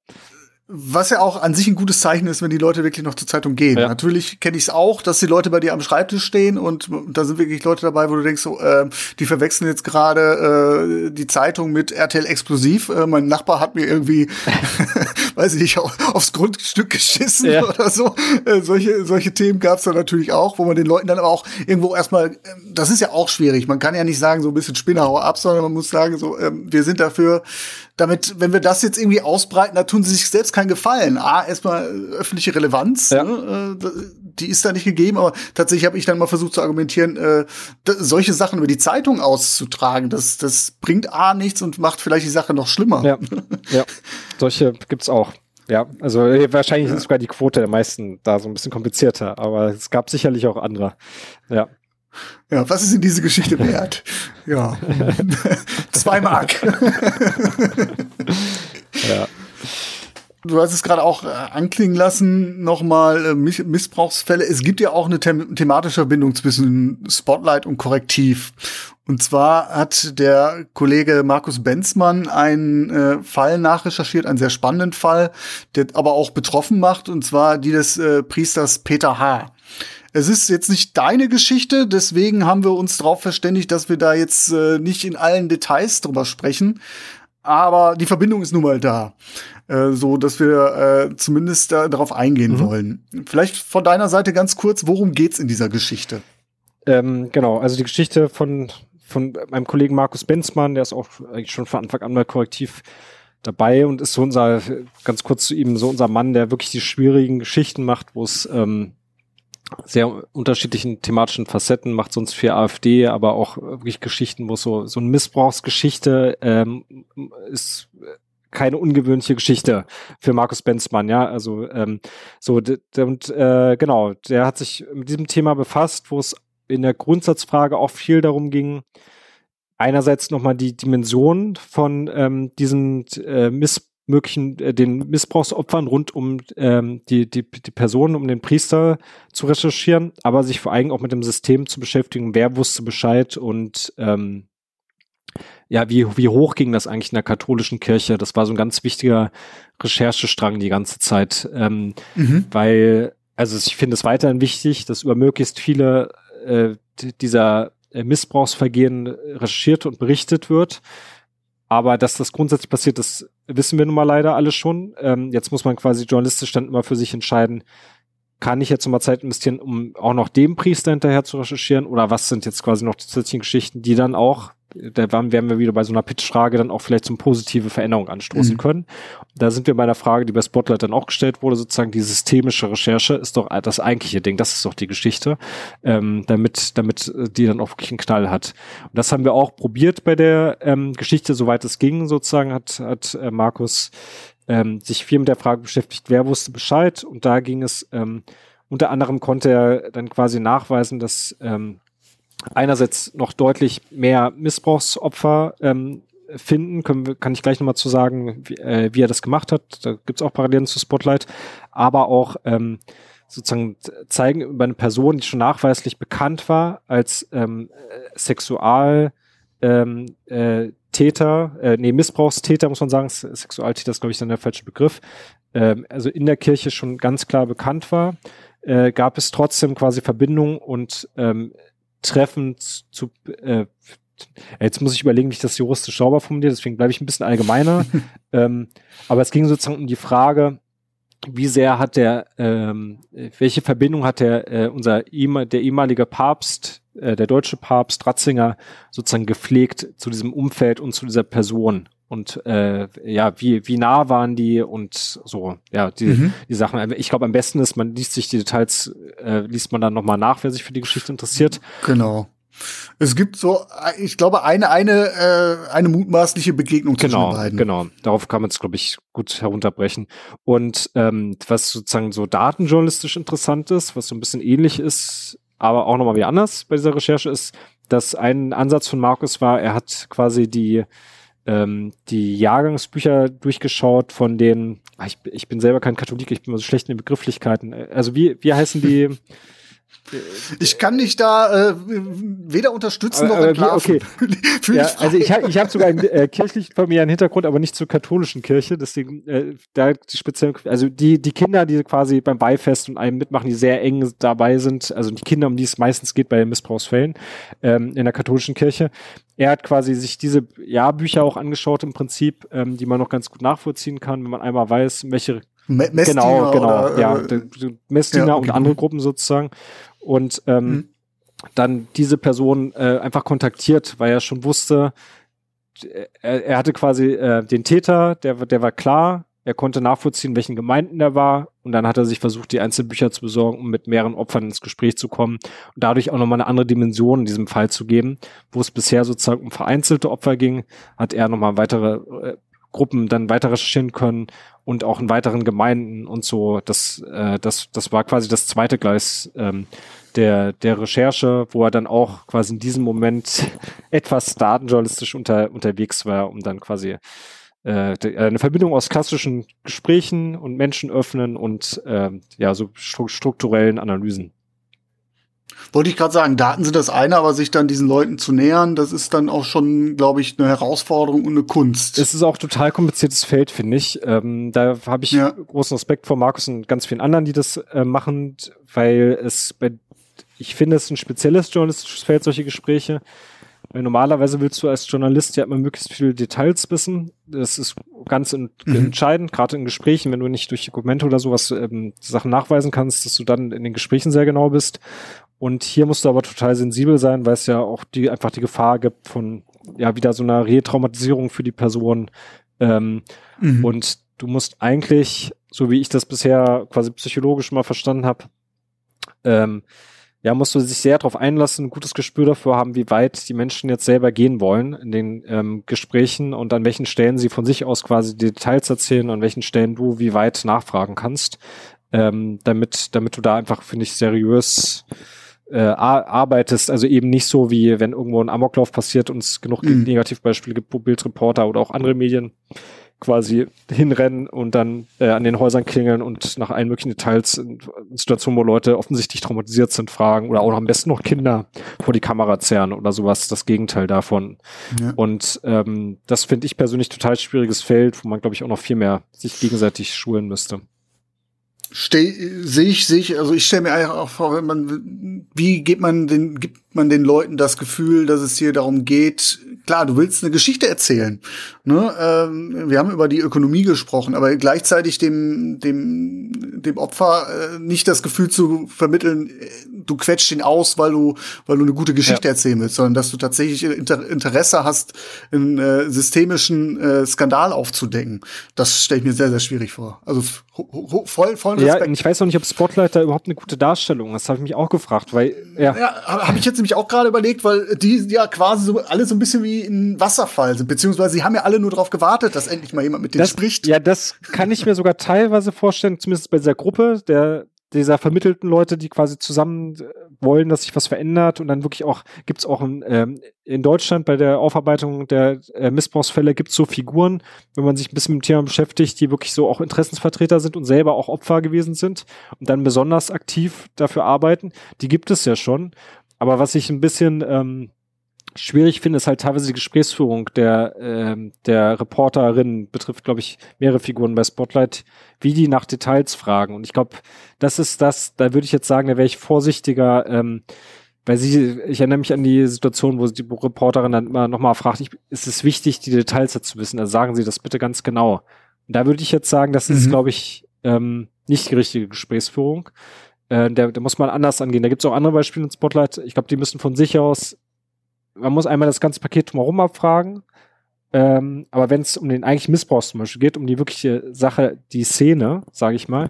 Was ja auch an sich ein gutes Zeichen ist, wenn die Leute wirklich noch zur Zeitung gehen. Ja. Natürlich kenne ich es auch, dass die Leute bei dir am Schreibtisch stehen und da sind wirklich Leute dabei, wo du denkst, so, äh, die verwechseln jetzt gerade äh, die Zeitung mit RTL Explosiv. Äh, mein Nachbar hat mir irgendwie, *laughs* weiß ich nicht, aufs Grundstück geschissen ja. oder so. Äh, solche, solche Themen gab es da natürlich auch, wo man den Leuten dann aber auch irgendwo erstmal, äh, das ist ja auch schwierig. Man kann ja nicht sagen, so ein bisschen Spinner, ab, sondern man muss sagen, so, äh, wir sind dafür damit, wenn wir das jetzt irgendwie ausbreiten, da tun sie sich selbst keinen Gefallen. A, erstmal öffentliche Relevanz, ja. ne, äh, die ist da nicht gegeben, aber tatsächlich habe ich dann mal versucht zu argumentieren, äh, solche Sachen über die Zeitung auszutragen, das, das bringt A nichts und macht vielleicht die Sache noch schlimmer. Ja, *laughs* ja. solche gibt's auch. Ja, also äh, wahrscheinlich ja. ist sogar die Quote der meisten da so ein bisschen komplizierter, aber es gab sicherlich auch andere. Ja. Ja, was ist in diese Geschichte wert? Ja, *laughs* zwei Mark. ja. Du hast es gerade auch äh, anklingen lassen, nochmal äh, Missbrauchsfälle. Es gibt ja auch eine them thematische Verbindung zwischen Spotlight und Korrektiv. Und zwar hat der Kollege Markus Benzmann einen äh, Fall nachrecherchiert, einen sehr spannenden Fall, der aber auch betroffen macht, und zwar die des äh, Priesters Peter H. Es ist jetzt nicht deine Geschichte, deswegen haben wir uns darauf verständigt, dass wir da jetzt äh, nicht in allen Details drüber sprechen. Aber die Verbindung ist nun mal da, äh, so dass wir äh, zumindest da, darauf eingehen mhm. wollen. Vielleicht von deiner Seite ganz kurz, worum geht's in dieser Geschichte? Ähm, genau, also die Geschichte von von meinem Kollegen Markus Benzmann, der ist auch eigentlich schon von Anfang an mal korrektiv dabei und ist so unser, ganz kurz zu ihm, so unser Mann, der wirklich die schwierigen Geschichten macht, wo es ähm, sehr unterschiedlichen thematischen Facetten, macht sonst viel AfD, aber auch wirklich Geschichten, wo so, so eine Missbrauchsgeschichte ähm, ist keine ungewöhnliche Geschichte für Markus Benzmann, ja. Also ähm, so und äh, genau, der hat sich mit diesem Thema befasst, wo es in der Grundsatzfrage auch viel darum ging, einerseits nochmal die Dimension von ähm, diesen äh, Miss möglichen äh, den Missbrauchsopfern rund um ähm, die, die, die Person, um den Priester zu recherchieren, aber sich vor allem auch mit dem System zu beschäftigen, wer wusste Bescheid und ähm, ja, wie, wie hoch ging das eigentlich in der katholischen Kirche? Das war so ein ganz wichtiger Recherchestrang die ganze Zeit, ähm, mhm. weil, also ich finde es weiterhin wichtig, dass über möglichst viele äh, dieser äh, Missbrauchsvergehen recherchiert und berichtet wird. Aber dass das grundsätzlich passiert, das wissen wir nun mal leider alle schon. Ähm, jetzt muss man quasi journalistisch dann immer für sich entscheiden, kann ich jetzt nochmal Zeit investieren, um auch noch dem Priester hinterher zu recherchieren? Oder was sind jetzt quasi noch zusätzliche Geschichten, die dann auch da werden wir wieder bei so einer Pitch-Frage dann auch vielleicht zum positive Veränderung anstoßen mhm. können. Da sind wir bei einer Frage, die bei Spotlight dann auch gestellt wurde, sozusagen die systemische Recherche ist doch das eigentliche Ding, das ist doch die Geschichte, ähm, damit, damit die dann auch wirklich einen Knall hat. Und das haben wir auch probiert bei der ähm, Geschichte, soweit es ging, sozusagen, hat, hat äh, Markus ähm, sich viel mit der Frage beschäftigt, wer wusste Bescheid und da ging es ähm, unter anderem konnte er dann quasi nachweisen, dass ähm, einerseits noch deutlich mehr Missbrauchsopfer ähm, finden, können kann ich gleich nochmal zu sagen, wie, äh, wie er das gemacht hat. Da gibt's auch Parallelen zu Spotlight, aber auch ähm, sozusagen zeigen über eine Person, die schon nachweislich bekannt war als ähm, Sexual ähm, äh, Täter, äh, nee, Missbrauchstäter muss man sagen, Sexualtäter ist, glaube ich, dann der falsche Begriff, ähm, also in der Kirche schon ganz klar bekannt war, äh, gab es trotzdem quasi Verbindungen und ähm, Treffen zu, äh, jetzt muss ich überlegen, wie ich das juristisch sauber formuliere, deswegen bleibe ich ein bisschen allgemeiner. *laughs* ähm, aber es ging sozusagen um die Frage, wie sehr hat der, ähm, welche Verbindung hat der, äh, unser der ehemalige Papst, äh, der deutsche Papst Ratzinger sozusagen gepflegt zu diesem Umfeld und zu dieser Person? Und äh, ja, wie, wie nah waren die und so, ja, die, mhm. die Sachen. Ich glaube, am besten ist, man liest sich die Details, äh, liest man dann nochmal nach, wer sich für die Geschichte interessiert. Genau. Es gibt so, ich glaube, eine, eine, äh, eine mutmaßliche Begegnung genau, zwischen den beiden. Genau, darauf kann man es, glaube ich, gut herunterbrechen. Und ähm, was sozusagen so datenjournalistisch interessant ist, was so ein bisschen ähnlich ist, aber auch nochmal wie anders bei dieser Recherche ist, dass ein Ansatz von Markus war, er hat quasi die ähm, die Jahrgangsbücher durchgeschaut von den, ah, ich, ich bin selber kein Katholik, ich bin immer so schlecht in den Begrifflichkeiten. Also wie, wie heißen die? *laughs* Ich kann dich da äh, weder unterstützen aber, noch entlarven. Okay. *laughs* ja, also ich habe ich hab sogar einen äh, kirchlichen familiären Hintergrund, aber nicht zur katholischen Kirche. Deswegen äh, da die speziell, also die die Kinder, die quasi beim Beifest und einem mitmachen, die sehr eng dabei sind, also die Kinder, um die es meistens geht bei Missbrauchsfällen ähm, in der katholischen Kirche. Er hat quasi sich diese Jahrbücher auch angeschaut im Prinzip, ähm, die man noch ganz gut nachvollziehen kann, wenn man einmal weiß, welche Messdiener genau, genau, oder, ja, äh, Messdiener ja, okay. und andere Gruppen sozusagen und ähm, mhm. dann diese Person äh, einfach kontaktiert, weil er schon wusste, er, er hatte quasi äh, den Täter, der, der war klar, er konnte nachvollziehen, welchen Gemeinden er war und dann hat er sich versucht, die Einzelbücher zu besorgen, um mit mehreren Opfern ins Gespräch zu kommen und dadurch auch nochmal eine andere Dimension in diesem Fall zu geben, wo es bisher sozusagen um vereinzelte Opfer ging, hat er nochmal weitere äh, Gruppen dann weiter recherchieren können und auch in weiteren Gemeinden und so. Das, äh, das, das war quasi das zweite Gleis ähm, der, der Recherche, wo er dann auch quasi in diesem Moment *laughs* etwas datenjournalistisch unter, unterwegs war, um dann quasi äh, eine Verbindung aus klassischen Gesprächen und Menschen öffnen und äh, ja, so strukturellen Analysen wollte ich gerade sagen, Daten sind das eine, aber sich dann diesen Leuten zu nähern, das ist dann auch schon, glaube ich, eine Herausforderung und eine Kunst. Es ist auch total kompliziertes Feld, finde ich. Ähm, da habe ich ja. großen Respekt vor Markus und ganz vielen anderen, die das äh, machen, weil es bei, ich finde, es ist ein spezielles journalistisches Feld, solche Gespräche. Weil normalerweise willst du als Journalist ja immer möglichst viele Details wissen. Das ist ganz in, mhm. entscheidend, gerade in Gesprächen, wenn du nicht durch Dokumente oder sowas ähm, Sachen nachweisen kannst, dass du dann in den Gesprächen sehr genau bist. Und hier musst du aber total sensibel sein, weil es ja auch die einfach die Gefahr gibt von ja wieder so einer Retraumatisierung für die Person. Ähm, mhm. Und du musst eigentlich, so wie ich das bisher quasi psychologisch mal verstanden habe, ähm, ja, musst du sich sehr darauf einlassen, ein gutes Gespür dafür haben, wie weit die Menschen jetzt selber gehen wollen in den ähm, Gesprächen und an welchen Stellen sie von sich aus quasi die Details erzählen, an welchen Stellen du wie weit nachfragen kannst, ähm, damit, damit du da einfach, finde ich, seriös äh, arbeitest, also eben nicht so wie wenn irgendwo ein Amoklauf passiert und es genug mhm. Negativbeispiele gibt, wo Bildreporter oder auch andere Medien quasi hinrennen und dann äh, an den Häusern klingeln und nach allen möglichen Details in, Situationen, wo Leute offensichtlich traumatisiert sind, fragen oder auch am besten noch Kinder vor die Kamera zerren oder sowas, das Gegenteil davon. Ja. Und ähm, das finde ich persönlich total schwieriges Feld, wo man, glaube ich, auch noch viel mehr sich gegenseitig schulen müsste. Sehe ich, sehe ich, also ich stelle mir eigentlich auch vor, wenn man, wie gibt man den, gibt man den Leuten das Gefühl, dass es hier darum geht, klar, du willst eine Geschichte erzählen. Ne? Ähm, wir haben über die Ökonomie gesprochen, aber gleichzeitig dem, dem, dem Opfer äh, nicht das Gefühl zu vermitteln, äh, du quetscht ihn aus, weil du, weil du eine gute Geschichte ja. erzählen willst, sondern dass du tatsächlich Inter Interesse hast, einen äh, systemischen äh, Skandal aufzudecken. Das stelle ich mir sehr, sehr schwierig vor. Also voll, voll Respekt. Ja, ich weiß auch nicht, ob Spotlight da überhaupt eine gute Darstellung ist. Das habe ich mich auch gefragt, weil ja. ja habe ich jetzt nämlich auch gerade überlegt, weil die ja quasi so alle so ein bisschen wie ein Wasserfall sind, beziehungsweise sie haben ja alle nur darauf gewartet, dass endlich mal jemand mit denen das, spricht. Ja, das kann ich mir sogar teilweise vorstellen, zumindest bei dieser Gruppe der dieser vermittelten Leute, die quasi zusammen äh, wollen, dass sich was verändert und dann wirklich auch gibt's auch in, ähm, in Deutschland bei der Aufarbeitung der äh, Missbrauchsfälle gibt's so Figuren, wenn man sich ein bisschen mit dem Thema beschäftigt, die wirklich so auch Interessensvertreter sind und selber auch Opfer gewesen sind und dann besonders aktiv dafür arbeiten. Die gibt es ja schon. Aber was ich ein bisschen ähm, schwierig finde, ist halt teilweise die Gesprächsführung der, ähm, der Reporterin, betrifft, glaube ich, mehrere Figuren bei Spotlight, wie die nach Details fragen. Und ich glaube, das ist das, da würde ich jetzt sagen, da wäre ich vorsichtiger, ähm, weil sie, ich erinnere mich an die Situation, wo die Reporterin dann immer nochmal fragt, ich, ist es wichtig, die Details dazu wissen? Also sagen Sie das bitte ganz genau. Und da würde ich jetzt sagen, das ist, mhm. glaube ich, ähm, nicht die richtige Gesprächsführung. Äh, der muss man anders angehen. Da gibt es auch andere Beispiele in Spotlight. Ich glaube, die müssen von sich aus man muss einmal das ganze Paket drumherum abfragen. Ähm, aber wenn es um den eigentlichen Missbrauch zum Beispiel geht, um die wirkliche Sache, die Szene, sage ich mal,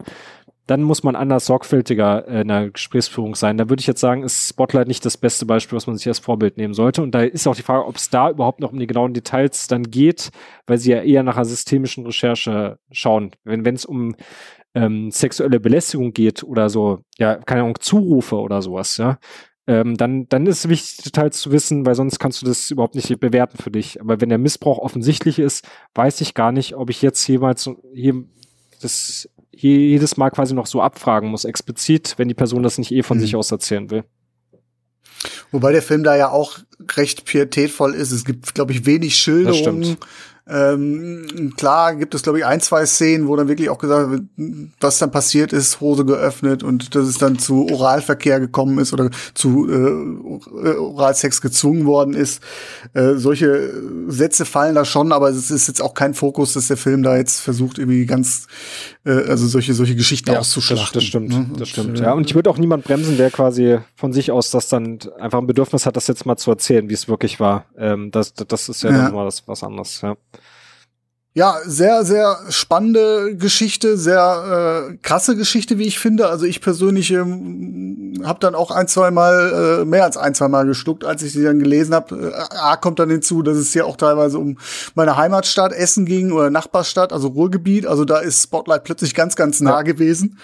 dann muss man anders sorgfältiger äh, in der Gesprächsführung sein. Da würde ich jetzt sagen, ist Spotlight nicht das beste Beispiel, was man sich als Vorbild nehmen sollte. Und da ist auch die Frage, ob es da überhaupt noch um die genauen Details dann geht, weil sie ja eher nach einer systemischen Recherche schauen. Wenn es um ähm, sexuelle Belästigung geht oder so, ja, keine Ahnung, Zurufe oder sowas, ja, ähm, dann, dann ist es wichtig, Details zu wissen, weil sonst kannst du das überhaupt nicht bewerten für dich. Aber wenn der Missbrauch offensichtlich ist, weiß ich gar nicht, ob ich jetzt jemals hier das jedes Mal quasi noch so abfragen muss, explizit, wenn die Person das nicht eh von mhm. sich aus erzählen will. Wobei der Film da ja auch recht pietätvoll ist. Es gibt, glaube ich, wenig Schilderungen ähm, klar gibt es, glaube ich, ein, zwei Szenen, wo dann wirklich auch gesagt wird, was dann passiert ist, Hose geöffnet und dass es dann zu Oralverkehr gekommen ist oder zu äh, Oralsex gezwungen worden ist. Äh, solche Sätze fallen da schon, aber es ist jetzt auch kein Fokus, dass der Film da jetzt versucht, irgendwie ganz, äh, also solche, solche Geschichten ja, auszuschlachten. Das, das stimmt, ne? das stimmt. Ja, und ich würde auch niemand bremsen, der quasi von sich aus das dann einfach ein Bedürfnis hat, das jetzt mal zu erzählen, wie es wirklich war. Ähm, das, das ist ja, ja. nochmal was anderes, ja. Ja, sehr, sehr spannende Geschichte, sehr äh, krasse Geschichte, wie ich finde. Also ich persönlich ähm, habe dann auch ein, zwei Mal, äh, mehr als ein, zwei Mal geschluckt, als ich sie dann gelesen habe. Äh, A kommt dann hinzu, dass es hier auch teilweise um meine Heimatstadt Essen ging oder Nachbarstadt, also Ruhrgebiet. Also da ist Spotlight plötzlich ganz, ganz nah ja. gewesen.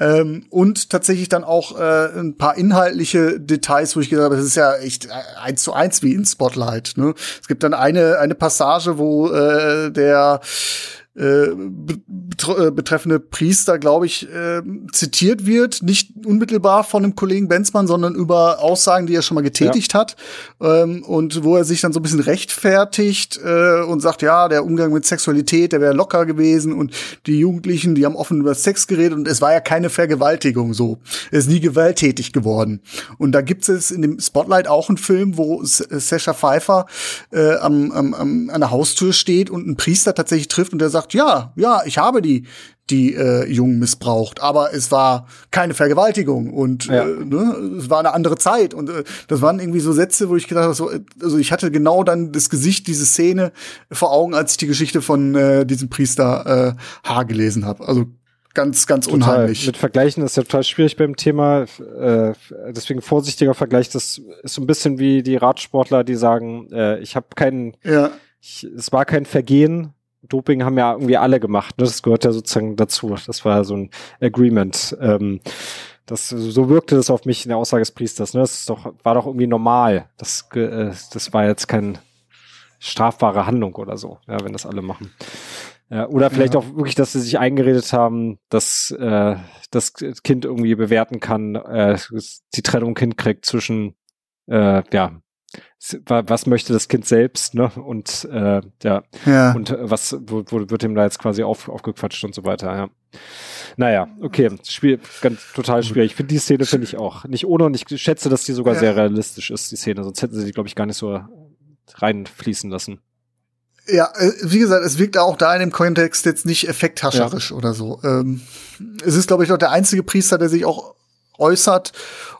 Ähm, und tatsächlich dann auch äh, ein paar inhaltliche Details, wo ich gesagt habe, das ist ja echt äh, eins zu eins wie in Spotlight. Ne? Es gibt dann eine, eine Passage, wo äh, der äh, betreffende Priester, glaube ich, äh, zitiert wird, nicht unmittelbar von dem Kollegen Benzmann, sondern über Aussagen, die er schon mal getätigt ja. hat ähm, und wo er sich dann so ein bisschen rechtfertigt äh, und sagt, ja, der Umgang mit Sexualität, der wäre locker gewesen und die Jugendlichen, die haben offen über Sex geredet und es war ja keine Vergewaltigung so. Er ist nie gewalttätig geworden. Und da gibt es in dem Spotlight auch einen Film, wo Sascha Pfeiffer äh, am, am, am, an der Haustür steht und einen Priester tatsächlich trifft und der sagt, sagt, ja, ja, ich habe die, die äh, Jungen missbraucht, aber es war keine Vergewaltigung und ja. äh, ne, es war eine andere Zeit und äh, das waren irgendwie so Sätze, wo ich gedacht habe, so, also ich hatte genau dann das Gesicht, diese Szene vor Augen, als ich die Geschichte von äh, diesem Priester äh, H gelesen habe. Also ganz, ganz Total. unheimlich. Mit Vergleichen ist ja total schwierig beim Thema. Äh, deswegen vorsichtiger Vergleich. Das ist so ein bisschen wie die Radsportler, die sagen, äh, ich habe keinen, Ja, ich, es war kein Vergehen. Doping haben ja irgendwie alle gemacht. Ne? Das gehört ja sozusagen dazu. Das war so ein Agreement. Ähm, das, so wirkte das auf mich in der Aussage des Priesters. Ne? Das ist doch, war doch irgendwie normal. Das, äh, das war jetzt keine strafbare Handlung oder so, ja, wenn das alle machen. Ja, oder vielleicht Ja. auch wirklich, dass sie sich eingeredet haben, dass äh, das Kind irgendwie bewerten kann, äh, die Trennung hinkriegt zwischen, äh, ja, was möchte das Kind selbst, ne? Und äh, ja, ja. und äh, was wo, wo wird ihm da jetzt quasi auf, aufgequatscht und so weiter, ja. Naja, okay, Spiel, ganz total schwierig. Ich finde die Szene finde ich auch nicht ohne und ich schätze, dass die sogar Ja. sehr realistisch ist, die Szene, sonst hätten sie die, glaube ich, gar nicht so reinfließen lassen. Ja, äh, wie gesagt, es wirkt auch da in dem Kontext jetzt nicht effekthascherisch oder so. Ähm, es ist, glaube ich, noch der einzige Priester, der sich auch äußert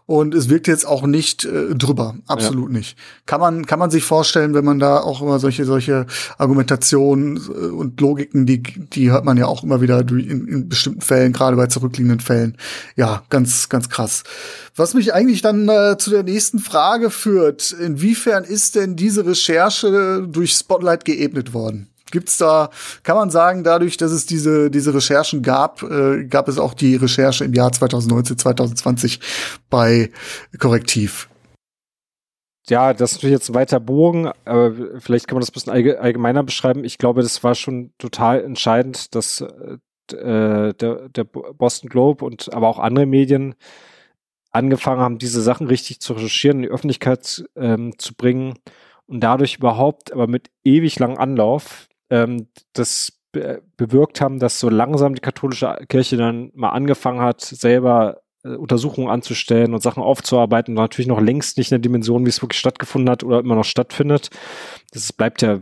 und es wirkt jetzt auch nicht äh, drüber, absolut nicht. Kann man kann man sich vorstellen, wenn man da auch immer solche solche Argumentationen äh, und Logiken, die die hört man ja auch immer wieder in, in bestimmten Fällen, gerade bei zurückliegenden Fällen. Ja, ganz ganz krass. Was mich eigentlich dann äh, zu der nächsten Frage führt, inwiefern ist denn diese Recherche durch Spotlight geebnet worden? Gibt's da, kann man sagen, dadurch, dass es diese, diese Recherchen gab, äh, gab es auch die Recherche im Jahr 2019, 2020 bei Korrektiv. Ja, das ist natürlich jetzt ein weiter Bogen, aber vielleicht kann man das ein bisschen allge- allgemeiner beschreiben. Ich glaube, das war schon total entscheidend, dass äh, äh, der, der Boston Globe und aber auch andere Medien angefangen haben, diese Sachen richtig zu recherchieren, in die Öffentlichkeit ähm, zu bringen und dadurch überhaupt, aber mit ewig langem Anlauf, ähm, das be bewirkt haben, dass so langsam die katholische Kirche dann mal angefangen hat, selber äh, Untersuchungen anzustellen und Sachen aufzuarbeiten. Natürlich noch längst nicht in der Dimension, wie es wirklich stattgefunden hat oder immer noch stattfindet. Das bleibt ja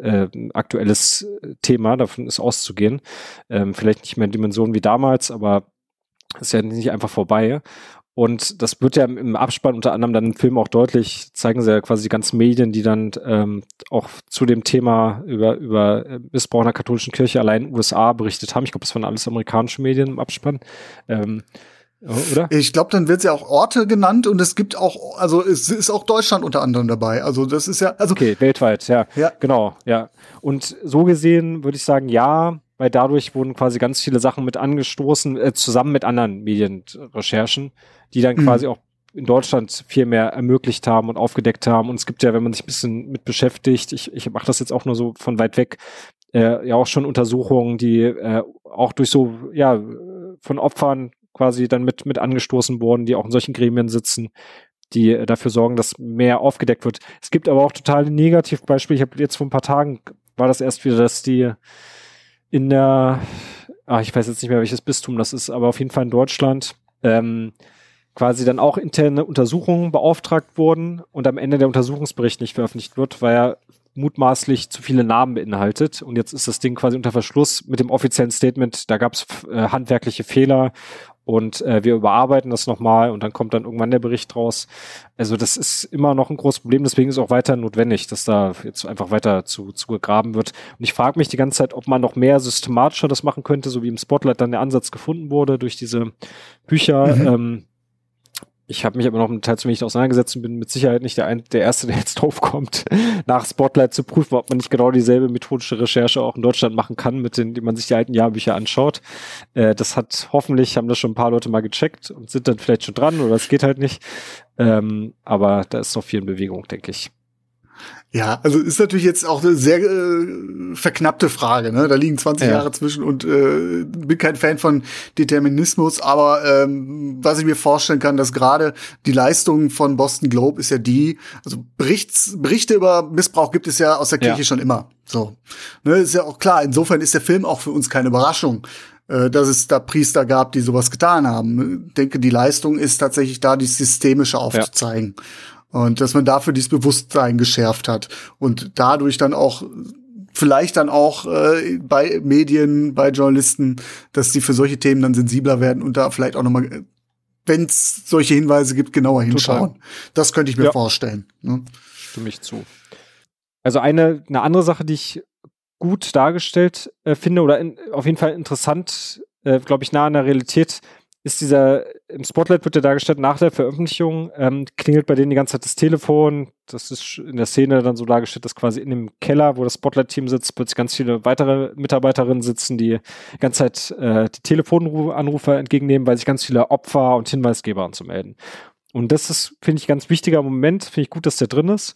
äh, ein aktuelles Thema, davon ist auszugehen. Ähm, vielleicht nicht mehr in Dimensionen wie damals, aber ist ja nicht einfach vorbei. Und das wird ja im Abspann unter anderem dann im Film auch deutlich, zeigen sie ja quasi die ganzen Medien, die dann ähm, auch zu dem Thema über, über äh, Missbrauch in der katholischen Kirche allein in den USA berichtet haben. Ich glaube, das waren alles amerikanische Medien im Abspann. Ähm, oder? Ich glaube, dann wird ja auch Orte genannt und es gibt auch, also es ist auch Deutschland unter anderem dabei. Also das ist ja, also Okay, weltweit, ja. Ja. Genau, ja. Und so gesehen würde ich sagen, ja, weil dadurch wurden quasi ganz viele Sachen mit angestoßen, äh, zusammen mit anderen Medienrecherchen, die dann Mhm. quasi auch in Deutschland viel mehr ermöglicht haben und aufgedeckt haben. Und es gibt ja, wenn man sich ein bisschen mit beschäftigt, ich, ich mache das jetzt auch nur so von weit weg, äh, ja auch schon Untersuchungen, die äh, auch durch so, ja, von Opfern quasi dann mit, mit angestoßen wurden, die auch in solchen Gremien sitzen, die äh, dafür sorgen, dass mehr aufgedeckt wird. Es gibt aber auch totale Negativbeispiele. Ich habe jetzt vor ein paar Tagen war das erst wieder, dass die in der, ah, ich weiß jetzt nicht mehr, welches Bistum das ist, aber auf jeden Fall in Deutschland, ähm, quasi dann auch interne Untersuchungen beauftragt wurden und am Ende der Untersuchungsbericht nicht veröffentlicht wird, weil er mutmaßlich zu viele Namen beinhaltet. Und jetzt ist das Ding quasi unter Verschluss mit dem offiziellen Statement, da gab es äh, handwerkliche Fehler und äh, wir überarbeiten das nochmal und dann kommt dann irgendwann der Bericht raus. Also das ist immer noch ein großes Problem, deswegen ist auch weiter notwendig, dass da jetzt einfach weiter zu, zu gegraben wird. Und ich frage mich die ganze Zeit, ob man noch mehr systematischer das machen könnte, so wie im Spotlight dann der Ansatz gefunden wurde durch diese Bücher. Mhm. Ähm, ich habe mich aber noch mit Teil zu wenig auseinandergesetzt und bin mit Sicherheit nicht der, ein, der Erste, der jetzt *laughs* drauf kommt, nach Spotlight zu prüfen, ob man nicht genau dieselbe methodische Recherche auch in Deutschland machen kann, mit denen, die man sich die alten Jahrbücher anschaut. Äh, das hat hoffentlich, haben das schon ein paar Leute mal gecheckt und sind dann vielleicht schon dran oder es geht halt nicht. Ähm, aber da ist noch viel in Bewegung, denke ich. Ja, also ist natürlich jetzt auch eine sehr äh, verknappte Frage. Ne? Da liegen 20 Ja. Jahre zwischen und äh, bin kein Fan von Determinismus, aber ähm, was ich mir vorstellen kann, dass gerade die Leistung von Boston Globe ist ja die, also Berichts, Berichte über Missbrauch gibt es ja aus der Kirche Ja. schon immer. So, ne, ist ja auch klar. Insofern ist der Film auch für uns keine Überraschung äh, dass es da Priester gab, die sowas getan haben. Ich denke, die Leistung ist tatsächlich da, die systemische aufzuzeigen. Und dass man dafür dieses Bewusstsein geschärft hat und dadurch dann auch vielleicht dann auch äh, bei Medien, bei Journalisten, dass sie für solche Themen dann sensibler werden und da vielleicht auch nochmal, wenn es solche Hinweise gibt, genauer hinschauen. Das könnte ich mir Ja. vorstellen. Ne? Stimme ich zu. Also eine, eine andere Sache, die ich gut dargestellt äh, finde oder in, auf jeden Fall interessant äh, glaube ich, nah an der Realität ist dieser, im Spotlight wird ja dargestellt, nach der Veröffentlichung ähm, klingelt bei denen die ganze Zeit das Telefon. Das ist in der Szene dann so dargestellt, dass quasi in dem Keller, wo das Spotlight-Team sitzt, plötzlich ganz viele weitere Mitarbeiterinnen sitzen, die die ganze Zeit äh, die Telefonanrufe entgegennehmen, weil sich ganz viele Opfer und Hinweisgeber anzumelden. Und das ist, finde ich, ganz wichtiger Moment. Finde ich gut, dass der drin ist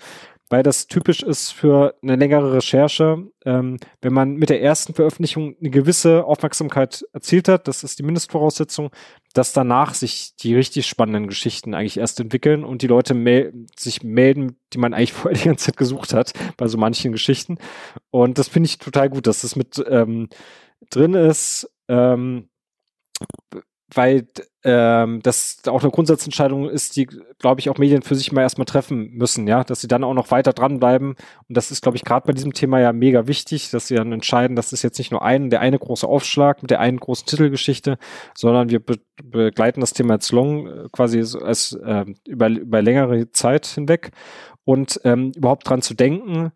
weil das typisch ist für eine längere Recherche. Ähm, wenn man mit der ersten Veröffentlichung eine gewisse Aufmerksamkeit erzielt hat, das ist die Mindestvoraussetzung, dass danach sich die richtig spannenden Geschichten eigentlich erst entwickeln und die Leute mel sich melden, die man eigentlich *laughs* vorher die ganze Zeit gesucht hat, bei so manchen Geschichten. Und das finde ich total gut, dass das mit ähm, drin ist. Ähm, weil ähm, das auch eine Grundsatzentscheidung ist, die, glaube ich, auch Medien für sich mal erstmal treffen müssen, ja, dass sie dann auch noch weiter dranbleiben. Und das ist, glaube ich, gerade bei diesem Thema ja mega wichtig, dass sie dann entscheiden, das ist jetzt nicht nur ein, der eine große Aufschlag mit der einen großen Titelgeschichte, sondern wir be begleiten das Thema jetzt long, äh, quasi als äh, über, über längere Zeit hinweg. Und ähm, überhaupt dran zu denken,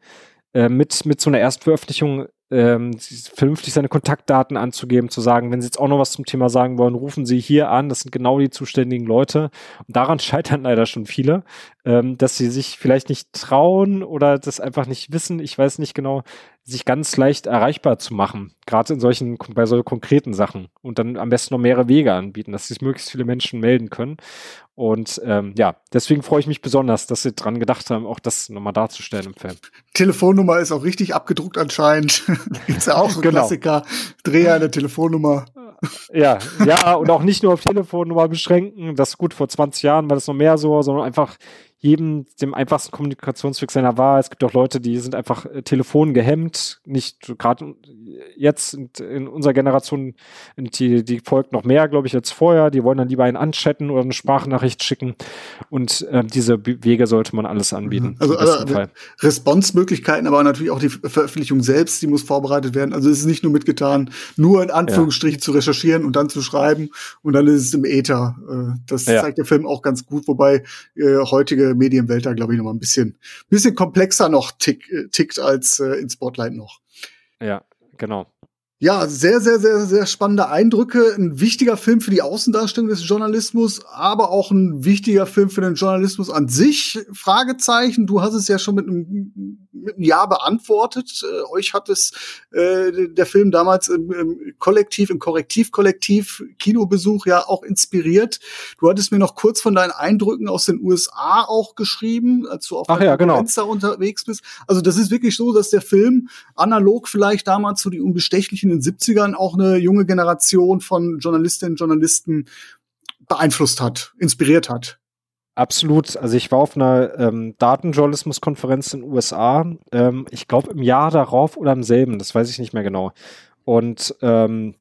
äh, mit, mit so einer Erstveröffentlichung ähm, vernünftig seine Kontaktdaten anzugeben, zu sagen, wenn Sie jetzt auch noch was zum Thema sagen wollen, rufen Sie hier an, das sind genau die zuständigen Leute. Und daran *laughs* scheitern leider schon viele, ähm, dass sie sich vielleicht nicht trauen oder das einfach nicht wissen, ich weiß nicht genau, sich ganz leicht erreichbar zu machen, gerade in solchen, bei solchen konkreten Sachen und dann am besten noch mehrere Wege anbieten, dass sich möglichst viele Menschen melden können. Und ähm, ja, deswegen freue ich mich besonders, dass sie dran gedacht haben, auch das nochmal darzustellen im Film. Telefonnummer ist auch richtig abgedruckt anscheinend. *laughs* Gibt's ja auch so genau. Klassiker, Dreher eine Telefonnummer. Ja, ja, und auch nicht nur auf Telefonnummer beschränken, das ist gut vor 20 Jahren war das noch mehr so, sondern einfach jedem dem einfachsten Kommunikationsweg seiner Wahl. Es gibt auch Leute, die sind einfach äh, Telefon gehemmt, nicht gerade jetzt in, in, unserer Generation, die, die folgt noch mehr, glaube ich, als vorher. Die wollen dann lieber einen anchatten oder eine Sprachnachricht schicken. Und äh, diese Wege sollte man alles anbieten. Mhm. Also, also Responsmöglichkeiten, aber natürlich auch die Veröffentlichung selbst, die muss vorbereitet werden. Also es ist nicht nur mitgetan, nur in Anführungsstrichen ja. zu recherchieren und dann zu schreiben und dann ist es im Äther. Äh, das ja. zeigt der Film auch ganz gut, wobei äh, Medienwelt da, glaube ich, noch mal ein bisschen, bisschen komplexer noch tick, äh, tickt als äh, in Spotlight noch. Ja, genau. Ja, sehr, sehr, sehr, sehr spannende Eindrücke. Ein wichtiger Film für die Außendarstellung des Journalismus, aber auch ein wichtiger Film für den Journalismus an sich. Fragezeichen. Du hast es ja schon mit einem, mit einem Ja beantwortet. Äh, euch hat es äh, der Film damals im, im Kollektiv, im Korrektivkollektiv Kinobesuch ja auch inspiriert. Du hattest mir noch kurz von deinen Eindrücken aus den USA auch geschrieben, als du auf Ach ja, genau. unterwegs bist. Also das ist wirklich so, dass der Film analog vielleicht damals zu die Unbestechlichen den 70ern auch eine junge Generation von Journalistinnen und Journalisten beeinflusst hat, inspiriert hat. Absolut. Also ich war auf einer ähm, Datenjournalismuskonferenz in den USA, ähm, ich glaube im Jahr darauf oder im selben, das weiß ich nicht mehr genau. Und ähm,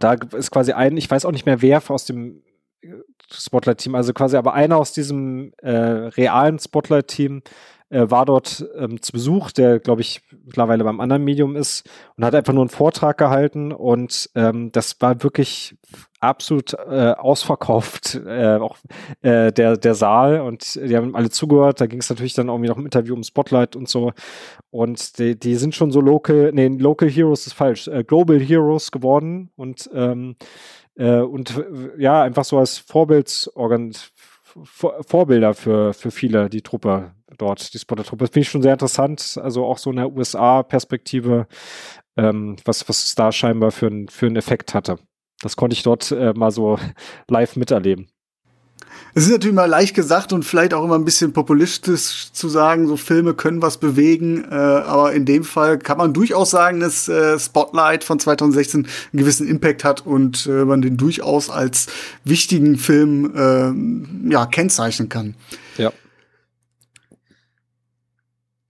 da ist quasi ein, ich weiß auch nicht mehr wer aus dem äh, Spotlight-Team, also quasi aber einer aus diesem äh, realen Spotlight-Team äh, war dort ähm, zu Besuch, der, glaube ich, mittlerweile beim anderen Medium ist und hat einfach nur einen Vortrag gehalten und ähm, das war wirklich absolut äh, ausverkauft, äh, auch äh, der, der Saal und die haben alle zugehört. Da ging es natürlich dann irgendwie noch im Interview um Spotlight und so. Und die, die sind schon so local, nee, Local Heroes ist falsch, äh, Global Heroes geworden und ähm, äh, und ja, einfach so als Vorbildsorgan Vorbilder für, für viele, die Truppe dort, die Spotter-Truppe. Das finde ich schon sehr interessant. Also auch so in der USA-Perspektive, ähm, was, was es da scheinbar für, ein, für einen Effekt hatte. Das konnte ich dort äh, mal so *laughs* live miterleben. Es ist natürlich mal leicht gesagt und vielleicht auch immer ein bisschen populistisch zu sagen, so Filme können was bewegen, äh, aber in dem Fall kann man durchaus sagen, dass äh, Spotlight von 2016 einen gewissen Impact hat und äh, man den durchaus als wichtigen Film äh, ja, kennzeichnen kann. Ja.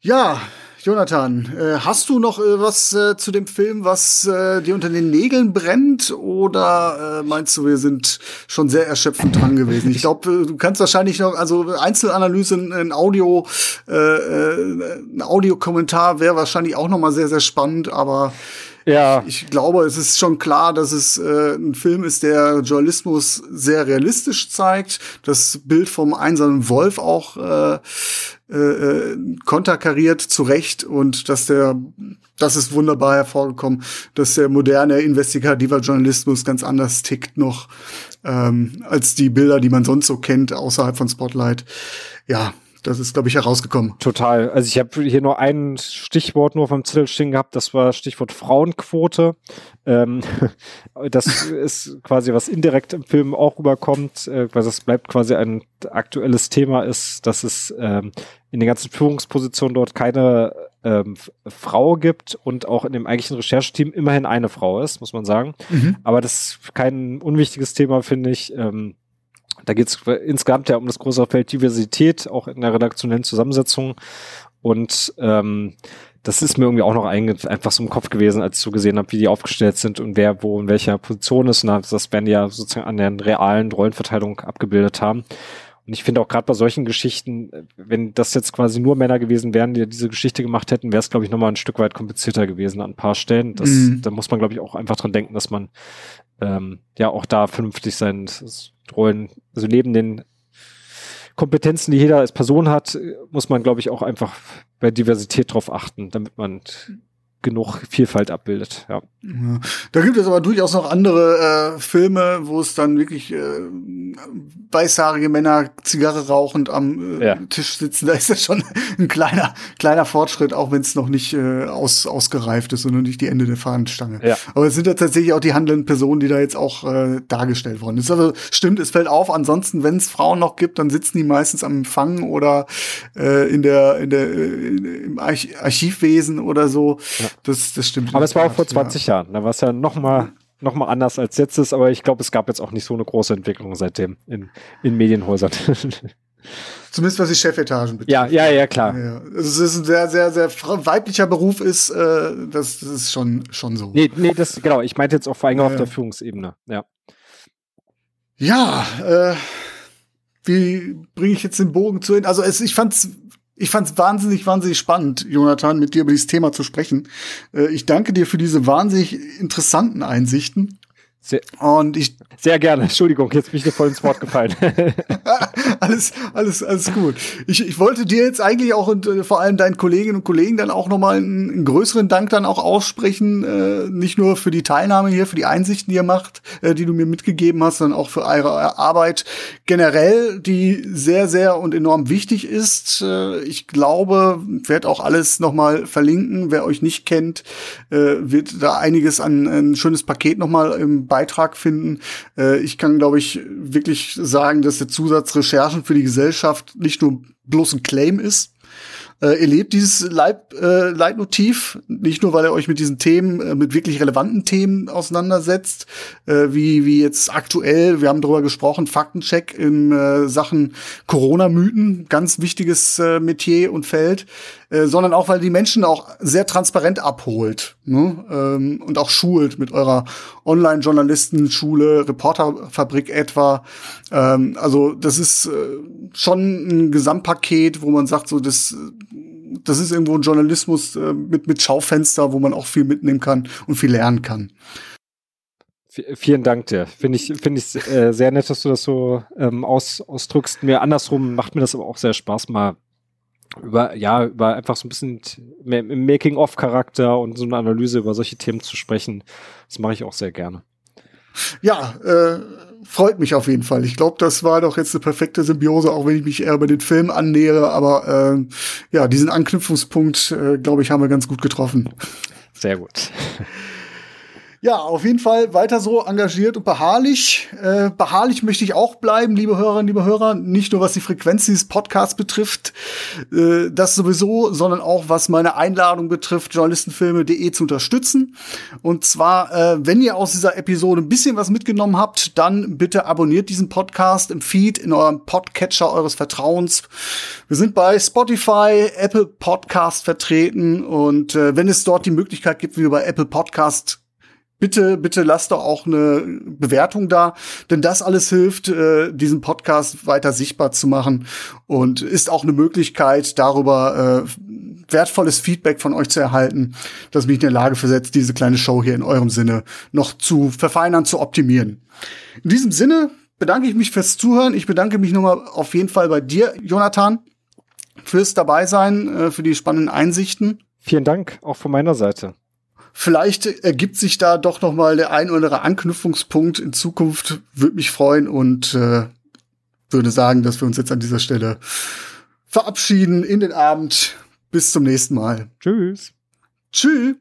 Ja, Jonathan, äh, hast du noch äh, was äh, zu dem Film, was dir unter den Nägeln brennt? Oder meinst du, wir sind schon sehr erschöpfend dran gewesen? Ich glaube, du kannst wahrscheinlich noch, also Einzelanalyse, ein Audio, ein Audiokommentar wäre wahrscheinlich auch noch mal sehr, sehr spannend. Aber Ja. Ich, glaube, es ist schon klar, dass es äh, ein Film ist, der Journalismus sehr realistisch zeigt. Das Bild vom einsamen Wolf auch äh, äh, konterkariert zurecht und dass der, das ist wunderbar hervorgekommen, dass der moderne investigativer Journalismus ganz anders tickt noch ähm, als die Bilder, die man sonst so kennt außerhalb von Spotlight. Ja, das ist, glaube ich, herausgekommen. Total. Also ich habe hier nur ein Stichwort nur vom Zettel stehen gehabt, das war Stichwort Frauenquote. Ähm, *laughs* das ist quasi, was indirekt im Film auch rüberkommt, äh, weil das bleibt quasi ein aktuelles Thema ist, dass es ähm, in den ganzen Führungspositionen dort keine ähm, Frau gibt und auch in dem eigentlichen Rechercheteam immerhin eine Frau ist, muss man sagen. Mhm. Aber das ist kein unwichtiges Thema, finde ich. Ähm, da geht es insgesamt ja um das große Feld Diversität, auch in der redaktionellen Zusammensetzung. Und ähm, das ist mir irgendwie auch noch einfach so im Kopf gewesen, als ich so gesehen habe, wie die aufgestellt sind und wer wo in welcher Position ist. Und das werden ja sozusagen an der realen Rollenverteilung abgebildet haben. Und ich finde auch gerade bei solchen Geschichten, wenn das jetzt quasi nur Männer gewesen wären, die diese Geschichte gemacht hätten, wäre es, glaube ich, nochmal ein Stück weit komplizierter gewesen an ein paar Stellen. Das, mm. Da muss man, glaube ich, auch einfach dran denken, dass man ähm, ja auch da vernünftig sein Rollen, also neben den Kompetenzen, die jeder als Person hat, muss man, glaube ich, auch einfach bei Diversität drauf achten, damit man genug Vielfalt abbildet. Ja. ja. Da gibt es aber durchaus noch andere äh, Filme, wo es dann wirklich äh, weißhaarige Männer Zigarre rauchend am äh, ja. Tisch sitzen. *laughs* Da ist das schon ein kleiner kleiner Fortschritt, auch wenn es noch nicht äh, aus, ausgereift ist und nicht die Ende der Fahnenstange. Ja. Aber es sind ja tatsächlich auch die handelnden Personen, die da jetzt auch äh, dargestellt worden sind. Also stimmt, es fällt auf. Ansonsten, wenn es Frauen noch gibt, dann sitzen die meistens am Empfang oder äh, in der in der äh, im Arch Archivwesen oder so. Ja. Das, das stimmt. Aber es war auch vor 20 ja. Jahren. Da war es ja noch mal, noch mal anders als jetzt ist. Aber ich glaube, es gab jetzt auch nicht so eine große Entwicklung seitdem in, in Medienhäusern. *laughs* Zumindest was die Chefetagen betrifft. Ja, ja, ja, klar. Ja, also es ist ein sehr, sehr, sehr weiblicher Beruf ist, äh, das, das ist schon, schon so. Nee, nee, das, genau. Ich meinte jetzt auch vor allem ja, auf der Führungsebene, ja. Ja, äh, wie bringe ich jetzt den Bogen zu hin? Also es, ich fand's ich fand es wahnsinnig, wahnsinnig spannend, Jonathan, mit dir über dieses Thema zu sprechen. Äh, ich danke dir für diese wahnsinnig interessanten Einsichten. Sehr, und ich sehr gerne. Entschuldigung, jetzt bin ich dir voll ins Wort gefallen. *laughs* alles, alles, alles gut. Ich, ich wollte dir jetzt eigentlich auch und äh, vor allem deinen Kolleginnen und Kollegen dann auch nochmal einen, einen größeren Dank dann auch aussprechen, äh, nicht nur für die Teilnahme hier, für die Einsichten, die ihr macht, äh, die du mir mitgegeben hast, sondern auch für eure Arbeit generell, die sehr, sehr und enorm wichtig ist. Äh, ich glaube, werde auch alles nochmal verlinken. Wer euch nicht kennt, äh, wird da einiges an ein schönes Paket nochmal im Beitrag finden. Äh, ich kann, glaube ich, wirklich sagen, dass der Zusatz Recherchen für die Gesellschaft nicht nur bloß ein Claim ist, äh, ihr lebt dieses Leib, äh, Leitmotiv, nicht nur, weil er euch mit diesen Themen, äh, mit wirklich relevanten Themen auseinandersetzt, äh, wie, wie jetzt aktuell, wir haben darüber gesprochen, Faktencheck in äh, Sachen Corona-Mythen, ganz wichtiges äh, Metier und Feld, äh, sondern auch, weil die Menschen auch sehr transparent abholt ne? ähm, und auch schult mit eurer Online-Journalistenschule, Reporterfabrik etwa. Ähm, also das ist äh, schon ein Gesamtpaket, wo man sagt, so das das ist irgendwo ein Journalismus äh, mit, mit Schaufenster, wo man auch viel mitnehmen kann und viel lernen kann. Vielen Dank dir. Finde ich, finde ich äh, sehr nett, dass du das so ähm, aus, ausdrückst. Mir andersrum macht mir das aber auch sehr Spaß, mal über, ja, über einfach so ein bisschen mehr im Making-of-Charakter und so eine Analyse über solche Themen zu sprechen. Das mache ich auch sehr gerne. Ja, äh, freut mich auf jeden Fall. Ich glaube, das war doch jetzt eine perfekte Symbiose, auch wenn ich mich eher über den Film annähere. Aber äh, ja, diesen Anknüpfungspunkt, äh, glaube ich, haben wir ganz gut getroffen. Sehr gut. Ja, auf jeden Fall weiter so engagiert und beharrlich. Äh, beharrlich möchte ich auch bleiben, liebe Hörerinnen, liebe Hörer. Nicht nur was die Frequenz dieses Podcasts betrifft, äh, das sowieso, sondern auch was meine Einladung betrifft, journalistenfilme.de zu unterstützen. Und zwar, äh, wenn ihr aus dieser Episode ein bisschen was mitgenommen habt, dann bitte abonniert diesen Podcast im Feed in eurem Podcatcher eures Vertrauens. Wir sind bei Spotify, Apple Podcast vertreten und äh, wenn es dort die Möglichkeit gibt, wie bei Apple Podcast bitte, bitte lasst doch auch eine Bewertung da, denn das alles hilft, äh, diesen Podcast weiter sichtbar zu machen und ist auch eine Möglichkeit, darüber äh, wertvolles Feedback von euch zu erhalten, das mich in der Lage versetzt, diese kleine Show hier in eurem Sinne noch zu verfeinern, zu optimieren. In diesem Sinne bedanke ich mich fürs Zuhören. Ich bedanke mich nochmal auf jeden Fall bei dir, Jonathan, fürs Dabeisein, äh, für die spannenden Einsichten. Vielen Dank auch von meiner Seite. Vielleicht ergibt sich da doch noch mal der ein oder andere Anknüpfungspunkt in Zukunft. Würde mich freuen und äh, würde sagen, dass wir uns jetzt an dieser Stelle verabschieden in den Abend. Bis zum nächsten Mal. Tschüss. Tschüss.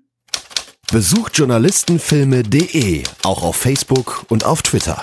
Besucht journalistenfilme.de auch auf Facebook und auf Twitter.